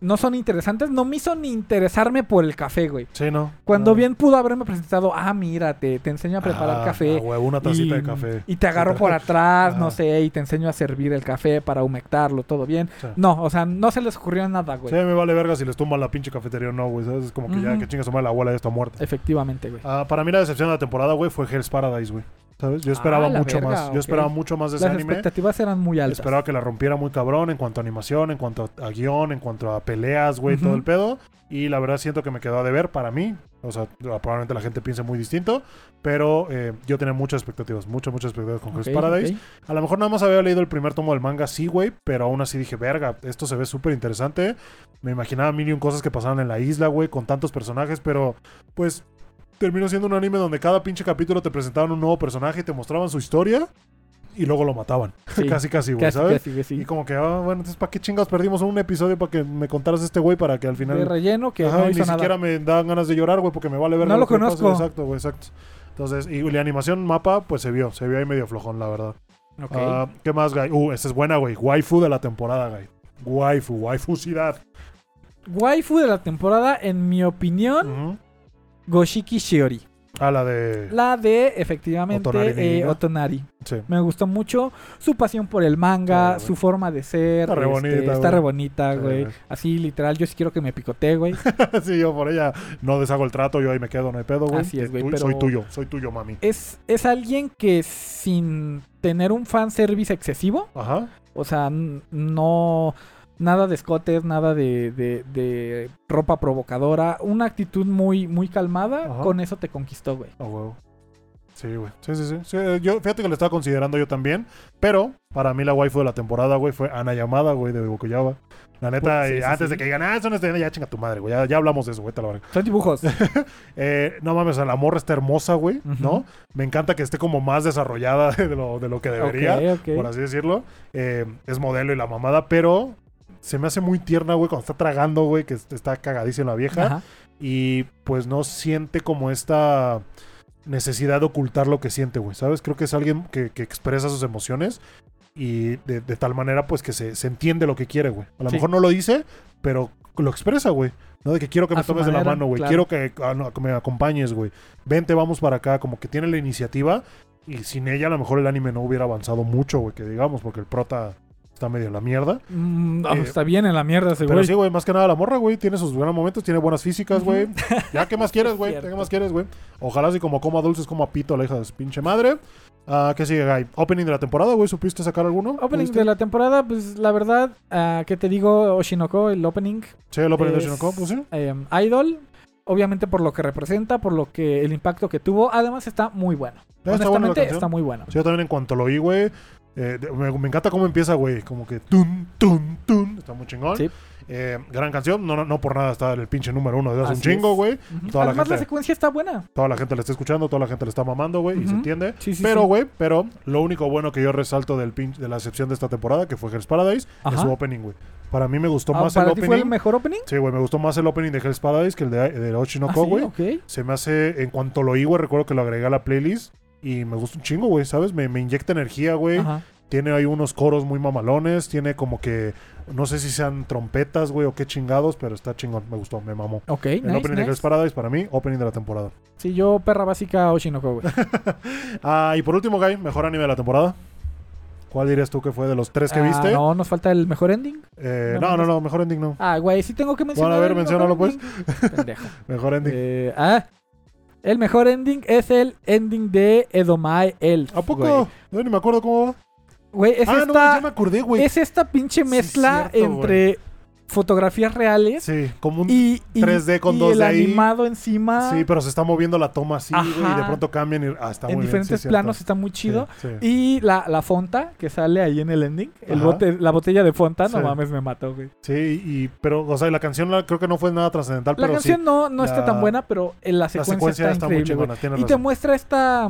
no son interesantes, no me hizo ni interesarme por el café, güey. Sí, ¿no? Cuando No. bien pudo haberme presentado, ah, mira, te, te enseño a preparar Ah, café. ah, una tacita y, de café. y te agarro por atrás, no Ah. sé, y te enseño a servir el café para humectarlo, todo bien. Sí. No, o sea, no se les ocurrió nada, güey. Sí, me vale verga si les tumban la pinche cafetería o no, güey. ¿sabes? Es como que ya, que chinga su madre, la abuela ya está muerta. Efectivamente, güey. Ah, para mí la decepción de la temporada, güey, fue Hell's Paradise, güey. ¿Sabes? Yo esperaba Ah, la mucho verga, más. Yo esperaba mucho más de ese Las anime. expectativas eran muy altas. Esperaba que la rompiera muy cabrón en cuanto a animación, en cuanto a, guion, en cuanto a peleas, güey, todo el pedo. Y la verdad siento que me quedó a deber para mí. O sea, probablemente la gente piense muy distinto. Pero eh, yo tenía muchas expectativas, muchas, muchas expectativas con Ok, Hell's Paradise. A lo mejor nada más había leído el primer tomo del manga, sí, güey. Pero aún así dije, verga, esto se ve súper interesante. Me imaginaba mil y un cosas que pasaban en la isla, güey, con tantos personajes. Pero, pues, terminó siendo un anime donde cada pinche capítulo te presentaban un nuevo personaje y te mostraban su historia. Y luego lo mataban. Sí. casi, casi, güey, ¿sabes? casi, casi. Y como que, ah, bueno, entonces, ¿para qué chingados perdimos un episodio para que me contaras este güey para que al final. De relleno que Ajá, no hizo ni nada. siquiera me dan ganas de llorar, güey, porque me vale ver No lo conozco. Exacto, güey, exacto. Entonces, y la animación mapa, pues se vio, se vio ahí medio flojón, la verdad. Ok. Ah, ¿Qué más, güey? Uh, esta es buena, güey. Waifu de la temporada, güey. Waifu, waifusidad. Waifu de la temporada, en mi opinión, Ujú. Goshiki Shiori. Ah, la de. La de, efectivamente, Otonari eh. Otonari. Sí. Me gustó mucho su pasión por el manga, Sí, güey. su forma de ser. Está re este, bonita, Está güey. re bonita, Sí, güey. güey. Así, literal, yo sí quiero que me picotee, güey. sí, yo por ella no deshago el trato, yo ahí me quedo, no hay pedo, güey. Así es, güey, Tú- pero- Soy tuyo, soy tuyo, mami. es, es alguien que sin tener un fanservice excesivo, Ajá. o sea, no... Nada de escotes, nada de, de- de ropa provocadora. Una actitud muy, muy calmada. Ajá. Con eso te conquistó, güey. A huevo. Sí, güey. Sí, sí, sí, Sí, eh, Yo, fíjate que lo estaba considerando yo también. Pero para mí la waifu de la temporada, güey, fue Ana Yamada, güey, de Bokuyaba. La neta, Sí, eh, sí, antes de que digan, ah, son este, ya chinga tu madre, güey. Ya, ya hablamos de eso, güey, te la verga. Son dibujos. Eh, no mames, la morra está hermosa, güey. ¿no? Me encanta que esté como más desarrollada de lo, de lo que debería, Ok, ok. por así decirlo. Eh, es modelo y la mamada, pero se me hace muy tierna, güey, cuando está tragando, güey, que está cagadísima la vieja. Ajá. Y pues no siente como esta necesidad de ocultar lo que siente, güey. ¿Sabes? Creo que es alguien que, que expresa sus emociones y de, de tal manera, pues que se, se entiende lo que quiere, güey. A lo Sí. mejor no lo dice, pero lo expresa, güey. ¿no? De que quiero que me tomes de la mano, güey. claro. Quiero que, ah, no, que me acompañes, güey. Vente, vamos para acá. Como que tiene la iniciativa. Y sin ella, a lo mejor el anime no hubiera avanzado mucho, güey, que digamos, porque el prota está medio en la mierda. Mm, Eh, está bien en la mierda ese Pero güey. sí, güey, más que nada la morra, güey, tiene sus buenos momentos, tiene buenas físicas, güey. Ya, ¿qué más quieres, güey? ¿Qué más quieres, güey? Ojalá así como coma dulces, como a pito la hija de su pinche madre. Ah, ¿Qué sigue, Guy? Opening de la temporada, güey, ¿supiste sacar alguno? Opening ¿Pudiste? de la temporada, pues la verdad, ah, ¿qué te digo? Oshinoko, el opening, Sí, el opening de es- Shinoko, pues sí. eh, Idol, obviamente por lo que representa, por lo que el impacto que tuvo, además está muy bueno. Está buena Honestamente canción. está muy bueno. Sí, yo también en cuanto lo oí, güey. Eh, de- me, me encanta cómo empieza, güey. Como que tun, tun, tun. Está muy chingón. Sí. Eh, gran canción. No, no, no por nada está el pinche número uno de hace un chingo, güey. La Además la, secuencia está buena. Toda la gente la está escuchando, toda la gente le está mamando, güey. Y se entiende. Sí, sí, pero, güey, pero lo único bueno que yo resalto del pin- de la excepción de esta temporada, que fue Hell's Paradise, es su opening, güey. Para mí me gustó Ah, más el ¿Para ti opening. fue el mejor opening? Sí, güey, me gustó más el opening de Hell's Paradise que el de, de Ah, Oshinoko, sí, güey. Se me hace, en cuanto lo oí, güey, recuerdo que lo agregué a la playlist y me gusta un chingo, güey, ¿sabes? Me, me inyecta energía, güey. Ajá. Tiene ahí unos coros muy mamalones, tiene como que, no sé si sean trompetas, güey, o qué chingados, pero está chingón, me gustó, me mamó. Ok, El nice, opening de nice. Hell's Paradise, para mí, opening de la temporada. Sí, yo perra básica Oshinoko, güey. Ah, y por último, Guy, mejor anime de la temporada. ¿Cuál dirías tú que fue de los tres que Ah, viste? no, nos falta el mejor ending. Eh, No, no, no, mejor ending no. Ah, güey, sí tengo que mencionar. Bueno, a ver, menciónalo, pues. Pendejo. Mejor ending. Eh, ah, el mejor ending es el ending de Edomae Elf. ¿A poco? Güey, Yo ni me acuerdo cómo va. Güey, es, ah, no, ya esta, me acordé, güey. es esta pinche Sí, mezcla cierto, entre fotografías reales Sí, como un... y, y- 3D con y 2D el ahí. animado encima. Sí, pero se está moviendo la toma así, güey, y de pronto cambian y... Ah, está en muy bien, diferentes sí, planos cierto. está muy chido. Sí, sí. Y la, la fonta que sale ahí en el ending, el bote, la botella de fonta, no mames, me mató, güey. Sí, y... Pero, o sea, la canción la- creo que no fue nada trascendental, La pero canción no, no está la- tan buena, pero en la La secuencia, secuencia está, muy increíble, güey. chingona, Y te muestra esta.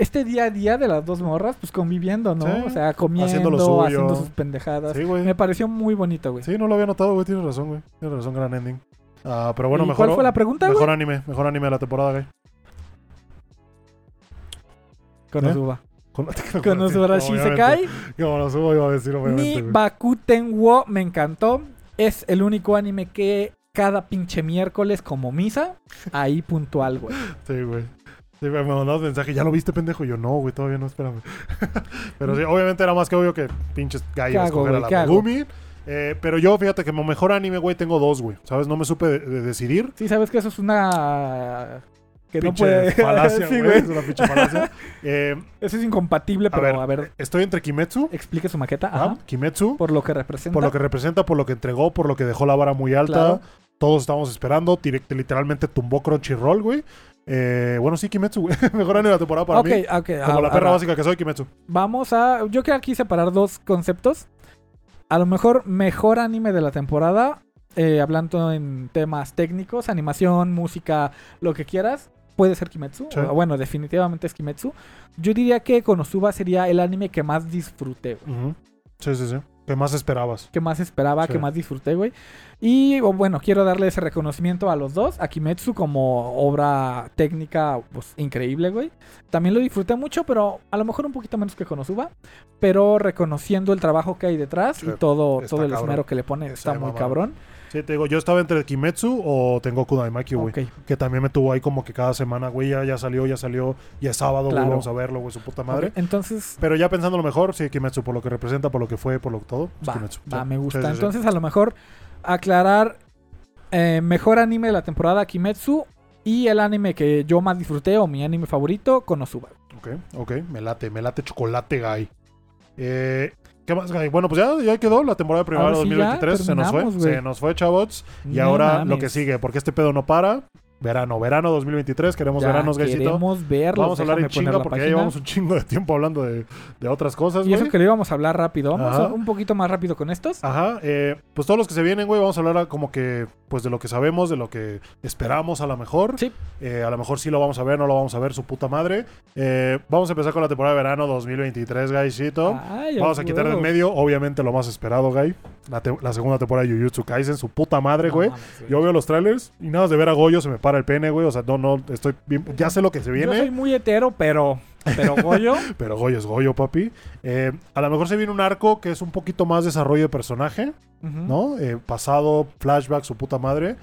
Este día a día de las dos morras, pues conviviendo, ¿no? Sí, O sea, comiendo, haciendo haciendo, lo suyo. sus pendejadas. Sí, güey. Me pareció muy bonito, güey. Sí, no lo había notado, güey. Tienes razón, güey. Tienes razón, gran ending. Ah, pero bueno, ¿Y mejor... ¿Cuál fue la pregunta, güey? Mejor anime, mejor anime de la temporada, güey. Konosuba. Con Konosuba Shisekai. Konosuba iba a decir, obviamente, Ni. Bakuten wo me encantó. Es el único anime que cada pinche miércoles como misa, ahí puntual, güey. Sí, güey. Sí, me mandabas mensaje, ¿ya lo viste, pendejo? Y yo, no, güey, todavía no, espérame. Pero sí, obviamente era más que obvio que pinches ¿Qué gallos escoger a la. Megumi. Eh, pero yo, fíjate que como mejor anime, güey, tengo dos, güey. ¿Sabes? No me supe de- de decidir. Sí, sabes que eso es una... Que no Pinche puede... falacia, Sí, güey. Es una pinche falacia. Eh, Eso es incompatible, a pero ver, a ver, estoy entre Kimetsu. explique su maqueta. ¿ah? Ajá. Kimetsu. Por lo que representa. por lo que representa, por lo que entregó, por lo que dejó la vara muy alta. Claro. Todos estábamos esperando. direct- literalmente tumbó Crunchyroll, güey. Eh, bueno, sí, Kimetsu. Mejor anime de la temporada para ok, mí. ok. Como a- la perra ahora, básica que soy, Kimetsu. Vamos a... Yo quiero aquí separar dos conceptos. A lo mejor mejor anime de la temporada, eh, hablando en temas técnicos, animación, música, lo que quieras, puede ser Kimetsu. Sí. Bueno, definitivamente es Kimetsu. Yo diría que Konosuba sería el anime que más disfruté. Sí, sí, sí. ¿Qué más esperabas? que más esperaba, Sí. que más disfruté, güey. Y bueno, quiero darle ese reconocimiento a los dos, a Kimetsu como obra técnica, pues increíble, güey. También lo disfruté mucho, pero a lo mejor un poquito menos que Konosuba, pero reconociendo el trabajo que hay detrás Sí, y todo, está todo el esmero que le pone, está muy mamá. cabrón. Sí, te digo, yo estaba entre Kimetsu o Tengoku Daimaki, güey. Ok. Que también me tuvo ahí como que cada semana, güey, ya, ya salió, ya salió, ya es sábado, güey, Claro. vamos a verlo, güey, su puta madre. Entonces, Pero ya pensando lo mejor, sí, Kimetsu, por lo que representa, por lo que fue, por lo que todo. pues va, Kimetsu. va, Sí. me gusta. Sí, sí, sí. Entonces, a lo mejor aclarar eh, mejor anime de la temporada Kimetsu y el anime que yo más disfruté o mi anime favorito, Konosuba. Ok, ok, me late, me late chocolate, Guy. Eh, ¿Qué más, Guy? Bueno, pues ya, ya quedó la temporada de primavera sí ya 2023. se nos fue, se nos fue, chavos. Y No ahora lo que sigue, porque este pedo no para. Verano, verano 2023, queremos Ya veranos, Gaycito. Queremos verlos. Vamos a hablar en chinga porque ya llevamos un chingo de tiempo hablando de, de otras cosas, Y güey. eso que le íbamos a hablar rápido. Vamos a- un poquito más rápido con estos. Ajá, eh, pues todos los que se vienen, güey, vamos a hablar como que, pues de lo que sabemos, de lo que esperamos a lo mejor. Sí. Eh, a lo mejor sí lo vamos a ver, no lo vamos a ver, su puta madre. Eh, vamos a empezar con la temporada de verano 2023, Guycito. Ay, Vamos a quitar de en medio, obviamente, lo más esperado, Guy. la, segunda temporada de Jujutsu Kaisen, su puta madre, güey. Yo veo los trailers y nada más de ver a Goyo se me para el pene, güey. O sea, no, no, estoy bien. Ya sé lo que se Yo viene, soy muy hetero, pero. Pero Goyo. pero Goyo es Goyo, papi. Eh, a lo mejor se viene un arco que es un poquito más desarrollo de personaje. ¿no? Eh, pasado, flashback, su puta madre.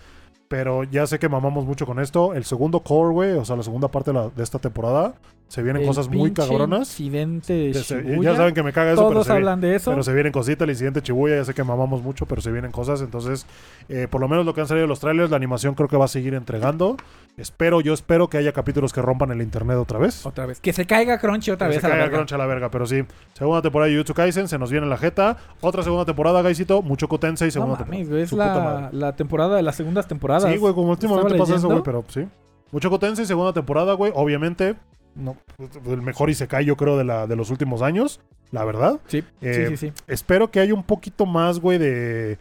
Pero ya sé que mamamos mucho con esto. El segundo core, güey, o sea, la segunda parte de, la- de esta temporada, se vienen El cosas muy cabronas. Incidente de Ya, se- saben que me caga eso, pero Todos se, viene, hablan de eso. pero se vienen cositas. El incidente Chibuya, ya sé que mamamos mucho, pero se vienen cosas. Entonces, eh, por lo menos lo que han salido los trailers, la animación creo que va a seguir entregando. Espero, yo espero que haya capítulos que rompan el internet otra vez. Otra vez. Que se caiga Crunchy otra Que vez se a la caiga verga. Crunch a la verga, pero sí. Segunda temporada de Jujutsu Kaisen, se nos viene la jeta. Otra segunda temporada, Gaisito, Tensei, No segunda mames, güey. Es la, la temporada de las segundas temporadas. Sí, güey, como últimamente pasa eso, güey, pero sí. Muchoku Tensei, segunda temporada, güey. Obviamente, no, el mejor Isekai, yo creo, de, la, de los últimos años, la verdad. Sí, Eh, sí, sí, sí. Espero que haya un poquito más, güey, de.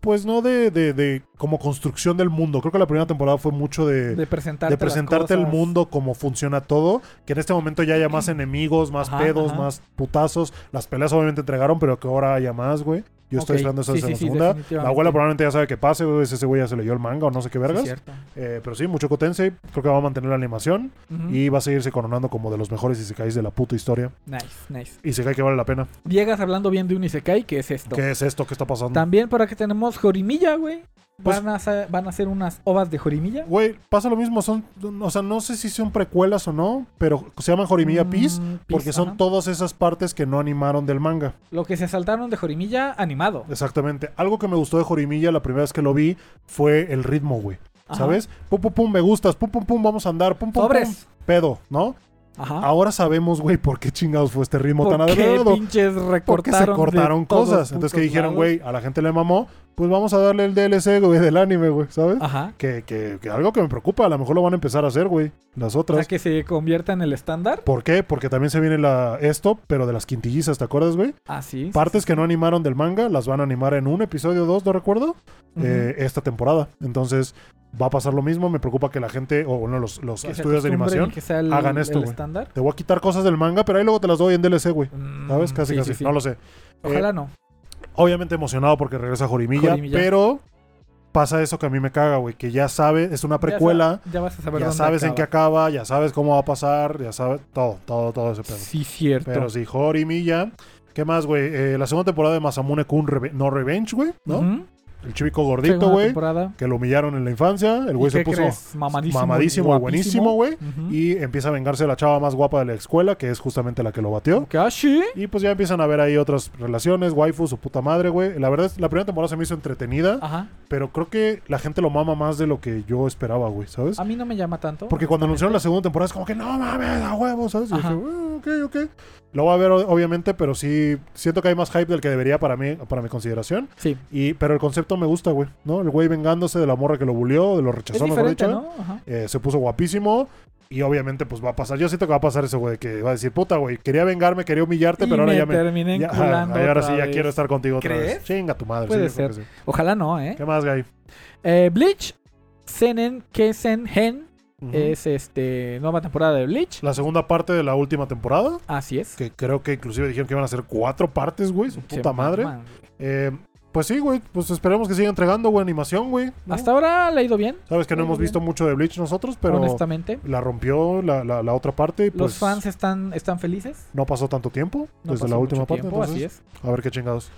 Pues no de, de, de como construcción del mundo. Creo que la primera temporada fue mucho de, De presentarte, de presentarte el mundo, cómo funciona todo. Que en este momento ya haya más enemigos, más Ajá, pedos, ajá. más putazos. Las peleas obviamente entregaron, pero que ahora haya más, güey. Yo estoy esperando eso sí, sí, sí, segunda. la definitivamente. abuela probablemente ya sabe qué pase, güey. Ese güey ya se leyó el manga o no sé qué Sí, vergas. cierto. Eh, pero sí, mucho Tensei. Creo que va a mantener la animación. Y va a seguirse coronando como de los mejores Isekais de la puta historia. Nice, nice. Isekai que vale la pena. Llegas hablando bien de un Isekai, ¿qué es esto? ¿Qué es esto? ¿Qué está pasando? También para que tenemos Jorimilla, güey. Pues- Van, a hacer, van a hacer unas ovas de Jorimilla. Güey, pasa lo mismo. Son, o sea, no sé si son precuelas o no, pero se llaman Jorimilla Peace. Mm, Porque Peace, son ajá. todas esas partes que no animaron del manga. Lo que se saltaron de Jorimilla animado. Exactamente. Algo que me gustó de Jorimilla la primera vez que lo vi fue el ritmo, güey. ¿Sabes? Pum, pum, pum, me gustas. Pum, pum, pum, vamos a andar. Pum, pum, pum. Pedo, ¿no? Ajá. Ahora sabemos, güey, por qué chingados fue este ritmo tan ¿Por qué adecuado. pinches recortaron Porque se cortaron cosas. Entonces que dijeron, güey, a la gente le mamó, pues vamos a darle el DLC, güey, del anime, güey, ¿sabes? Ajá. Que, que, que algo que me preocupa, a lo mejor lo van a empezar a hacer, güey, las O otras. sea, que se convierta en el estándar. ¿Por qué? Porque también se viene la esto, pero de las quintillizas, ¿te acuerdas, güey? Ah, sí. Partes que no animaron del manga las van a animar en un episodio o dos, no recuerdo, eh, esta temporada. Entonces va a pasar lo mismo. Me preocupa que la gente, o bueno, los, los estudios de animación, el, hagan esto, te voy a quitar cosas del manga, pero ahí luego te las doy en DLC, güey. Mm, ¿Sabes? Casi, sí, casi. sí, sí. No lo sé. Ojalá no. Obviamente emocionado porque regresa Jorimilla, Jorimilla. pero pasa eso que a mí me caga, güey, que ya sabes, es una precuela, Ya, sa- ya vas a saber ya, dónde sabes en qué acaba. ya sabes cómo va a pasar, ya sabes todo, todo, todo ese pedo. Sí, cierto. Pero sí, Jorimilla. ¿Qué más, güey? Eh, la segunda temporada de Masamune Kun Reve- No Revenge, güey, ¿no? El chivico gordito, güey, que lo humillaron en la infancia, el ¿Y güey se puso crees? mamadísimo, mamadísimo y buenísimo, güey, y empieza a vengarse la chava más guapa de la escuela, que es justamente la que lo batió. ¿Qué? ¿Ah? Y pues ya empiezan a ver ahí otras relaciones, waifu, su puta madre, güey. La verdad es, la primera temporada se me hizo entretenida, Ajá. Pero creo que la gente lo mama más de lo que yo esperaba, güey, ¿sabes? A mí no me llama tanto. Porque cuando anunciaron la segunda temporada es como que no mames, a huevo, ¿sabes? Y dije, "Ah, ok, ok. Lo voy a ver obviamente, pero sí siento que hay más hype del que debería para mí, para mi consideración. Sí. Y, pero el concepto me gusta, güey, ¿no? El güey vengándose de la morra que lo bulió, de lo Es rechazó, mejor diferente, dicho. ¿no? Ajá. Eh, se puso guapísimo. Y obviamente, pues va a pasar. Yo siento que va a pasar eso, güey, que va a decir, puta, güey, quería vengarme, quería humillarte, Y pero ahora me ya me. terminé ya- enculando ahí ahora otra sí, ya vez. quiero estar contigo otra ¿Crees? vez. Chinga tu madre. Puede sí, ser. sí. Ojalá no, ¿eh? ¿Qué más, Guy? Eh, Bleach, Senen Kesen Hen, es este nueva temporada de Bleach. La segunda parte de la última temporada. Así es. Que creo que inclusive dijeron que iban a ser cuatro partes, güey. Su puta madre. Eh, pues sí, güey. Pues esperemos que siga entregando, güey, animación, güey. ¿no? Hasta ahora le ha ido bien, Sabes que no hemos bien. visto mucho de Bleach nosotros, pero honestamente. la rompió la, la- la otra parte y Los pues fans están, están felices. no pasó tanto tiempo No desde pasó la última mucho parte. tiempo, entonces, así es. a ver qué chingados.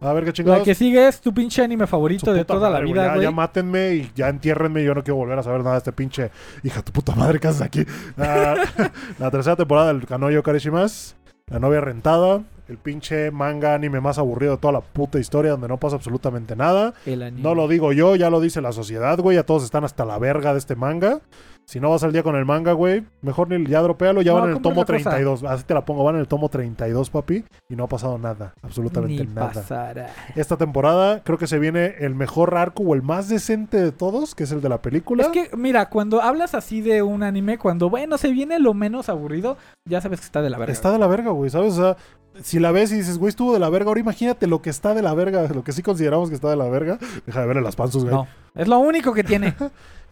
A ver qué La chingados. que sigue es tu pinche anime Su favorito de toda la madre, güey. vida, Ya, güey. ya mátenme y ya entiérrenme. Yo no quiero volver a saber nada de este pinche hija de tu puta madre que haces aquí. Ah, la tercera temporada del Kanoyo Karishimas. La novia rentada. El pinche manga anime más aburrido de toda la puta historia donde no pasa absolutamente nada. El anime. No lo digo yo, ya lo dice la sociedad, güey. Ya todos están hasta la verga de este manga. Si no vas al día con el manga, güey, mejor ni ya dropealo. Ya No, van en el tomo otra cosa. 32. Así te la pongo, van en el tomo 32, papi. Y no ha pasado nada, absolutamente Ni nada. pasará. Esta temporada creo que se viene el mejor arco o el más decente de todos, que es el de la película. Es que, mira, cuando hablas así de un anime, cuando, bueno, se viene lo menos aburrido, ya sabes que está de la verga. Está de la verga, güey, ¿sabes? O sea, si la ves y dices, güey, estuvo de la verga, ahora imagínate lo que está de la verga, lo que sí consideramos que está de la verga. Deja de verle las panzas, güey. No, es lo único que tiene.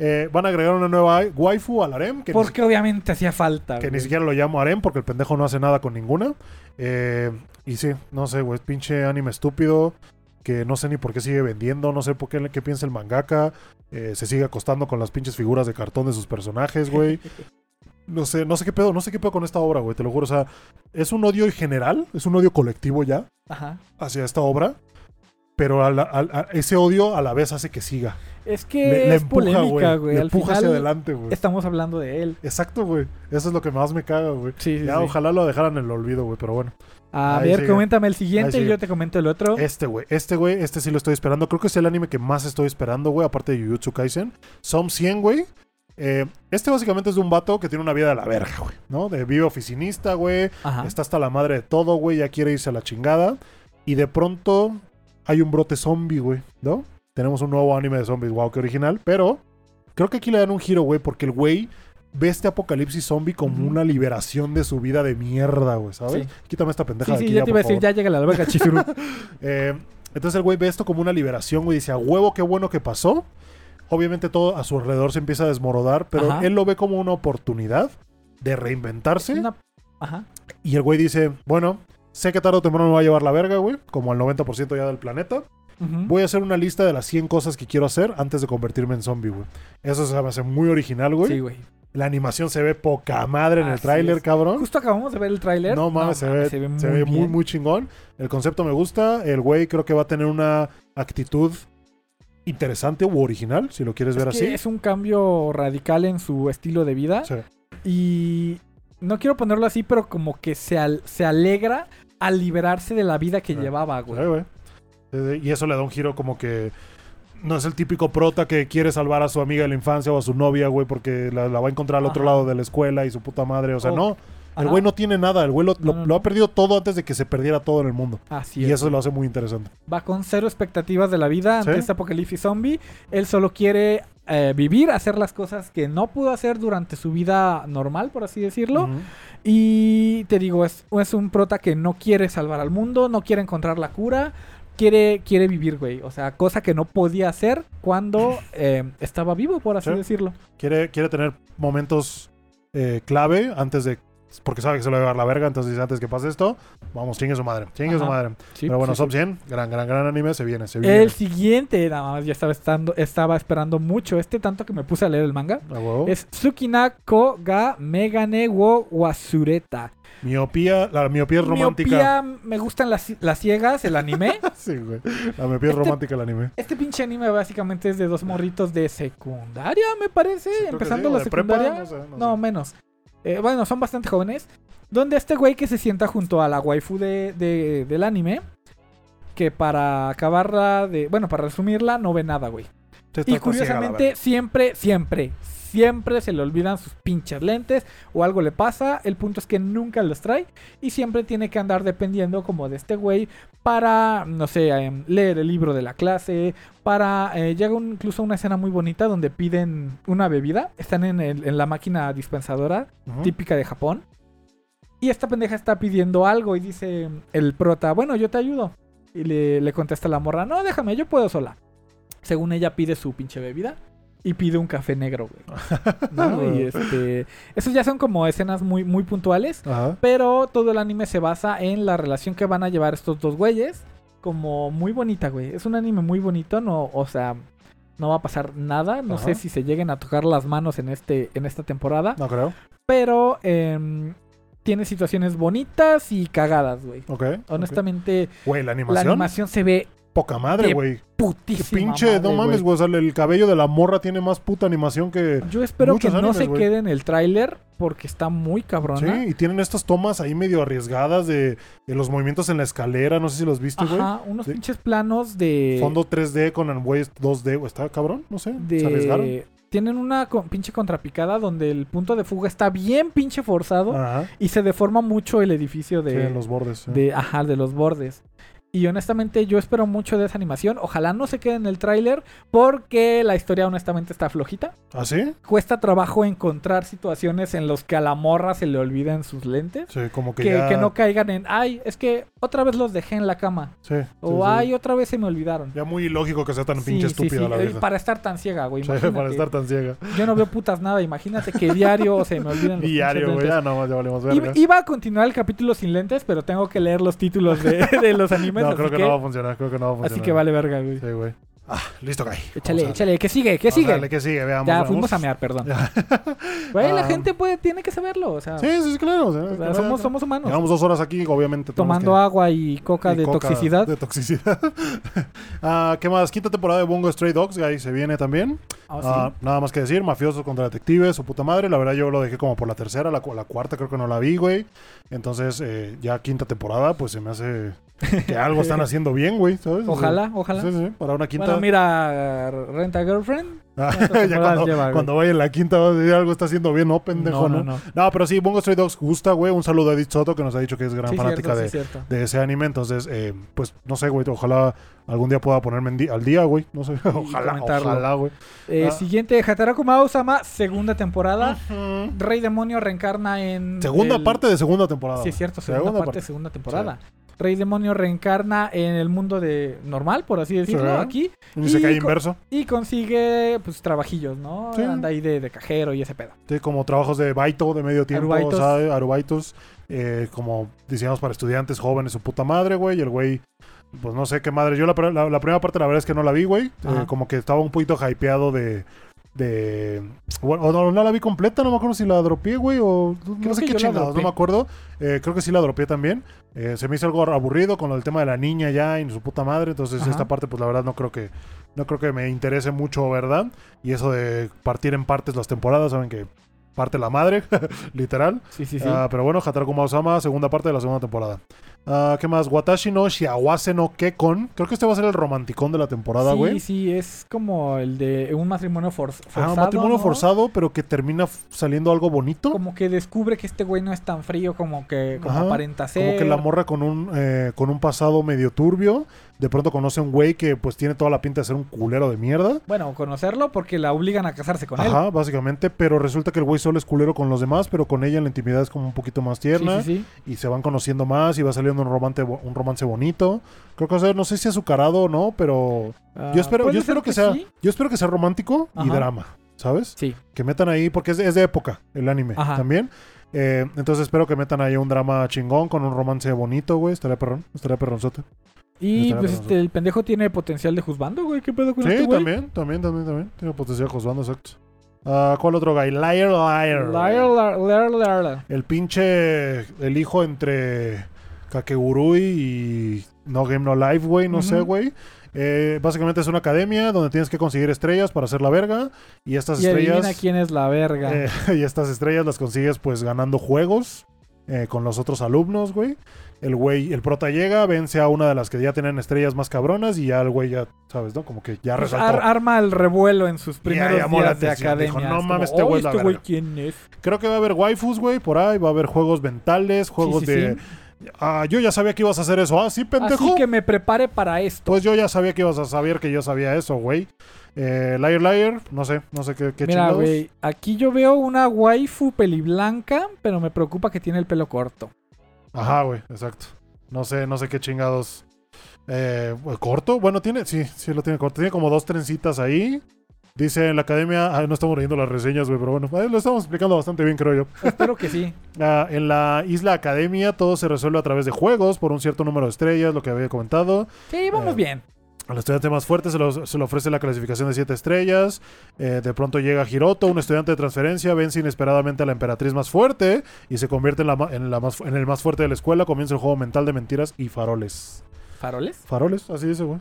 Eh, van a agregar una nueva waifu al harem, que, ni, porque obviamente hacía falta. que ni siquiera lo llamo harem porque el pendejo no hace nada con ninguna. Eh, y sí, no sé, güey, pinche anime estúpido. que no sé ni por qué sigue vendiendo, no sé por qué, qué piensa el mangaka. eh, se sigue acostando con las pinches figuras de cartón de sus personajes, güey. No sé, no sé qué pedo, no sé qué pedo con esta obra, güey, te lo juro. O sea, es un odio general, es un odio colectivo ya Ajá. hacia esta obra. Pero a la- a- a- ese odio a la vez hace que siga. Es que Le, le es empuja, polémica, güey. Le Al empuja hacia adelante, güey. estamos hablando de él. Exacto, güey. Eso es lo que más me caga, güey. Sí, sí, Ya, sí. ojalá lo dejaran en el olvido, güey, pero bueno. A Ahí ver, sigue. coméntame el siguiente y yo te comento el otro. Este, güey. Este, güey, este sí lo estoy esperando. Creo que es el anime que más estoy esperando, güey, aparte de Jujutsu Kaisen. Som 100, güey. Eh, este básicamente es de un vato que tiene una vida de la verga, güey, ¿no? De vive oficinista, güey. Ajá. Está hasta la madre de todo, güey. Ya quiere irse a la chingada. Y de pronto hay un brote zombie, güey, ¿no? Tenemos un nuevo anime de zombies, wow, que original. Pero creo que aquí le dan un giro, güey, porque el güey ve este apocalipsis zombie como una liberación de su vida de mierda, güey, ¿sabes? Sí. Quítame esta pendeja Sí, de sí, aquí ya te iba a decir, favor. ya llega la alberca, Chizuru. Eh, entonces el güey ve esto como una liberación, güey. Dice, a huevo, qué bueno que pasó. Obviamente todo a su alrededor se empieza a desmoronar, pero Ajá. él lo ve como una oportunidad de reinventarse. Una- Ajá. Y el güey dice, bueno, sé que tarde o temprano me va a llevar la verga, güey, como al 90% ya del planeta. Voy a hacer una lista de las 100 cosas que quiero hacer antes de convertirme en zombie, güey. Eso se me hace muy original, güey. Sí, güey. La animación se ve poca madre en el tráiler, cabrón. Justo acabamos de ver el tráiler. No mames, se, ve, se ve muy, muy chingón. El concepto me gusta. El güey creo que va a tener una actitud interesante u original, si lo quieres Es ver así. Es un cambio radical en su estilo de vida. Sí. Y no quiero ponerlo así, pero como que se, al- se alegra al liberarse de la vida que Sí. llevaba, Sí, güey. güey. Sí, sí. Y eso le da un giro como que no es el típico prota que quiere salvar a su amiga de la infancia o a su novia, güey, porque la, la va a encontrar al otro lado de la escuela y su puta madre. O sea, Oh, no. El Ajá. güey no tiene nada. El güey lo, lo- No, no, lo ha perdido todo antes de que se perdiera todo en el mundo. Así Y es. eso lo hace muy interesante. Va con cero expectativas de la vida ante Sí. este apocalipsis zombie. Él solo quiere eh, vivir, hacer las cosas que no pudo hacer durante su vida normal, por así decirlo. Y te digo, es, es un prota que no quiere salvar al mundo, no quiere encontrar la cura, quiere, quiere vivir, güey. O sea, cosa que no podía hacer cuando eh, estaba vivo, por así Sí. decirlo. Quiere, quiere tener momentos eh, clave antes de. Porque sabe que se lo va a llevar la verga. Entonces dice: antes que pase esto, vamos, chingue su madre. Chingue su Ajá. madre. Sí, Pero bueno, sí, sí. Sub 100, gran, gran, gran anime. Se viene, se viene. El siguiente, nada más, ya estaba, estando, estaba esperando mucho este, tanto que me puse a leer el manga. A huevo. Es Tsukinako ga Megane wo Wasureta. Miopía, la miopía es romántica. Miopía, me gustan las, las ciegas, el anime. Sí, güey. La miopía es Este- romántica el anime. Este pinche anime básicamente es de dos morritos de secundaria, me parece. Sí, empezando sí, la prepa, secundaria. no sé, no no, sé. menos. Eh, bueno, son bastante jóvenes. Donde este güey que se sienta junto a la waifu de, de- del anime. Que para acabarla de. Bueno, para resumirla, no ve nada, güey. Y curiosamente, siempre, siempre, siempre se le olvidan sus pinches lentes o algo le pasa. El punto es que nunca los trae y siempre tiene que andar dependiendo como de este güey para, no sé, em, leer el libro de la clase, para... eh, llega un- incluso una escena muy bonita donde piden una bebida. Están en, el- en la máquina dispensadora típica de Japón. Y esta pendeja está pidiendo algo y dice el prota, bueno, yo te ayudo. Y le, le contesta la morra, no, déjame, yo puedo sola. Según ella pide su pinche bebida y pide un café negro, güey. ¿no? y este, esos ya son como escenas muy, muy puntuales. Ajá. Pero todo el anime se basa en la relación que van a llevar estos dos güeyes. Como muy bonita, güey. Es un anime muy bonito, no, o sea, no va a pasar nada. No Ajá. sé si se lleguen a tocar las manos en este, en esta temporada. No creo. Pero em, tiene situaciones bonitas y cagadas, güey. Ok. Honestamente. Güey, la la animación. animación se ve Poca madre, güey. Qué putísima. pinche. madre, no mames, güey. O sea, el cabello de la morra tiene más puta animación que. Yo espero que no se güey. quede en el tráiler porque está muy cabrona. Sí, y tienen estas tomas ahí medio arriesgadas de, de los movimientos en la escalera. No sé si los viste, güey. Ajá, unos Sí. pinches planos de. Fondo 3D con el güey 2D. güey. ¿Está cabrón? No sé. Se arriesgaron. Tienen una co- pinche contrapicada donde el punto de fuga está bien pinche forzado Ajá. y se deforma mucho el edificio Sí, de, en los bordes. sí. de, ajá, de los bordes. Y honestamente yo espero mucho de esa animación. Ojalá no se quede en el tráiler porque la historia honestamente está flojita. ¿Ah, sí? Cuesta trabajo encontrar situaciones en las que a la morra se le olviden sus lentes. Sí, como que, Que, ya... que no caigan en, ay, es que otra vez los dejé en la cama. Sí. sí, O, sí. ay, otra vez se me olvidaron. Ya muy ilógico que sea tan pinche estúpida la vieja. Para estar tan ciega, güey. Imagínate. para estar tan ciega. Yo no veo putas nada. Imagínate que diario se me olvidan los Diario, güey. Ya no, ya valemos Iba, verga. iba a continuar el capítulo sin lentes, pero tengo que leer los títulos de, de los animes. No, creo que, que, no va a funcionar, creo que no va a funcionar. así que vale verga, güey. Sí, güey. Ah, listo, Kai. Échale, a- échale. ¿Qué sigue? ¿Qué vamos a sigue? darle, ¿Qué sigue? Veamos. ya veamos. fuimos a mear, perdón. Güey, la Ah. gente puede, tiene que saberlo. O sea, Sí, sí, sí, claro. o sea, o sea, que no somos, somos humanos. Llevamos dos horas aquí, obviamente. tenemos Tomando que- agua y coca y de coca toxicidad. De toxicidad. Ah, ¿Qué más? Quinta temporada de Bungo Stray Dogs, ahí se viene también. Ah, sí. Ah, nada más que decir, mafiosos contra detectives, su puta madre. La verdad yo lo dejé como por la tercera, la, cu- la cuarta creo que no la vi, güey. Entonces, eh, ya quinta temporada, pues se me hace que algo están haciendo bien, güey, ¿sabes? O sea, Ojalá, ojalá. Sí, sí, para una quinta. Bueno, mira, Renta Girlfriend. Ah, ¿cuántas ya cuando, lleva, güey? cuando vaya en la quinta va a decir algo está haciendo bien, no, pendejo, no, ¿no? no, no. No, pero sí, Bungo Stray Dogs gusta, güey. Un saludo a Edith Soto que nos ha dicho que es gran Sí, fanática cierto, de, sí, de ese anime. Entonces, eh, pues no sé, güey. Ojalá algún día pueda ponerme al día, güey. No sé. ojalá, comentarlo. ojalá, güey. Eh, Ah. Siguiente, Hataraku Mausama, segunda temporada. Rey Demonio reencarna en. Segunda el- parte de segunda temporada. Sí, es cierto, segunda, Segunda parte, parte. segunda temporada. Rey Demonio reencarna en el mundo de normal, por así decirlo, Sí. aquí. Y se cae inverso. Y consigue, pues, trabajillos, ¿no? Sí. Anda ahí de, de cajero y ese pedo. Sí, como trabajos de baito, de medio tiempo, Arubaitos. ¿sabes? Arubaitos. eh, como diseñados para estudiantes jóvenes, su puta madre, güey. Y el güey, pues no sé qué madre. Yo la, la- la primera parte, la verdad es que no la vi, güey. Eh, como que estaba un poquito hypeado de. De bueno, o no, no la vi completa, no me acuerdo si la dropeé, güey, o no Creo sé qué chingados, no me acuerdo. Eh, creo que sí la dropeé también. Eh, se me hizo algo aburrido con lo del tema de la niña ya y su puta madre. Entonces, Ajá. esta parte, pues la verdad, no creo que. No creo que me interese mucho, ¿verdad? Y eso de partir en partes las temporadas, saben que parte la madre, literal. Sí, sí, sí. Ah, pero bueno, Hataraku Mausama, segunda parte de la segunda temporada. Ah, ¿Qué más? Watashi no Shiawase no Kekon. Creo que este va a ser el romanticón de la temporada, sí, güey. sí, es como el de un matrimonio for- forzado. Ah, un matrimonio ¿no? forzado, pero que termina saliendo algo bonito. Como, Como que descubre que este güey no es tan frío como que como Ajá, aparenta ser. que la morra con un, eh, con un pasado medio turbio. De pronto conoce a un güey que pues tiene toda la pinta de ser un culero de mierda. Bueno, conocerlo porque la obligan a casarse con él. Ajá, básicamente. Pero resulta que el güey solo es culero con los demás, pero con ella en la intimidad es como un poquito más Sí, tierna. sí, sí. y se van conociendo más y va saliendo un romance, un romance bonito. Creo que va a ser, no sé si azucarado o no, pero Ah, yo espero, puede yo espero ser que, sea, sí. yo espero que sea romántico y Ajá. drama, ¿sabes? Sí. Que metan ahí, porque es de, es de época el anime Ajá. también. Eh, entonces espero que metan ahí un drama chingón con un romance bonito, güey. Estaría perrón, estaría perronzote. Y pues este, el pendejo tiene potencial de juzgando, güey. ¿Qué pedo con Sí, este güey? también, también, también, también. Tiene potencial juzgando, exacto. Ah, ¿Cuál otro guy? Liar, liar. Liar, liar, liar, liar. El pinche. El hijo entre Kakegurui y No Game No Life, güey. No sé, güey. Eh, básicamente es una academia donde tienes que conseguir estrellas para hacer la verga. Y estas Y estrellas. quién es la verga. eh, y estas estrellas las consigues pues ganando juegos eh, con los otros alumnos, güey. El güey, el prota llega, vence a una de las que ya tienen estrellas más cabronas y ya el güey ya, ¿sabes, no? Como que ya Pues resaltó. ar- arma el revuelo en sus primeros la días de atención, dijo, academia. "No Es como, mames, este güey "Oh, este güey verga". quién es. Creo que va a haber waifus, güey, por ahí. Va a haber juegos mentales, juegos Sí, sí, de... sí. Ah, yo ya sabía que ibas a hacer eso. Ah, sí, pendejo. Así que me prepare para esto. Pues yo ya sabía que ibas a saber que yo sabía eso, güey. Eh, liar, liar, no sé, no sé qué, qué Mira, chingados. güey, aquí yo veo una waifu peliblanca, pero me preocupa que tiene el pelo corto. Ajá, güey, exacto. No sé, no sé qué chingados. Eh, ¿Corto? Bueno, tiene, sí, sí lo tiene corto. Tiene como dos trencitas ahí. Dice en la academia, ah, no estamos leyendo las reseñas, güey, pero bueno, lo estamos explicando bastante bien, creo yo. Espero que sí. Ah, en la isla academia todo se resuelve a través de juegos por un cierto número de estrellas, lo que había comentado. Sí, vamos Eh, bien. Al estudiante más fuerte se, lo- se le ofrece la clasificación de 7 estrellas. Eh, de pronto llega Hiroto, un estudiante de transferencia, vence inesperadamente a la emperatriz más fuerte y se convierte en, la, en, la más, en el más fuerte de la escuela. Comienza el juego mental de mentiras y faroles. ¿Faroles? Faroles, así dice, güey.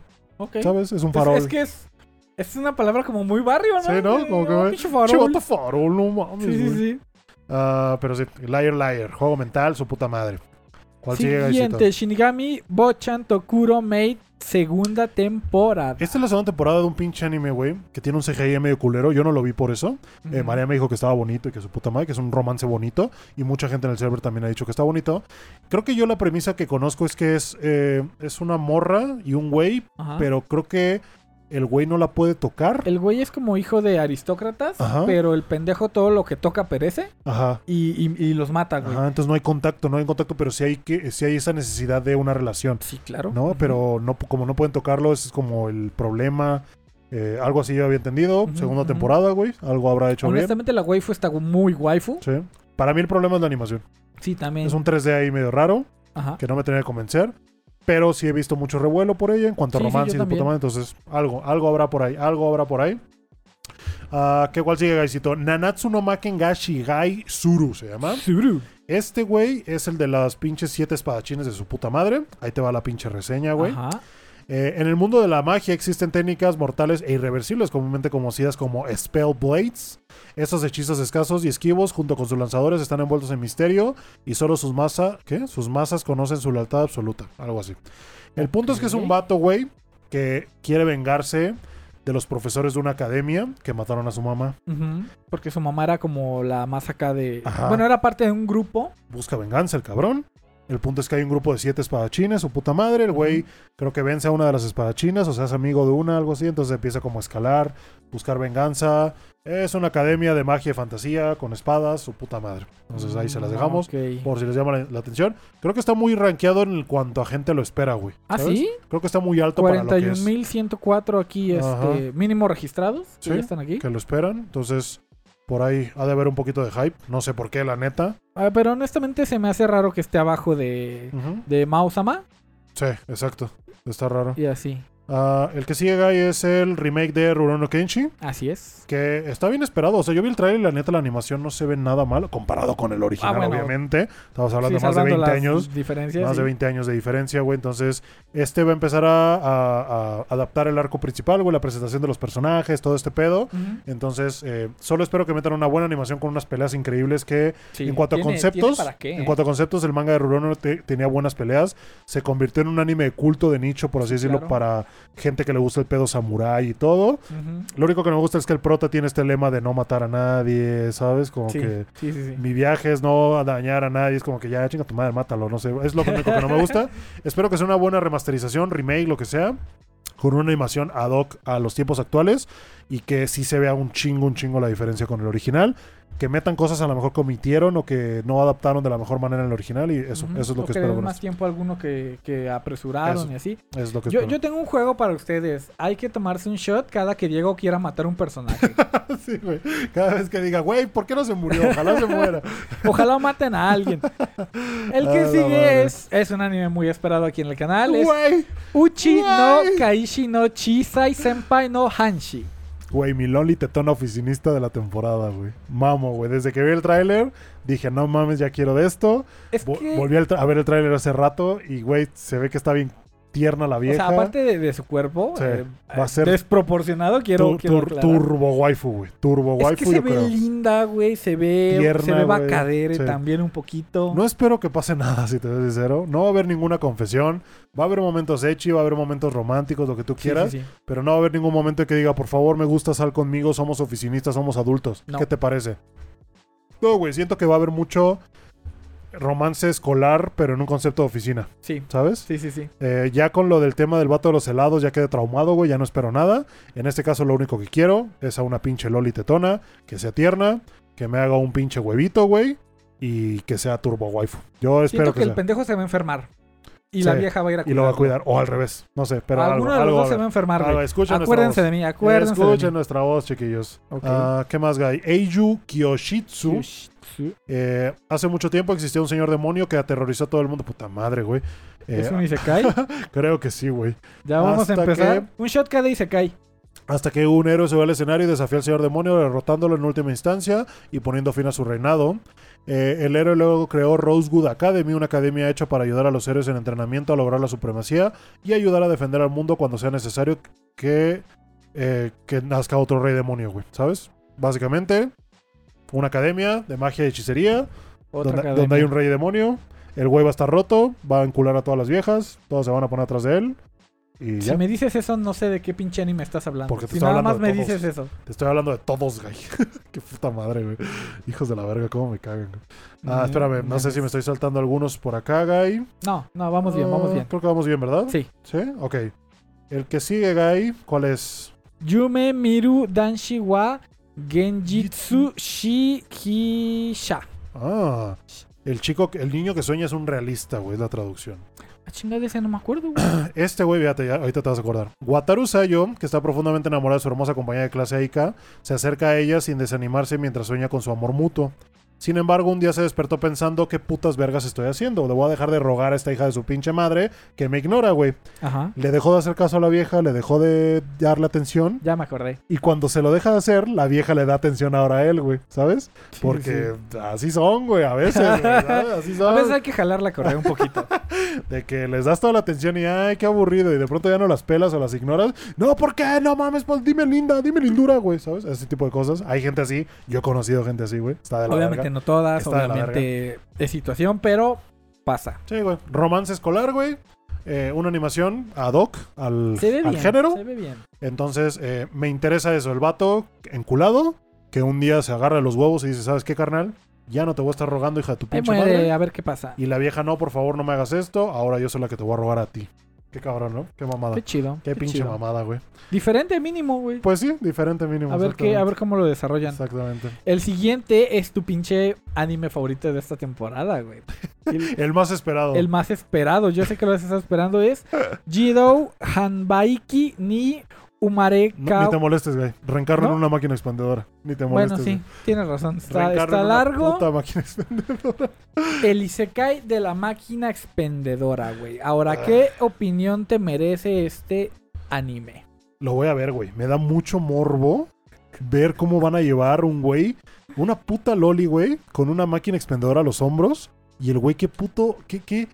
¿Sabes? Es un Es- farol. Es, que es, es una palabra como muy barrio, ¿no? Sí, ¿no? Como que, Oh, pinche farol. No mames, Sí, sí, güey. sí. Ah, pero sí, Liar Liar, juego mental, su puta madre. ¿Cuál sigue, Siguiente, Gaisito? Shinigami Bochan Tokuro Mate, segunda temporada. Esta es la segunda temporada de un pinche anime, güey, que tiene un CGI medio culero. Yo no lo vi por eso. Eh, Ujú. María me dijo que estaba bonito y que su puta madre, que es un romance bonito. Y mucha gente en el server también ha dicho que está bonito. Creo que yo la premisa que conozco es que es, eh, es una morra y un güey, Ajá. pero creo que el güey no la puede tocar. El güey es como hijo de aristócratas, Ajá. pero el pendejo todo lo que toca perece Ajá. y, y- y los mata, güey. Ajá, entonces no hay contacto, no hay contacto, pero sí hay, que, sí hay esa necesidad de una relación. Sí, claro. ¿no? Pero no, como no pueden tocarlo, ese es como el problema. Eh, algo así yo había entendido. Segunda temporada, güey. Algo habrá hecho bien. Honestamente, la waifu está muy waifu. Sí. Para mí el problema es la animación. Sí, también. Es un 3D ahí medio raro, Ajá. que no me tenía que convencer. Pero sí he visto mucho revuelo por ella en cuanto a Sí, romance y de puta madre. Entonces, algo, algo habrá por ahí, algo habrá por ahí. Ah, ¿Qué cuál sigue, Gaisito? Nanatsu no Makengashi Gai Suru se llama. Suru. Este güey es el de las pinches siete espadachines de su puta madre. Ahí te va la pinche reseña, güey. Ajá. Eh, en el mundo de la magia existen técnicas mortales e irreversibles, comúnmente conocidas como Spell Blades. Estos hechizos escasos y esquivos, junto con sus lanzadores, están envueltos en misterio y solo sus masas, ¿qué? Sus masas conocen su lealtad absoluta, algo así. El punto es que es un vato, güey, que quiere vengarse de los profesores de una academia que mataron a su mamá. Porque su mamá era como la más acá de. Ajá. Bueno, era parte de un grupo. Busca venganza el cabrón. El punto es que hay un grupo de siete espadachines, su puta madre. El güey creo que vence a una de las espadachines, o sea, es amigo de una, algo así. Entonces empieza como a escalar, buscar venganza. Es una academia de magia y fantasía con espadas, su puta madre. Entonces ahí se las Mm, dejamos. Por si les llama la, la atención. Creo que está muy rankeado en cuanto a gente lo espera, güey. ¿Ah, ¿sabes? sí? Creo que está muy alto para lo que es. 41.104 aquí, Ajá. este, mínimo registrados. que Sí, ya están aquí. Que lo esperan. Entonces, por ahí ha de haber un poquito de hype. No sé por qué, la neta. Ah, pero honestamente se me hace raro que esté abajo de, Ujú. de Mausama Sí, exacto. Está raro. y así. Ah, el que sigue, Guy, es el remake de Rurouni Kenshi. Así es. Que está bien esperado. O sea, yo vi el trailer y la neta la animación no se ve nada mal comparado con el original, Ah, bueno. obviamente. Estamos hablando Sí, de más de salvando 20 las años. Diferencias. Más de sí. 20 años de diferencia, güey. Entonces, este va a empezar a, a- a adaptar el arco principal, güey. La presentación de los personajes, todo este pedo. Entonces, eh, solo espero que metan una buena animación con unas peleas increíbles que Sí. en cuanto a conceptos, tiene para qué, en cuanto a conceptos, el manga de Rurouni te- tenía buenas peleas. Se convirtió en un anime de culto de nicho, por así Sí, decirlo, claro. para gente que le gusta el pedo samurái y todo. Lo único que me gusta es que el prota tiene este lema de no matar a nadie, ¿sabes? Como Sí, que sí, sí, sí. mi viaje es no dañar a nadie. Es como que ya, chinga tu madre, mátalo, no sé. Es lo único que no me gusta. Espero que sea una buena remasterización, remake, lo que sea. Con una animación ad hoc a los tiempos actuales. Y que sí se vea un chingo, un chingo la diferencia con el original. Que metan cosas a lo mejor que omitieron o que no adaptaron de la mejor manera en el original. Y eso, eso es lo O que le espero. más tiempo alguno que, que apresuraron Eso. y así. Es lo que Yo, espero. yo tengo un juego para ustedes. Hay que tomarse un shot cada que Diego quiera matar un personaje. Sí, güey. Cada vez que diga, güey, ¿por qué no se murió? Ojalá se muera. Ojalá maten a alguien. El que Ah, sigue es, es un anime muy esperado aquí en el canal. Es. Uchi no. Kaishi no Chisai Senpai no Hanshi. Güey, mi Lonely Tetona oficinista de la temporada, güey. Mamo, güey. Desde que vi el tráiler, dije, no mames, ya quiero de esto. Es que, Volví a ver el tráiler hace rato y, güey, se ve que está bien tierna la o vieja. sea, aparte de, de su cuerpo, Sí, eh, va a ser desproporcionado, quiero, tur- turbo waifu, güey. Turbo Es waifu, que se ve linda, güey. Se ve, Tierna, se ve bacadere Sí. también un poquito. No espero que pase nada, si te soy sincero. No va a haber ninguna confesión. Va a haber momentos echi, va a haber momentos románticos, lo que tú quieras. sí, sí. Pero no va a haber ningún momento que diga, por favor, me gusta, sal conmigo, somos oficinistas, somos adultos. No. ¿Qué te parece? No, güey, siento que va a haber mucho romance escolar, pero en un concepto de oficina, Sí, ¿sabes? sí, sí, sí. Eh, ya con lo del tema del vato de los helados, ya quedé traumado, güey, ya no espero nada. En este caso, lo único que quiero es a una pinche loli tetona, que sea tierna, que me haga un pinche huevito, güey, y que sea turbo waifu. Yo espero Siento que, que el pendejo se va a enfermar. Y Sí, la vieja va a ir a Y lo va a cuidar, o al revés, no sé, pero algo, Alguno de los algo dos se va a enfermar, Algo, güey. nuestra Acuérdense de mí, acuérdense Escuchen de mí. nuestra voz, chiquillos. Ok. Ah, ¿Qué más, Guy? Eiju Kyoshitsu. Sí. Eh, hace mucho tiempo existía un señor demonio que aterrorizó a todo el mundo. Puta madre, güey. Eh, ¿Es un Isekai? creo que sí, güey. Ya vamos a empezar. que- Un shot cada Isekai. Hasta que un héroe subió al escenario y desafió al señor demonio, derrotándolo en última instancia y poniendo fin a su reinado. Eh, el héroe luego creó Rosewood Academy, una academia hecha para ayudar a los héroes en entrenamiento a lograr la supremacía y ayudar a defender al mundo cuando sea necesario que, eh, que nazca otro rey demonio, güey. ¿Sabes? Básicamente, una academia de magia y hechicería Otra donde, donde hay un rey demonio. El güey va a estar roto, va a encular a todas las viejas, todas se van a poner atrás de él. Y Si ya. me dices eso, no sé de qué pinche anime estás hablando. Porque te si estoy nada hablando más de me todos. dices eso. Te estoy hablando de todos, güey. Qué puta madre, güey. Hijos de la verga, cómo me cagan. güey. Ah, Mm, espérame, no sé si me estoy saltando algunos por acá, Guy. No, no, vamos bien, vamos Ah, bien. Creo que vamos bien, ¿verdad? Sí. ¿Sí? Ok. El que sigue, Guy, ¿cuál es? Yume Miru Danshi wa Genjitsu Shihisha. Ah, el chico, el niño que sueña es un realista, güey, es la traducción. Ah, chingada, ese no me acuerdo, güey. Este güey, fíjate, ya, ahorita te vas a acordar. Wataru Sayo, que está profundamente enamorado de su hermosa compañera de clase Aika, se acerca a ella sin desanimarse mientras sueña con su amor mutuo. Sin embargo, un día se despertó pensando qué putas vergas estoy haciendo. Le voy a dejar de rogar a esta hija de su pinche madre que me ignora, güey. Ajá. Le dejó de hacer caso a la vieja, le dejó de darle atención. Ya me acordé. Y cuando se lo deja de hacer, la vieja le da atención ahora a él, güey. ¿Sabes? Sí, Porque así son, güey, a veces, güey, ¿sabes? Así A son. veces hay que jalar la correa un poquito. De que les das toda la atención y ay, qué aburrido. Y de pronto ya no las pelas o las ignoras. No, ¿por qué? No mames, pues dime linda, dime lindura, güey, ¿sabes? Ese tipo de cosas. Hay gente así. Yo he conocido gente así, güey. Está de la obviamente no todas, Está obviamente es situación, pero pasa. Sí, güey. Romance escolar, güey. Eh, una animación ad hoc al, Se ve al bien. género. Se ve bien. Entonces, eh, me interesa eso. El vato enculado que un día se agarra los huevos y dice, ¿sabes qué, carnal? Ya no te voy a estar rogando, hija de tu pinche muere, madre. a ver qué pasa. Y la vieja, no, por favor, no me hagas esto. Ahora yo soy la que te voy a rogar a ti. Qué cabrón, ¿no? Qué mamada. Qué chido. Qué, pinche chido. mamada, güey. Diferente mínimo, güey. Pues sí, diferente mínimo. A ver qué, a ver cómo lo desarrollan. Exactamente. El siguiente es tu pinche anime favorito de esta temporada, güey. El, El más esperado. el más esperado, yo sé que lo has estado esperando, es Jidou Hanbaiki ni Umare No, Ka- ni te molestes, güey. Reencarna en una máquina expandedora. Ni te Bueno, molestes. sí, güey. tienes razón. Está, está largo. puta máquina expandedora. El Isekai de la máquina expendedora, güey. Ahora, Ah. ¿qué opinión te merece este anime? Lo voy a ver, güey. Me da mucho morbo ver cómo van a llevar un güey, una puta loli, güey, con una máquina expendedora a los hombros. Y el güey, qué puto, qué, qué,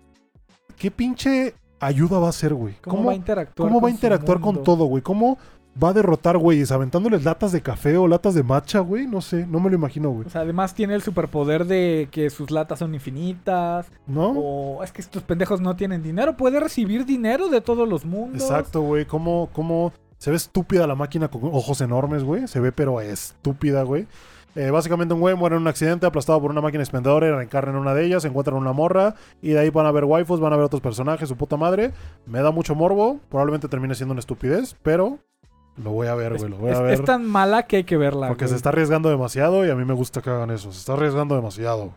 qué pinche ayuda va a hacer, güey. ¿Cómo, ¿Cómo, va a interactuar? cómo va a con interactuar todo, güey? ¿Cómo va a derrotar güeyes aventándoles latas de café o latas de matcha, güey? No sé, no me lo imagino, güey. O sea, además tiene el superpoder de que sus latas son infinitas. ¿No? O es que estos pendejos no tienen dinero. Puede recibir dinero de todos los mundos. Exacto, güey. ¿Cómo, ¿Cómo se ve estúpida la máquina con ojos enormes, güey? Se ve pero estúpida, güey. Eh, básicamente un güey muere en un accidente aplastado por una máquina expendedora y reencarna en una de ellas, encuentran una morra y de ahí van a ver waifus, van a ver otros personajes, su puta madre. Me da mucho morbo, probablemente termine siendo una estupidez, pero lo voy a ver, güey, lo voy Es, a ver. es tan mala que hay que verla. Porque güey. se está arriesgando demasiado y a mí me gusta que hagan eso. Se está arriesgando demasiado.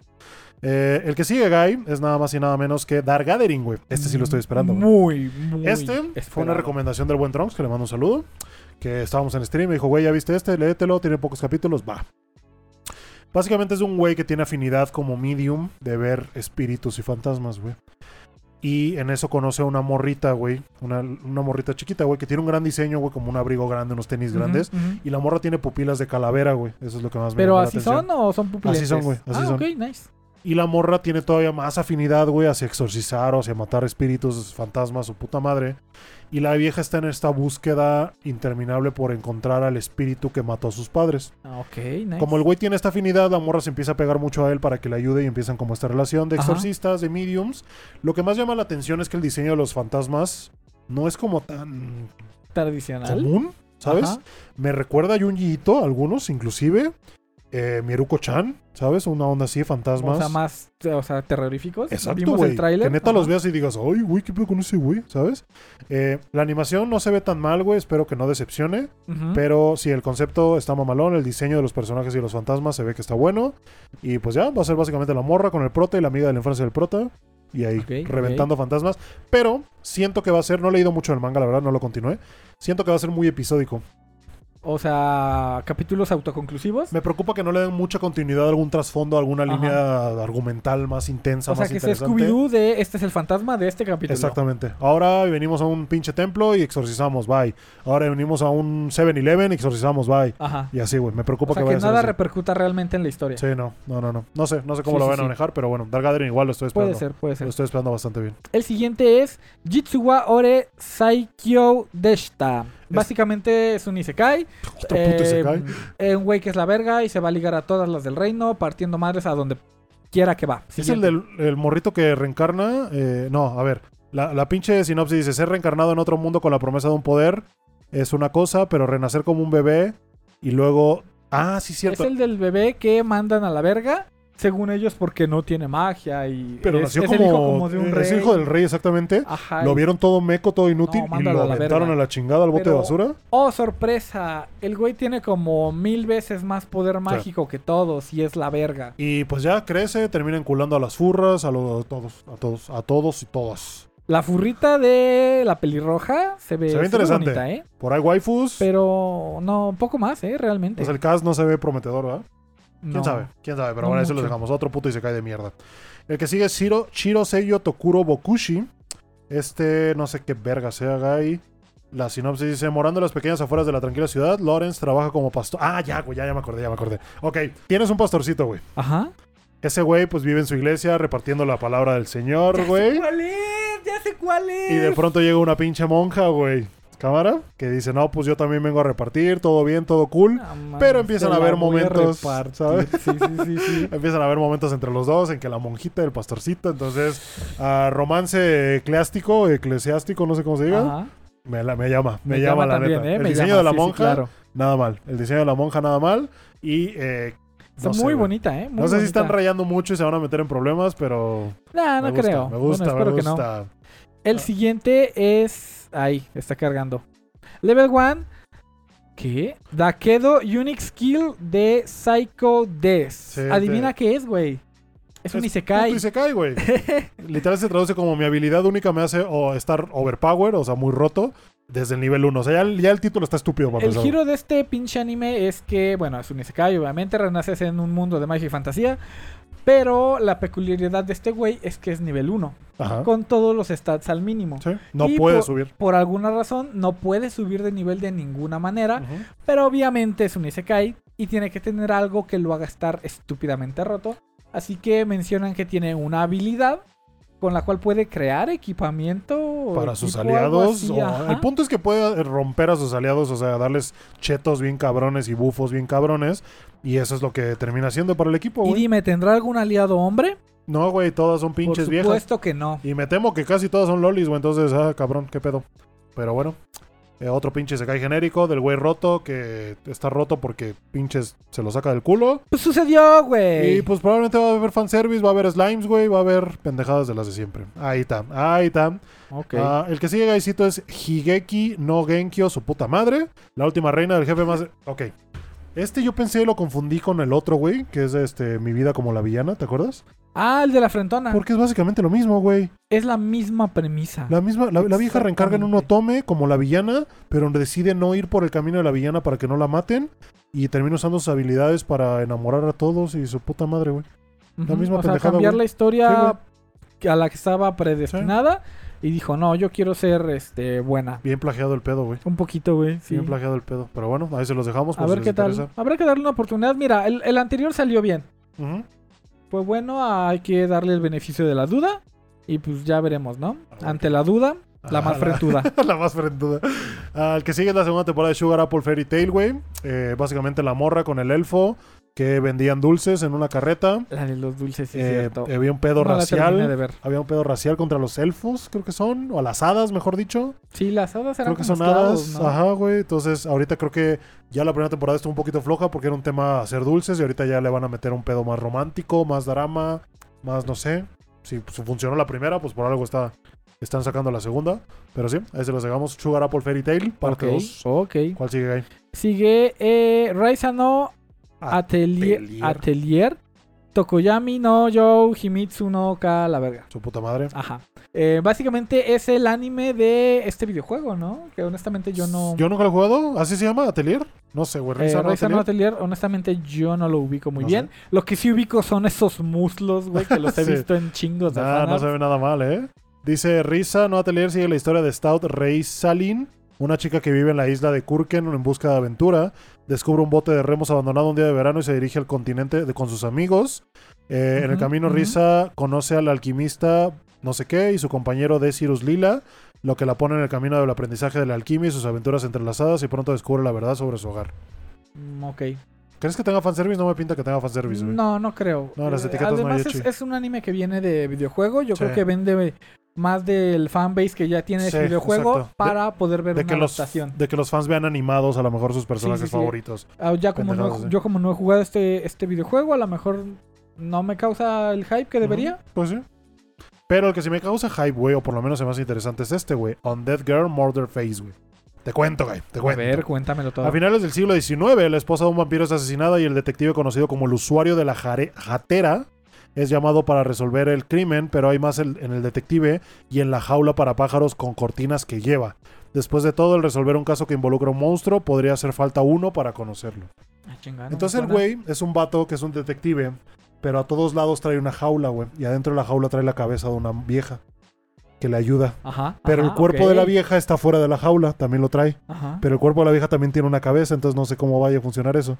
Eh, el que sigue, Guy, es nada más y nada menos que Dark Gathering, güey. Este sí lo estoy esperando. güey. Muy, muy. Este fue una recomendación del buen Trunks, que le mando un saludo. Que estábamos en stream y dijo, güey, ¿ya viste este? Léetelo, tiene pocos capítulos, va. Básicamente es un güey que tiene afinidad como medium de ver espíritus y fantasmas, güey. Y en eso conoce a una morrita, güey. Una, una morrita chiquita, güey, que tiene un gran diseño, güey, como un abrigo grande, unos tenis grandes. Y la morra tiene pupilas de calavera, güey. Eso es lo que más me ¿Pero llama la así atención. son o son pupilentes? Así son, güey, así ah, son. ok, nice. Y la morra tiene todavía más afinidad, güey, hacia exorcizar o hacia matar espíritus, fantasmas, su puta madre. Y la vieja está en esta búsqueda interminable por encontrar al espíritu que mató a sus padres. Ah, ok, nice. Como el güey tiene esta afinidad, la morra se empieza a pegar mucho a él para que le ayude y empiezan como esta relación de Ajá. exorcistas, de mediums. Lo que más llama la atención es que el diseño de los fantasmas no es como tan Tradicional. común, ¿sabes? Ajá. Me recuerda a Junji Ito, algunos inclusive. Eh, Miruko-chan, ¿sabes? Una onda así, fantasmas. O sea, más o sea, terroríficos. Exacto, Vimos güey. el tráiler. Que neta Ajá. los veas y digas, ay, güey, ¿qué pedo con ese güey? ¿Sabes? Eh, la animación no se ve tan mal, güey. Espero que no decepcione. Pero sí, el concepto está mamalón. El diseño de los personajes y los fantasmas se ve que está bueno. Y pues ya, va a ser básicamente la morra con el prota y la amiga de la infancia del prota. Y ahí, reventando fantasmas. Pero siento que va a ser, no he leído mucho del manga, la verdad, no lo continué. Siento que va a ser muy episódico. O sea, capítulos autoconclusivos. Me preocupa que no le den mucha continuidad algún trasfondo, alguna Ajá. línea argumental más intensa, O sea, que sea interesante. Scooby-Doo de este es el fantasma de este capítulo. Exactamente. Ahora venimos a un pinche templo y exorcizamos, bye. Ahora venimos a un 7-Eleven y exorcizamos, bye. Ajá. Y así, güey. Me preocupa O sea, que que vaya a ser nada así. repercuta realmente en la historia. Sí, no, no, no, no. No sé, no sé cómo Sí, lo sí, van a sí. manejar, pero bueno, Dark Gathering igual lo estoy esperando. Puede ser, puede ser. Lo estoy esperando bastante bien. El siguiente es Jitsuwa Ore Saikyo Deshita. Básicamente es un Isekai. Puto Eh, Isekai. eh, un güey que es la verga y se va a ligar a todas las del reino, partiendo madres a donde quiera que va. Es el del el morrito que reencarna. eh, no, a ver. La, la pinche sinopsis dice: ser reencarnado en otro mundo con la promesa de un poder es una cosa, pero renacer como un bebé y luego. Ah, sí, Es cierto. el del bebé que mandan a la verga, según ellos, porque no tiene magia y Pero es, nació es como. el hijo como de un es rey. hijo del rey, exactamente. Ajá. Lo vieron todo meco, todo inútil No, y lo a la aventaron a la chingada al bote Pero- de basura. Oh, sorpresa. El güey tiene como mil veces más poder mágico que todos y es la verga. Y pues ya crece, termina enculando a las furras, a, todos, a todos, a todos y todas. La furrita de la pelirroja se ve, Se ve interesante. bonita, ¿eh? Por ahí waifus. Pero no, un poco más, ¿eh? Realmente. Pues el cast no se ve prometedor, ¿verdad? ¿Quién No. sabe? ¿Quién sabe? Pero No bueno, eso lo dejamos. Otro puto y se cae de mierda. El que sigue es Shiro, Shiro Seiyo Tokuro Bokushi. Este, no sé qué verga se haga ahí. La sinopsis dice, morando en las pequeñas afueras de la tranquila ciudad, Lawrence trabaja como pastor. Ah, ya, güey, ya, ya me acordé, ya me acordé. Ok, tienes un pastorcito, güey. Ajá. Ese güey, pues vive en su iglesia repartiendo la palabra del Señor, Ya sé güey. cuál es, ya sé cuál es. Y de pronto llega una pinche monja, güey. Cámara, que dice, no, pues yo también vengo a repartir, todo bien, todo cool. No mames, Pero empiezan a haber a momentos, repartir. ¿sabes? Sí, sí, sí, sí. Empiezan a haber momentos entre los dos en que la monjita y el pastorcito, entonces, ah, romance eclesiástico, eclesiástico, no sé cómo se diga, Ajá. me, la- me llama, me, llama, la también, neta. ¿eh? El diseño llama, de la monja, claro. nada mal. El diseño de la monja, nada mal. Y, eh, Está no sé, muy güey. bonita, ¿eh? Muy no sé si están rayando mucho y se van a meter en problemas, pero Nah, no creo. me gusta, bueno, me que no. gusta. El Ah. siguiente es. Ahí, está cargando. Level 1. ¿Qué? Dakedo Unique Skill de Psycho Death. Sí, Adivina qué es, güey. Es un Isekai. Isekai, güey. Literal se traduce como mi habilidad única me hace o estar overpower, o sea, muy roto, desde el nivel 1. O sea, ya, el- ya el título está estúpido para El giro de este pinche anime es que, bueno, es un Isekai, obviamente, renaces en un mundo de magia y fantasía. Pero la peculiaridad de este güey es que es nivel 1, Ajá. con todos los stats al mínimo. Sí, No Y puede por- subir. Por alguna razón, no puede subir de nivel de ninguna manera. Pero obviamente es un Isekai y tiene que tener algo que lo haga estar estúpidamente roto. Así que mencionan que tiene una habilidad con la cual puede crear equipamiento Para sus aliados. o- el punto es que puede romper a sus aliados, o sea, darles chetos bien cabrones y bufos bien cabrones. Y eso es lo que termina haciendo para el equipo, Y güey. dime, ¿tendrá algún aliado hombre? No, güey, todas son pinches Por viejas. supuesto que no. Y me temo que casi todas son lolis, güey. Entonces, ah, cabrón, qué pedo. Pero bueno. eh, otro pinche se cae genérico del güey roto que está roto porque pinches se lo saca del culo. Pues sucedió, güey. Y pues probablemente va a haber fanservice, va a haber slimes, güey, va a haber pendejadas de las de siempre. Ahí está, ahí está. Ok. Ah, el que sigue, Gaisito, es Higeki no Genkyo, su puta madre. La última reina del jefe más. Ok. Este yo pensé lo confundí con el otro, güey, que es este Mi vida como la villana, ¿te acuerdas? Ah, el de la frentona. Porque es básicamente lo mismo, güey. Es la misma premisa. La misma, la, la vieja reencarga en un otome como la villana, pero decide no ir por el camino de la villana para que no la maten. Y termina usando sus habilidades para enamorar a todos y su puta madre, güey. Ujú, misma o sea, pendejada, cambiar la Sí, historia a la que estaba predestinada. Y dijo, no, yo quiero ser este buena. Bien plagiado el pedo, güey. Un poquito, güey. Sí. Bien plagiado el pedo. Pero bueno, ahí se los dejamos. A ver si qué tal. interesa. Habrá que darle una oportunidad. Mira, el, el anterior salió bien. Pues bueno, hay que darle el beneficio de la duda. Y pues ya veremos, ¿no? Ver Ante la duda, la Ah, más frentuda. la más frentuda. Ah, el que sigue es la segunda temporada de Sugar Apple Fairy Tail, güey. Eh, básicamente la morra con el elfo que vendían dulces en una carreta. La de los dulces, sí, Eh, cierto. había un pedo No racial. de ver. Había un pedo racial contra los elfos, creo que son. O las hadas, mejor dicho. Sí, las hadas eran Creo que son hadas. ¿no? Ajá, güey. Entonces, ahorita creo que ya la primera temporada estuvo un poquito floja porque era un tema hacer dulces. Y ahorita ya le van a meter un pedo más romántico, más drama, más no sé. Si funcionó la primera, pues por algo está, están sacando la segunda. Pero sí, ahí se los dejamos. Sugar Apple Fairy Tail, parte Ok, 2. ok. ¿Cuál sigue ahí? Sigue eh, Raisa no Atelier, Atelier. Atelier Tokoyami no Yo Himitsu no Ka la verga. Su puta madre. Ajá. Eh, básicamente es el anime de este videojuego, ¿no? Que honestamente yo no. Yo nunca lo he jugado. ¿Así se llama? ¿Atelier? No sé, güey. Eh, Risa, ¿no? Atelier? Atelier, honestamente yo no lo ubico muy No bien. Lo que sí ubico son esos muslos, güey, que los he Sí. visto en chingos de Ah, no se ve nada mal, ¿eh? Dice Risa, no atelier, sigue la historia de Stout Rey Salin, una chica que vive en la isla de Kurken en busca de aventura. Descubre un bote de remos abandonado un día de verano y se dirige al continente de- con sus amigos. Eh, En el camino, ujú. Risa conoce al alquimista no sé qué y su compañero Desirus Lila, lo que la pone en el camino del aprendizaje de la alquimia y sus aventuras entrelazadas y pronto descubre la verdad sobre su hogar. Mm, ok. ¿Crees que tenga fanservice? No me pinta que tenga fanservice, güey. No, no creo. No, las Eh, etiquetas no hay Además, es, es un anime que viene de videojuego. Yo Sí. creo que vende más del fanbase que ya tiene Sí, ese videojuego exacto. para poder ver De una que, los, adaptación. de que los fans vean animados a lo mejor sus personajes sí, favoritos. Ah, ya como no, sí. yo como no he jugado este, este videojuego, a lo mejor no me causa el hype que debería. Pues sí. Pero el que sí me causa hype, güey, o por lo menos el más interesante es este, güey. Undead Girl Murder Face, güey. Te cuento, güey. Te A cuento. ver, cuéntamelo todo. A finales del siglo XIX, la esposa de un vampiro es asesinada y el detective conocido como el usuario de la jare- jatera es llamado para resolver el crimen, pero hay más en el detective y en la jaula para pájaros con cortinas que lleva. Después de todo, el resolver un caso que involucra a un monstruo podría hacer falta uno para conocerlo. Ah, chingada, Entonces el güey es un vato que es un detective, pero a todos lados trae una jaula, güey. Y adentro de la jaula trae la cabeza de una vieja que le ayuda. Ajá. Pero ajá, el cuerpo de la vieja está fuera de la jaula, también lo trae. Ajá. Pero el cuerpo de la vieja también tiene una cabeza, entonces no sé cómo vaya a funcionar eso.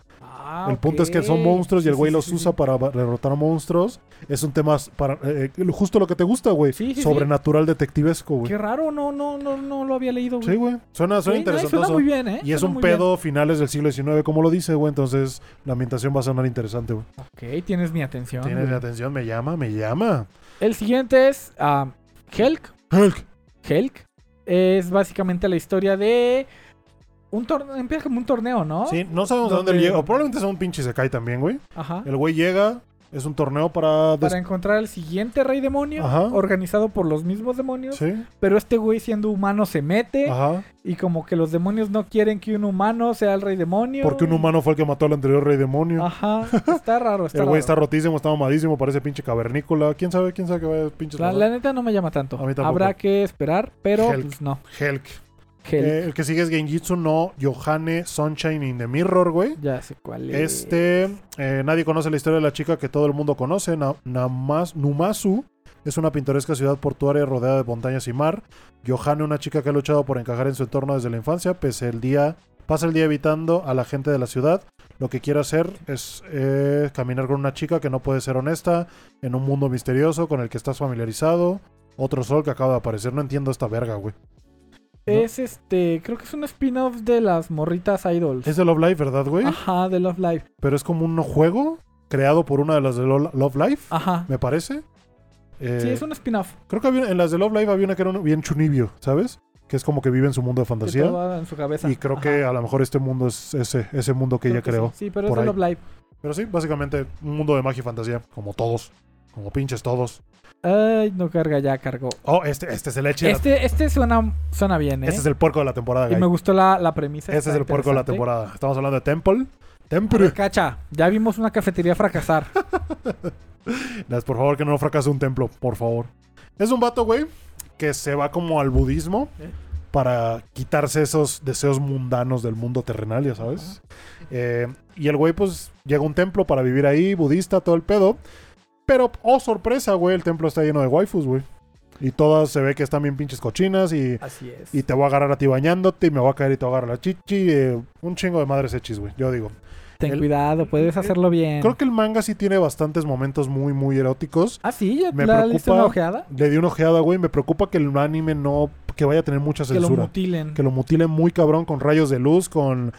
Ah, el punto es que son monstruos y el güey sí, los sí, usa para derrotar a monstruos. Es un tema para eh, eh, justo lo que te gusta, güey. Sí, sí. Sobrenatural detectivesco, güey. Qué raro, no, no, no, no lo había leído, güey. Sí, güey. Suena, suena no, interesante. suena muy bien, ¿eh? Y es Suena un bien. pedo finales del siglo XIX, como lo dice, güey. Entonces la ambientación va a sonar interesante, güey. Ok, tienes mi atención. Tienes mi atención, me llama, me llama. El siguiente es ah, Helk. Hulk. Helk. Es básicamente la historia de un torneo. Empieza como un torneo, ¿no? Sí, no sabemos de dónde Donde- llega. O probablemente sea un pinche se cae también, güey. Ajá. El güey llega, es un torneo para. Para encontrar al siguiente rey demonio, Ajá. organizado por los mismos demonios. Sí, Pero este güey siendo humano se mete ajá. y como que los demonios no quieren que un humano sea el rey demonio. Porque un humano fue el que mató al anterior rey demonio. Ajá. Está raro, está el güey raro. está rotísimo, está mamadísimo, parece pinche cavernícola. ¿Quién sabe? ¿Quién sabe que vaya pinches La, pasar? la neta no me llama tanto. A mí tampoco. Habrá que esperar, pero Helk. pues no. Helk. Eh, el que sigue es Genjitsu no Yohane Sunshine in the Mirror, güey. ya sé cuál es. Este, eh, nadie conoce la historia de la chica que todo el mundo conoce, Na- Namas- Numasu. Es una pintoresca ciudad portuaria rodeada de montañas y mar. Johanne, una chica que ha luchado por encajar en su entorno desde la infancia, pese el día, pasa el día evitando a la gente de la ciudad. Lo que quiere hacer es eh, caminar con una chica que no puede ser honesta en un mundo misterioso con el que estás familiarizado. Otro sol que acaba de aparecer. No entiendo esta verga, güey. Es este, creo que es un spin-off de las morritas idols. Es de Love Life, ¿verdad, güey? Ajá, de Love Live. Pero es como un juego creado por una de las de Lo- Love Life, Ajá. me parece. Eh, Sí, es un spin-off. Creo que había- en las de Love Live había una que era un- bien chunibio, ¿sabes? Que es como que vive en su mundo de Que fantasía. todo va en su cabeza. Y creo que a lo mejor este mundo es ese, ese mundo que Creo ella creó. Sí, Sí, pero es por de ahí. Love Live. Pero sí, básicamente un mundo de magia y fantasía, como todos. Como pinches todos. Ay, no carga, ya cargó. Oh, este, este es el leche. Este, este suena, suena bien, ¿eh? Este es el puerco de la temporada, Y Guy. me gustó la, la premisa. Este es el puerco de la temporada. Estamos hablando de Temple. Ver, Temple. cacha, ya vimos una cafetería fracasar. Las, por favor, que no fracase un templo, por favor. Es un vato, güey, que se va como al budismo Eh. para quitarse esos deseos mundanos del mundo terrenal, ya sabes. Eh, y el güey, pues, llega a un templo para vivir ahí, budista, todo el pedo. Pero, oh, sorpresa, güey, el templo está lleno de waifus, güey. Y todas se ve que están bien pinches cochinas y, Así es. y te voy a agarrar a ti bañándote y me voy a caer y te voy a agarrar la chichi. eh, un chingo de madres hechis, güey, yo digo. Ten el- cuidado, puedes hacerlo bien. Creo que el manga sí tiene bastantes momentos muy, muy eróticos. Ah, sí, ya me la preocupa- una ojeada. Le di una ojeada, güey. Me preocupa que el anime no. que vaya a tener mucha Que lo censura. mutilen. Que lo mutilen muy cabrón con rayos de luz, con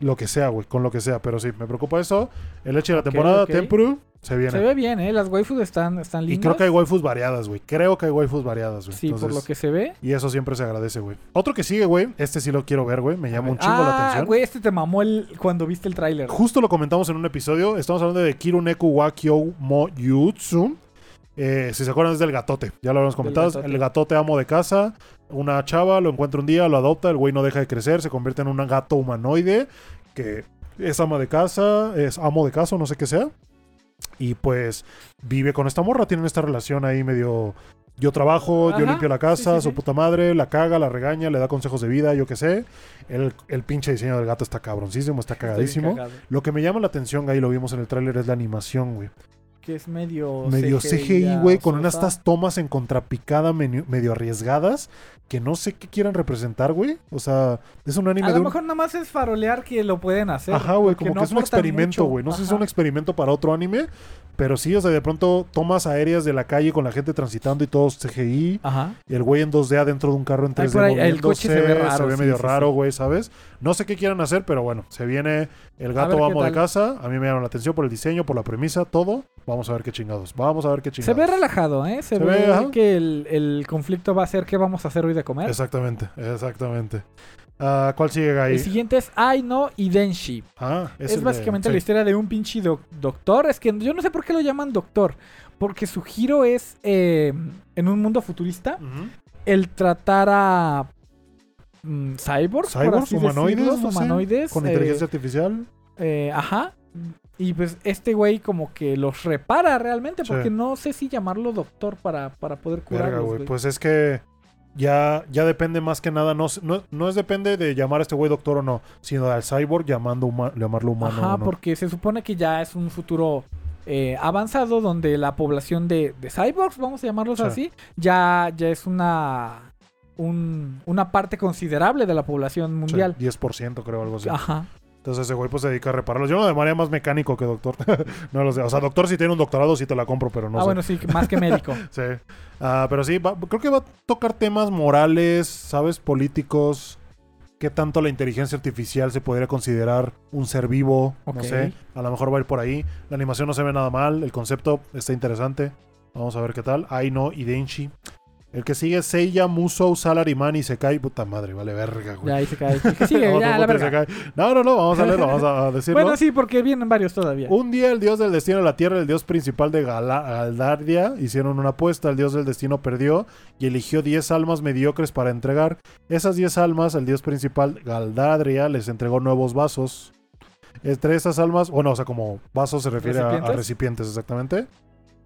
lo que sea, güey. Con lo que sea. Pero sí, me preocupa eso. El hecho de la temporada, ok. Tempuru, se viene. Se ve bien, ¿eh? Las waifus están, están y lindas. creo que hay waifus variadas, güey. Creo que hay waifus variadas, güey. Sí, por lo que se ve. Y eso siempre se agradece, güey. Otro que sigue, güey. Este sí lo quiero ver, güey. Me llama un chingo la ah, atención. güey, este te mamó el, cuando viste el tráiler. Justo lo comentamos en un episodio. Estamos hablando de Kiruneku wa Kyou mo Yutsu. Eh, si se acuerdan es del gatote. Ya lo habíamos comentado. gatote. El gatote amo de casa. Una chava lo encuentra un día, lo adopta. El güey no deja de crecer. Se convierte en un gato humanoide. Que es ama de casa. Es amo de casa, no sé qué sea. Y pues vive con esta morra. Tienen esta relación ahí medio... Yo trabajo, yo limpio la casa, sí, sí, su sí. puta madre, la caga, la regaña, le da consejos de vida, yo qué sé. El, el pinche diseño del gato está cabroncísimo, está cagadísimo. Lo que me llama la atención, Guy, lo vimos en el tráiler, es la animación, güey. Que es medio Medio CGI, güey, con unas estas tomas en contrapicada medio, medio arriesgadas que no sé qué quieran representar, güey. O sea, es un anime A de lo un... mejor nada más es farolear que lo pueden hacer. Ajá, güey, como no que es un experimento, güey. No sé si es un experimento para otro anime, pero sí, o sea, de pronto tomas aéreas de la calle con la gente transitando y todos CGI. Ajá. Y el güey en 2D adentro de un carro en 3D Ay, por ahí, el coche se ve sí, medio sí, raro, sí. güey, ¿sabes? No sé qué quieran hacer, pero bueno, se viene el gato amo de casa. A mí me llama la atención por el diseño, por la premisa, todo. Vamos a ver qué chingados. Vamos a ver qué Se chingados. ve relajado, ¿eh? Se, Se ve, que el, el conflicto va a ser qué vamos a hacer hoy de comer. Exactamente, exactamente. Ah, ¿Cuál sigue, El Gai? siguiente es Ai no Idenshi. Ah, Es, el de- básicamente sí. la historia de un pinche doc- doctor. Es que yo no sé por qué lo llaman doctor. Porque su giro es eh, en un mundo futurista. El tratar a mm, cyborgs, por Cyborgs, así humanoides, decirlo, no sé, humanoides. Con eh, inteligencia artificial. eh, ajá. Y pues este güey como que los repara realmente. Sí. Porque no sé si llamarlo doctor para, para poder curarlos. güey. Pues es que ya, ya depende más que nada, no, no, no es depende de llamar a este güey doctor o no, sino al cyborg llamando huma- llamarlo humano Ajá, o no. porque se supone que ya es un futuro eh, avanzado donde la población de, de cyborgs, vamos a llamarlos Sí. así, ya, ya es una, un- una parte considerable de la población Sí, mundial. 10% creo, algo así. Ajá. Entonces ese güey pues se dedica a repararlos. Yo lo llamaría más mecánico que doctor. no lo sé. O sea, doctor si tiene un doctorado sí te la compro, pero no ah, sé. bueno, sí, más que médico. Sí. Ah, pero sí, va- creo que va a tocar temas morales, ¿sabes? Políticos. ¿Qué tanto la inteligencia artificial se podría considerar un ser vivo? No sé. A lo mejor va a ir por ahí. La animación no se ve nada mal. El concepto está interesante. Vamos a ver qué tal. Aino y Denshi. El que sigue es Seiya, Musou, Salaryman y Sekai. Puta madre, vale verga, güey. ya ahí se cae. Otro ya, la verga. No, no, no, vamos a leerlo, vamos a decirlo. Bueno, sí, porque vienen varios todavía. Un día el dios del destino de la tierra, el dios principal de Gala- Galdardia, hicieron una apuesta, el dios del destino perdió y eligió 10 almas mediocres para entregar. Esas 10 almas, el dios principal Galdardia les entregó nuevos vasos. Entre esas almas, bueno, o sea, como vasos se refiere a- recipientes, exactamente.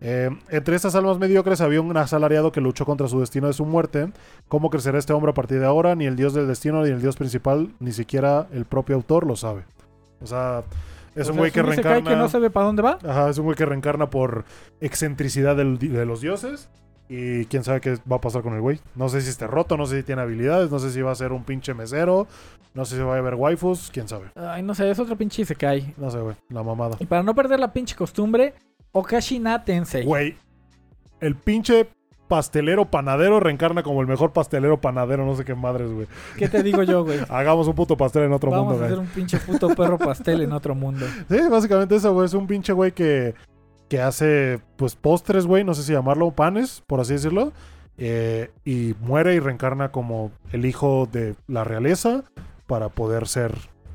Eh, entre estas almas mediocres había un asalariado que luchó contra su destino de su muerte. ¿Cómo crecerá este hombre a partir de ahora? Ni el dios del destino, ni el dios principal, ni siquiera el propio autor lo sabe. O sea, es O un güey que reencarna. que no sabe para dónde va. Ajá, es un güey que reencarna por excentricidad del de los dioses. Y quién sabe qué va a pasar con el güey. No sé si esté roto, no sé si tiene habilidades, no sé si va a ser un pinche mesero, no sé si va a haber waifus, quién sabe. Ay, no sé, es otro pinche se cae. No sé, güey, la mamada. Y para no perder la pinche costumbre, Okashina Tensei. Güey, el pinche pastelero panadero reencarna como el mejor pastelero panadero, no sé qué madres, güey. ¿Qué te digo yo, güey? Hagamos un puto pastel en otro Vamos mundo, a hacer güey. un pinche puto perro pastel en otro mundo. Sí, básicamente eso, güey. Es un pinche güey que, que hace, pues, postres, güey. No sé si llamarlo, panes, por así decirlo. eh, y muere y reencarna como el hijo de la realeza para poder ser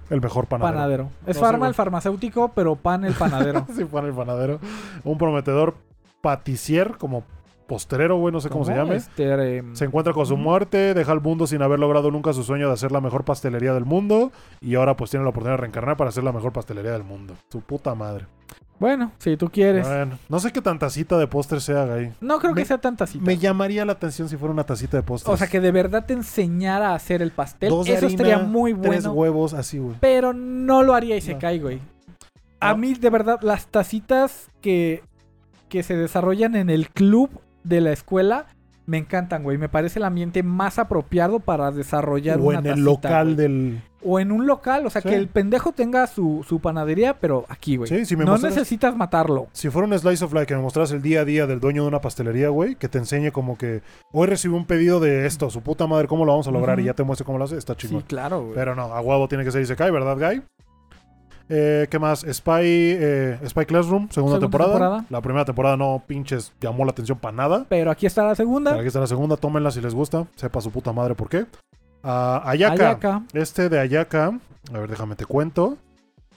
el mejor panadero. Panadero. Es No farma el farmacéutico, pero pan el panadero. sí, pan el panadero. Un prometedor paticier, como postrero, güey, no sé cómo, se llame. Este, em, Se encuentra con su muerte, deja al mundo sin haber logrado nunca su sueño de hacer la mejor pastelería del mundo. Y ahora pues tiene la oportunidad de reencarnar para hacer la mejor pastelería del mundo. Su puta madre. Bueno, si tú quieres. Bueno, no sé qué tan tacita de postre sea, Gay. No creo que sea tan tacita. Me llamaría la atención si fuera una tacita de postre. O sea, que de verdad te enseñara a hacer el pastel. Dos Eso harina, estaría muy Tres bueno. huevos, así, güey. Pero no lo haría y se No. cae, güey. A No. mí, de verdad, las tacitas que, que se desarrollan en el club de la escuela me encantan, güey. Me parece el ambiente más apropiado para desarrollar O una en el local güey. del. O en un local, o sea, Sí. que el pendejo tenga su, su panadería, pero aquí, güey. Sí, si me no mostras- necesitas matarlo. Si fuera un slice of life que me mostraras el día a día del dueño de una pastelería, güey, que te enseñe como que hoy recibí un pedido de esto, su puta madre, ¿cómo lo vamos a lograr? Y ya te muestre cómo lo hace, está Sí, chingón. claro, güey. Pero no, a huevo tiene que ser Isekai, ¿verdad, Guy? Eh, ¿Qué más? Spy, eh, Spy Classroom, segunda, Segunda temporada. temporada. La primera temporada no pinches llamó la atención para nada. Pero aquí está la segunda. Pero aquí está la segunda, tómenla si les gusta. Sepa su puta madre por qué. Ah, Ayaka. Ayaka. Este de Ayaka, a ver, déjame te cuento.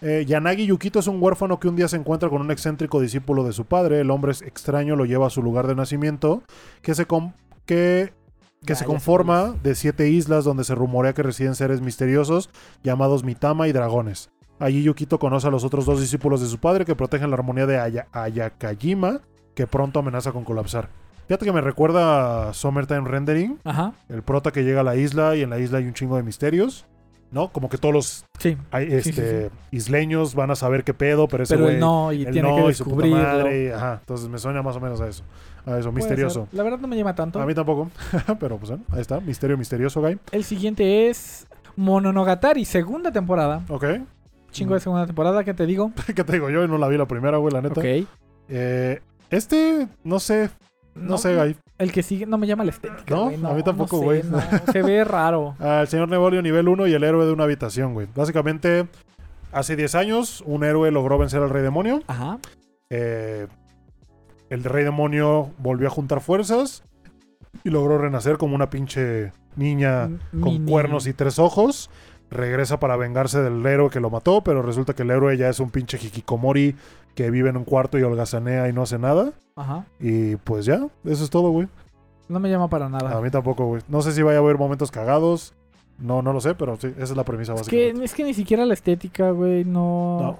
Eh, Yanagi Yukito es un huérfano que un día se encuentra con un excéntrico discípulo de su padre. El hombre es extraño lo lleva a su lugar de nacimiento, que se, com- que, que Ya, se conforma de siete islas donde se rumorea que residen seres misteriosos llamados Mitama y dragones. Allí Yukito conoce a los otros dos discípulos de su padre que protegen la armonía de Aya- Ayakajima, que pronto amenaza con colapsar. Fíjate que me recuerda a Summertime Rendering, Ajá. el prota que llega a la isla y en la isla hay un chingo de misterios, ¿no? Como que todos los Sí. hay, Sí, sí, este, isleños van a saber qué pedo, pero ese Pero güey no, y tiene no, que y- ajá, entonces me suena más o menos a eso. A eso, misterioso. ser. La verdad no me llama tanto. A mí tampoco, pero pues bueno, ahí está, misterio misterioso, guy. El siguiente es Mononogatari, segunda temporada. Ok. Chingo de segunda temporada, ¿qué te digo? ¿Qué te digo? Yo no la vi la primera, güey, la neta. Ok. Eh, este, no sé, no, sé, guy. El que sigue no me llama la estética. No, güey, a mí tampoco, güey. no, se ve raro. Ah, el señor Nevolio nivel 1 y el héroe de una habitación, güey. Básicamente, hace 10 años, un héroe logró vencer al rey demonio. Ajá. Eh, el rey demonio volvió a juntar fuerzas y logró renacer como una pinche niña con cuernos y tres ojos. Regresa para vengarse del héroe que lo mató, pero resulta que el héroe ya es un pinche hikikomori que vive en un cuarto y holgazanea y no hace nada. Ajá. Y pues ya, eso es todo, güey. No me llama para nada. A mí tampoco, güey. No sé si vaya a haber momentos cagados. No, no lo sé, pero sí, esa es la premisa es, que, básica. es que ni siquiera la estética, güey, no... No.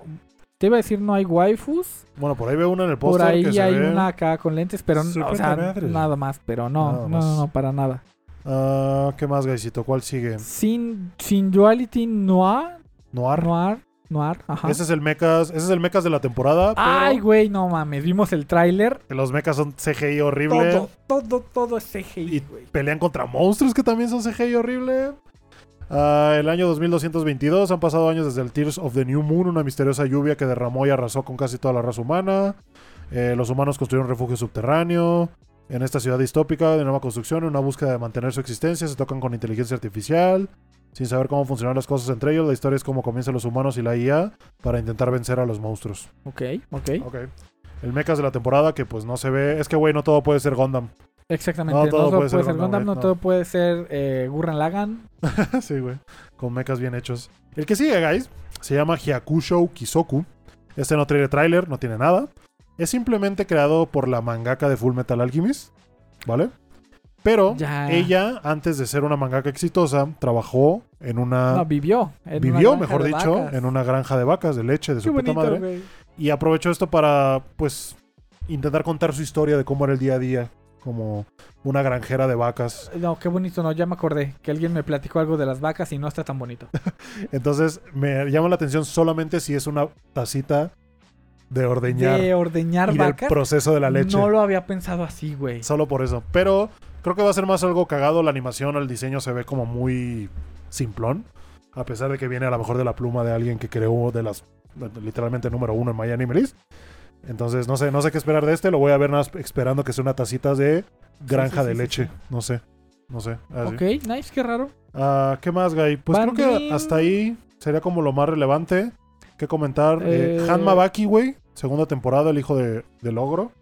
Te iba a decir no hay waifus. Bueno, por ahí veo una en el Por póster ahí que se hay ve. una acá con lentes, pero o sea, nada más. Pero no, Nada no, más. no, no, para nada. Ah, ¿Qué más, Gaisito? ¿Cuál sigue? Sin, sin Duality Noir. Noir. Noir. Noir. Ajá. Ese es el mechas, ese es el mechas de la temporada. pero Ay, güey, no mames. Vimos el tráiler. Los mechas son CGI horrible. Todo, todo, todo es CGI, Y güey. Pelean contra monstruos que también son CGI horrible. Ah, el año 2222 han pasado años desde el Tears of the New Moon, una misteriosa lluvia que derramó y arrasó con casi toda la raza humana. Eh, los humanos construyeron un refugio subterráneo. En esta ciudad distópica de nueva construcción, en una búsqueda de mantener su existencia, se tocan con inteligencia artificial. Sin saber cómo funcionan las cosas entre ellos, la historia es cómo comienzan los humanos y la IA para intentar vencer a los monstruos. Ok, ok. Ok. El mechas de la temporada que pues no se ve. Es que, güey, no todo puede ser Gundam. Exactamente. No, No, todo puede ser Gundam, Gundam, no, no. todo puede ser eh, Gurren Lagann. sí, güey. Con mechas bien hechos. El que sigue, guys, se llama Hyakushou Kisoku. Este no tiene tráiler, no tiene nada. Es simplemente creado por la mangaka de Full Metal Alchemist. ¿Vale? Pero Ya. ella, antes de ser una mangaka exitosa, trabajó en una... No, vivió. en vivió, mejor dicho, vacas. en una granja de vacas, de leche, de Qué su puta bonito, madre. Y aprovechó esto para, pues, intentar contar su historia de cómo era el día a día. Como una granjera de vacas. No, qué bonito, no, ya me acordé que alguien me platicó algo de las vacas y no está tan bonito. Entonces, me llama la atención solamente si es una tacita de ordeñar De ordeñar y vacas. proceso de la leche. No lo había pensado así, güey. Solo por eso. Pero creo que va a ser más algo cagado. La animación, el diseño se ve como muy simplón. A pesar de que viene a lo mejor de la pluma de alguien que creó de las literalmente número uno en List. Entonces, no sé, no sé qué esperar de este. Lo voy a ver nada más esperando que sea una tacita de granja sí, de sí, leche. No sé. No sé. Así. Ok, nice, qué raro. Ah, ¿Qué más, Guy? Pues creo que hasta ahí sería como lo más relevante que comentar. Eh, Eh. Han Mabaki, güey. Segunda temporada, el hijo de, del ogro.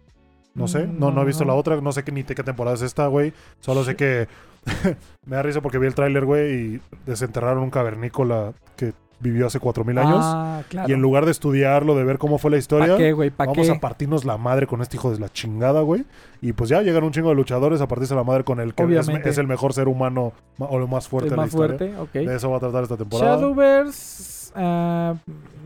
No sé, no, no he visto la otra, no sé qué, ni qué temporada es esta, güey. Solo sé que me da risa porque vi el tráiler, güey, y desenterraron un cavernícola que vivió hace 4000 años. Ah, claro. Y en lugar de estudiarlo, de ver cómo fue la historia, ¿Para qué, güey? ¿Para vamos qué? a partirnos la madre con este hijo de la chingada, güey. Y pues ya llegan un chingo de luchadores a partirse la madre con el que es, el mejor ser humano ma- o el más fuerte Es de la más historia. fuerte. De eso va a tratar esta temporada. Shadowverse, ah,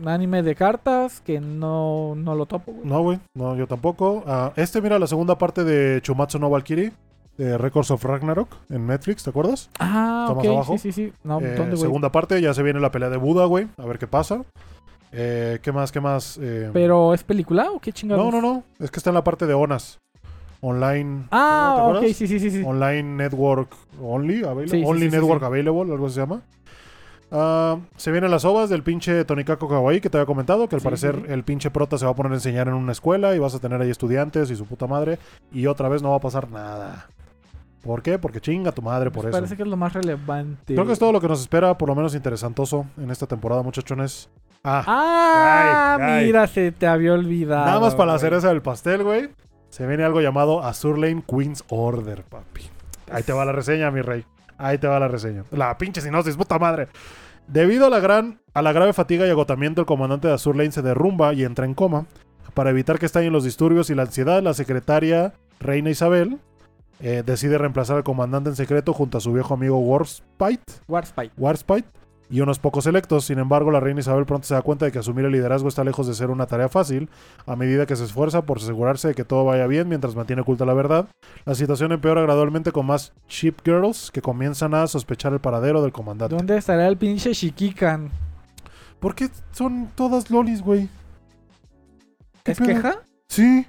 anime de cartas que no, no lo topo, güey. No, güey. No, yo tampoco. Ah, este, mira, la segunda parte de Chumatsu no Valkyrie, de Records of Ragnarok, en Netflix, ¿te acuerdas? Ah, ¿Está más abajo? sí, sí, sí. No, Eh, segunda parte, ya se viene la pelea de Buda, güey. A ver qué pasa. Eh, ¿Qué más? ¿Qué más? Eh, ¿Pero es película o qué chingados? no, no, no. Es que está en la parte de ONAS. Online. Ah, ¿te ok, sí, sí, sí. sí. Online Network Only, available. Sí, sí, only sí, Network. Available, algo se llama. Ah, se vienen las ovas del pinche Tonikako Kawaii que te había comentado, que al Sí, parecer sí. el pinche prota se va a poner a enseñar en una escuela y vas a tener ahí estudiantes y su puta madre. Y otra vez no va a pasar nada. ¿Por qué? Porque chinga tu madre por Pues eso. Parece que es lo más relevante. Creo que es todo lo que nos espera, por lo menos interesantoso en esta temporada, muchachones. Ah, Ah, Ay, ay. mira, se te había olvidado. nada más para la cereza del pastel, güey. Se viene algo llamado Azur Lane Queen's Order, papi. Ahí te va la reseña, mi rey. Ahí te va la reseña. La pinche sinosis, puta madre. Debido a la gran, a la grave fatiga y agotamiento, el comandante de Azur Lane se derrumba y entra en coma. Para evitar que estallen los disturbios y la ansiedad, la secretaria Reina Isabel eh, decide reemplazar al comandante en secreto junto a su viejo amigo Warspite, Warspite. Warspite y unos pocos electos. Sin embargo, la reina Isabel pronto se da cuenta de que asumir el liderazgo está lejos de ser una tarea fácil, a medida que se esfuerza por asegurarse de que todo vaya bien mientras mantiene oculta la verdad. La situación empeora gradualmente con más Ship Girls que comienzan a sospechar el paradero del comandante. ¿Dónde estará el pinche Shikikan? ¿Por qué son todas lolis, güey? ¿Qué ¿Es pedo? queja? Sí,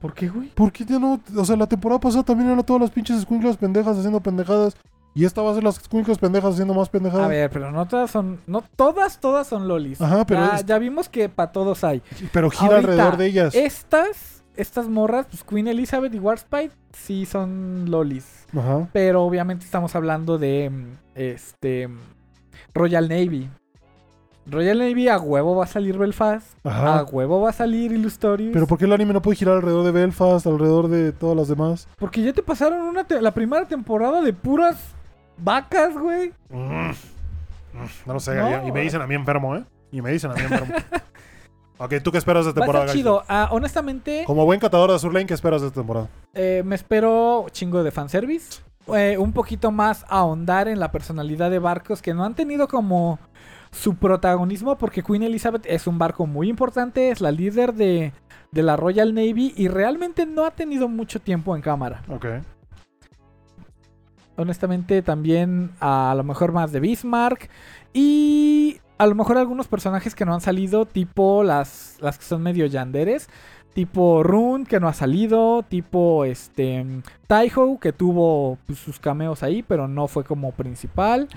¿Por qué, güey? ¿por qué ya no? O sea, la temporada pasada también eran todas las pinches escuinclas pendejas haciendo pendejadas. Y esta va a ser las escuinclas pendejas haciendo más pendejadas. A ver, pero no todas son. No todas, todas son lolis. Ajá, pero ya, es- ya vimos que para todos hay. Pero gira Ahorita, alrededor de ellas. Estas, estas morras, pues Queen Elizabeth y Warspite, sí son lolis. Ajá. Pero obviamente estamos hablando de mm, este mm, Royal Navy. Royal Navy a huevo va a salir Belfast. Ajá. A huevo va a salir Illustorious. Pero ¿por qué el anime no puede girar alrededor de Belfast, alrededor de todas las demás? Porque ya te pasaron una la primera temporada de puras vacas, güey. Mm. No lo sé, No. y me dicen a mí enfermo, ¿eh? Y me dicen a mí enfermo. ok, ¿tú qué esperas de esta Va a temporada? estar Gaisel? chido. Ah, honestamente, Como buen catador de Azur Lane, ¿qué esperas de esta temporada? eh, me espero chingo de fanservice. Eh, un poquito más ahondar en la personalidad de barcos que no han tenido como su protagonismo porque Queen Elizabeth es un barco muy importante, es la líder de, de la Royal Navy y realmente no ha tenido mucho tiempo en cámara. Ok. Honestamente también a, lo mejor más de Bismarck y a lo mejor algunos personajes que no han salido, tipo las, las que son medio yanderes, tipo Rune que no ha salido, tipo este Taiho que tuvo pues, sus cameos ahí, pero no fue como principal.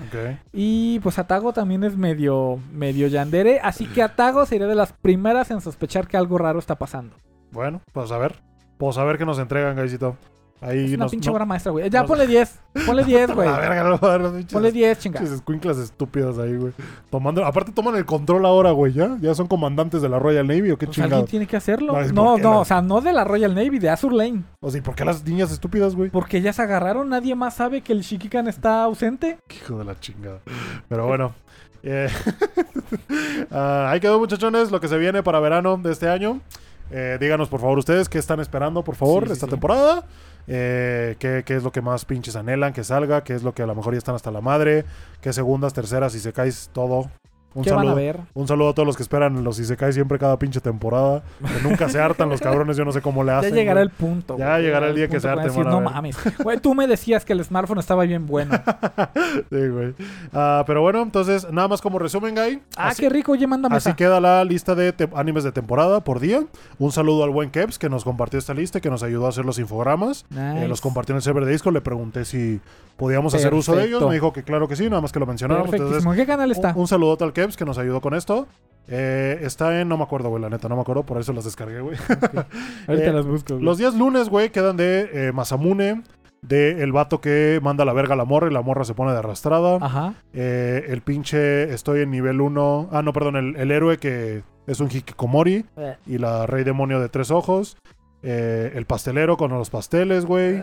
Y pues Atago también es medio medio yandere, así que Atago sería de las primeras en sospechar que algo raro está pasando. Bueno, pues a ver. Pues a ver qué nos entregan, guysito. Ahí Es una nos, pinche no- obra maestra, güey. Ya nos- ponle 10. Ponle 10, güey. La verga, no a dar Ponle 10, chinga. pinches escuinclas estúpidas ahí, güey. Tomando, aparte toman el control ahora, güey, ¿ya? ¿Ya son comandantes de la Royal Navy o qué Pues chingado? alguien tiene que hacerlo. No, No, porque no, la- o sea, no de la Royal Navy, de Azur Lane. O sea, ¿y por qué las niñas estúpidas, güey? Porque se agarraron, nadie más sabe que el Shikikan está ausente. Hijo de la chingada. Pero bueno. eh, ah, ahí quedó, muchachones, lo que se viene para verano de este año. Eh, díganos, por favor, ustedes qué están esperando, por favor, Sí, esta sí. temporada. Eh, ¿qué, qué es lo que más pinches anhelan que salga? ¿Qué es lo que a lo mejor ya están hasta la madre? ¿Qué segundas, terceras, y se caes todo? Un ¿Qué van saludo. a ver? Un saludo a todos los que esperan los Isekai siempre cada pinche temporada. Que nunca se hartan los cabrones, yo no sé cómo le Ya hacen. llegará güey. el punto. Ya güey, llegará el día que se harten, decir, No ver". mames. Güey, tú me decías que el smartphone estaba bien bueno. Sí, güey. Ah, pero bueno, entonces, nada más como resumen, Guy. Ah, Así- qué rico, oye, mándame Así esa. queda la lista de animes de temporada por día. Un saludo al buen Keps que nos compartió esta lista, que nos ayudó a hacer los infogramas. Eh, los compartió en el server de disco. Le pregunté si podíamos hacer uso de ellos. Me dijo que claro que sí, nada más que lo mencionáramos. Entonces, Perfectísimo. ¿En qué canal está? un, un saludote al Keps que nos ayudó con esto. Eh, está en, no me acuerdo, güey, la neta, no me acuerdo, por eso las descargué, güey. Ahorita eh, las busco. güey. Los días lunes, güey, quedan de eh, Masamune, de el vato que manda la verga a la morra y la morra se pone de arrastrada. Ajá. Eh, el pinche, estoy en nivel 1. Ah, no, perdón, el, el héroe que es un Hikikomori y la rey demonio de tres ojos. El pastelero con los pasteles, güey.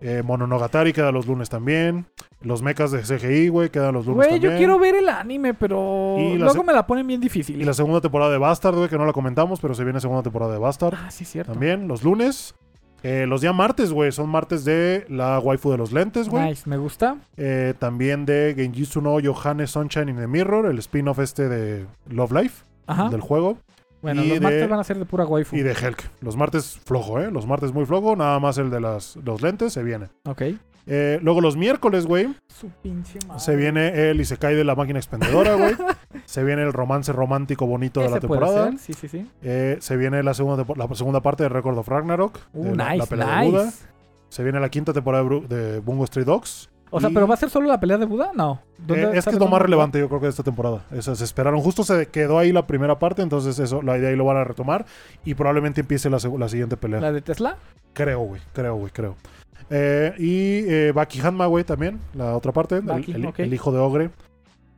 Eh, Mononogatari queda los lunes también. Los mechas de CGI, güey, quedan los lunes Güey, también. yo quiero ver el anime, pero Y luego me la ponen bien difícil. Y la segunda temporada de Bastard, güey, que no la comentamos, pero se viene segunda temporada de Bastard. Ah, sí, cierto. También, los lunes. Eh, los días martes, güey, son martes de la waifu de los lentes, güey. Nice, me gusta. Eh, también de Genjitsu no Yohane Sunshine in the Mirror, el spin-off este de Love Life, Ajá. del juego. Bueno, y los de- martes van a ser de pura waifu. Y de Helk. Los martes flojo, ¿eh? Los martes muy flojo, nada más el de las, los lentes se viene. Ok. Eh, luego los miércoles, güey, Su pinche madre. se viene el Isekai de la máquina expendedora, güey. se viene el romance romántico bonito de la puede temporada. ser, Sí, sí, sí. Eh, se viene la segunda, la segunda parte de Record of Ragnarok. Uh, de la, la nice, pelea de Buda. nice. Se viene la quinta temporada de, Bungo Stray Dogs. O sea, Y- ¿pero va a ser solo la pelea de Buda? No. ¿Dónde- Eh, es que es lo más relevante, yo creo que de esta temporada. Eso se esperaron. Justo se quedó ahí la primera parte, entonces eso, la idea ahí lo van a retomar. Y probablemente empiece la, la siguiente pelea. ¿La de Tesla? Creo, güey. Creo, güey, creo. Eh, y eh, Baki Hanma, güey, también. La otra parte. el- Baki, el, ok. el hijo de Ogre.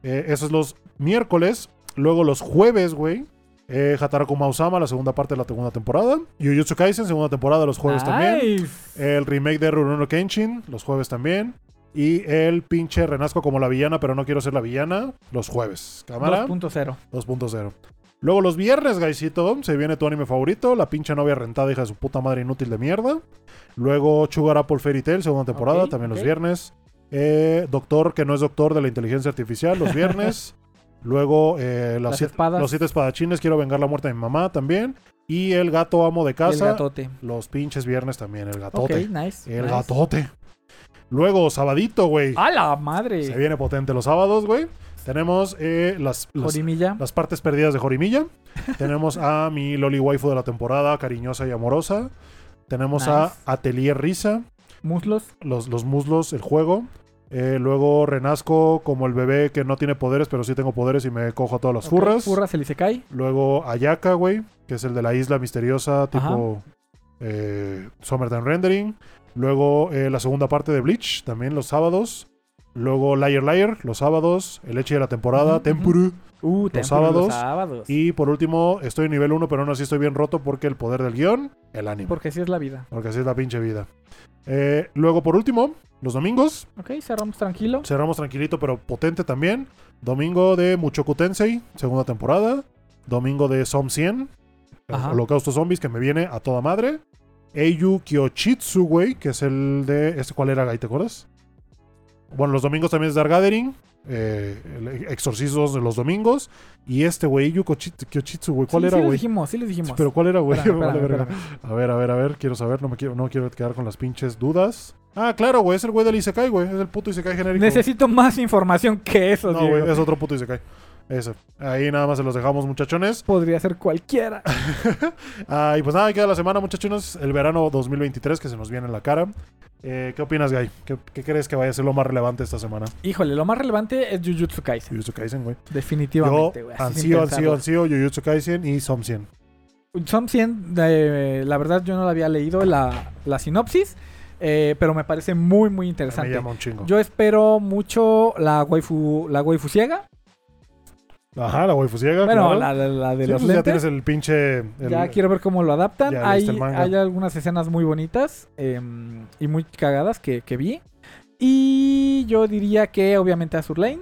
Eh, eso es los miércoles. Luego los jueves, güey. Eh, Hataraku Mausama, la segunda parte de la segunda temporada. Jujutsu Kaisen, segunda temporada, los jueves también. El remake de Rurouni Kenshin, los jueves también. Y el pinche Renazco como la villana, pero no quiero ser la villana, los jueves. Cámara 2.0. 2.0. Luego los viernes, Gaisito, se viene tu anime favorito, la pinche novia rentada, hija de su puta madre inútil de mierda. Luego Sugar Apple Fairy Tail, segunda temporada, también los viernes. Eh, doctor, que no es doctor de la inteligencia artificial, los viernes. Luego eh, Las siete- espadas. los siete espadachines, quiero vengar la muerte de mi mamá también. Y el gato amo de El casa, gatote. los pinches viernes también, el gatote. nice. El nice. gatote. Luego, sabadito, güey. ¡A la madre! Se viene potente los sábados, güey. Tenemos eh, las, las, partes perdidas de Jorimilla. Tenemos a mi Loli Waifu de la temporada, cariñosa y amorosa. Tenemos a. Atelier Risa, Muslos. los, los muslos, el juego. Eh, luego renazco como el bebé que no tiene poderes, pero sí tengo poderes y me cojo a todas las Ok, furras. Furras, el Isekai. Luego Ayaka, güey, que es el de la isla misteriosa, tipo eh, Summertime Rendering. Luego eh, la segunda parte de Bleach, también los sábados. Luego Liar Liar, los sábados. El Eche de la temporada, Ujú, Tempuru. Uh, Templo sábados. Los sábados. Y por último, estoy en nivel 1, pero aún así estoy bien roto porque el poder del guion, el anime. Porque así es la vida. Porque así es la pinche vida. Eh, luego, por último, los domingos. Ok, cerramos tranquilo. Cerramos tranquilito, pero potente también. Domingo de Muchoku Tensei, segunda temporada. Domingo de Som 100, Ajá. Holocausto Zombies, que me viene a toda madre. Eiyu Kyochitsu, güey, que es el de. ¿Este cuál era, Gai? ¿Te acuerdas? Bueno, los domingos también es Dark Gathering. Eh, exorcismos de los domingos. Y este, güey, Eiyu Kyochitsu, güey. ¿Cuál Sí, era, sí les güey? dijimos, sí les dijimos. Sí, pero ¿cuál era, güey? Vale. A ver, a ver, a ver. Quiero saber. No me quiero, no quiero quedar con las pinches dudas. Ah, claro, güey, es el güey del Isekai, güey. Es el puto Isekai genérico. Necesito más información que eso, No, Diego. güey, es otro puto Isekai. Ese. Ahí nada más se los dejamos, muchachones. Podría ser cualquiera. Ah, y pues nada, queda la semana, muchachones. El verano 2023 que se nos viene en la cara. Eh, ¿Qué opinas, Guy? ¿Qué, qué crees que vaya a ser lo más relevante esta semana? Híjole, lo más relevante es Jujutsu Kaisen. Jujutsu Kaisen, güey. Definitivamente, güey. ansío, ansío, ansío, Jujutsu Kaisen y Som 100. Son 100, eh, la verdad yo no la había leído la, la sinopsis, eh, pero me parece muy, muy Me interesante. llama un chingo. Yo espero mucho la waifu, la waifu ciega. Ajá, la waifu ciega. Bueno, claro. la, la- la de Sí, los pues ya lentes. tienes el pinche... el- ya quiero ver cómo lo adaptan. ya Hay, algunas escenas muy bonitas em, y muy cagadas que, que vi. Y yo diría que obviamente Azur Lane.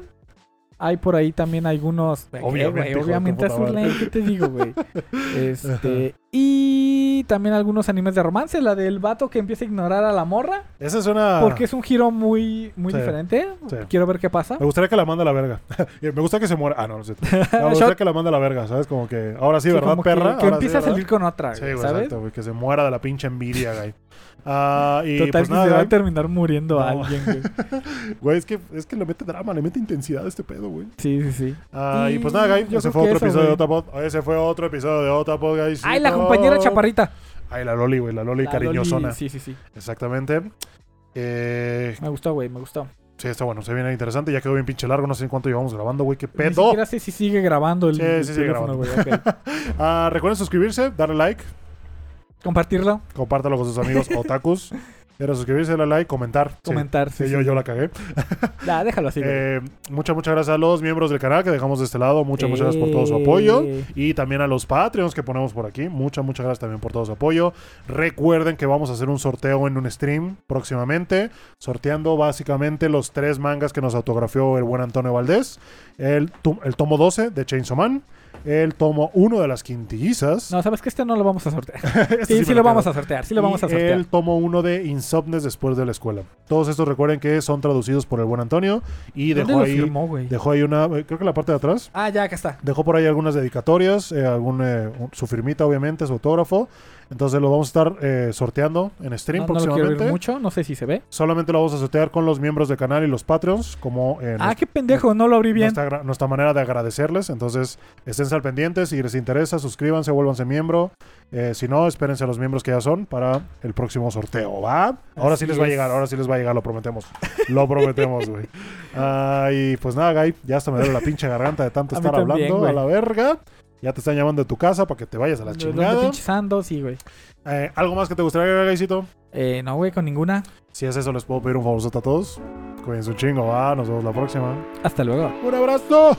Hay por ahí también algunos. ¿Qué, Obviamente, de tu obviamente. Lane, ¿qué te digo, güey? Este. Y también algunos animes de romance. La del vato que empieza a ignorar a la morra. Esa es una... Porque es un giro muy, muy Sí, diferente. sí. Quiero ver qué pasa. Me gustaría que la mande a la verga. me gusta que se muera. Ah, no, no. No, me gustaría que la mande a la verga, ¿sabes? Como que ahora sí, Sí, ¿verdad, que- perra? Que, Ahora empieza sí, a salir con otra, Sí, güey, exacto, güey. Que se muera de la pinche envidia, güey. Ah, y Total pues que nada, se va a terminar muriendo No. alguien, güey. Güey, es que, es que le mete drama, le mete intensidad a este pedo, güey. Sí, sí, sí. Ah, y, Y pues nada, Guy, yo ese fue otro eso, episodio de güey. Otapod. Ese fue otro episodio de Otapod, guys. Ay, la compañera chaparrita. Ay, la Loli, güey, la Loli La cariñosona. Loli, Sí, sí, sí. Exactamente. Eh, Me gustó, güey, me gustó. sí, está bueno, se viene interesante. Ya quedó bien pinche largo, no sé en cuánto llevamos grabando, güey. ¿Qué Ni pedo? siquiera sé si sigue grabando el, Sí, el sí teléfono, güey. ok. Ah, recuerden suscribirse, darle like, Compartirlo, compártalo con sus amigos otakus. Era suscribirse, darle like, comentar. Comentar. Sí, Sí, yo, sí. yo la cagué. Ya, déjalo así. Eh, muchas, muchas gracias a los miembros del canal que dejamos de este lado. Muchas, muchas gracias por todo su apoyo. Y también a los Patreons que ponemos por aquí. Muchas, muchas gracias también por todo su apoyo. Recuerden que vamos a hacer un sorteo en un stream próximamente. Sorteando básicamente los tres mangas que nos autografió el buen Antonio Valdés. El, el tomo 12 de Chainsaw Man. El tomo 1 de las quintillizas. No, sabes que este no lo vamos a sortear. Este Sí, sí, me lo vamos a sortear. Sí lo vamos a Y sortear. El tomo 1 de Insomnes después de la escuela. Todos estos recuerden que son traducidos por el buen Antonio. Y ¿Dónde dejó lo ahí, firmó, dejó ahí una, eh, creo que la parte de atrás. Ah, ya, acá está. Dejó por ahí algunas dedicatorias, eh, algún, eh, su firmita obviamente, su autógrafo. Entonces lo vamos a estar eh, sorteando en stream No, no lo quiero próximamente. mucho, no sé si se ve. Solamente lo vamos a sortear con los miembros del canal y los Patreons, como eh, Ah, qué pendejo, no lo abrí bien. nuestra, nuestra manera de agradecerles. Entonces, estén al pendiente. Si les interesa, suscríbanse, vuélvanse miembro. Eh, si no, espérense a los miembros que ya son para el próximo sorteo, ¿va? Ahora sí les va a llegar, ahora sí les va a llegar, lo prometemos. Lo prometemos, güey. Ah, y pues nada, Guy, ya hasta me duele la pinche garganta de tanto A estar también, hablando a la verga. Ya te están llamando de tu casa para que te vayas a la ¿De ¿Dónde chingada. pinches ando? Sí, güey. Eh, ¿Algo más que te gustaría agregar, Guycito? Eh, no, güey, con ninguna. Si es eso, les puedo pedir un favorzote a todos. Cuídense un chingo, va. Nos vemos la próxima. Hasta luego. ¡Un abrazo!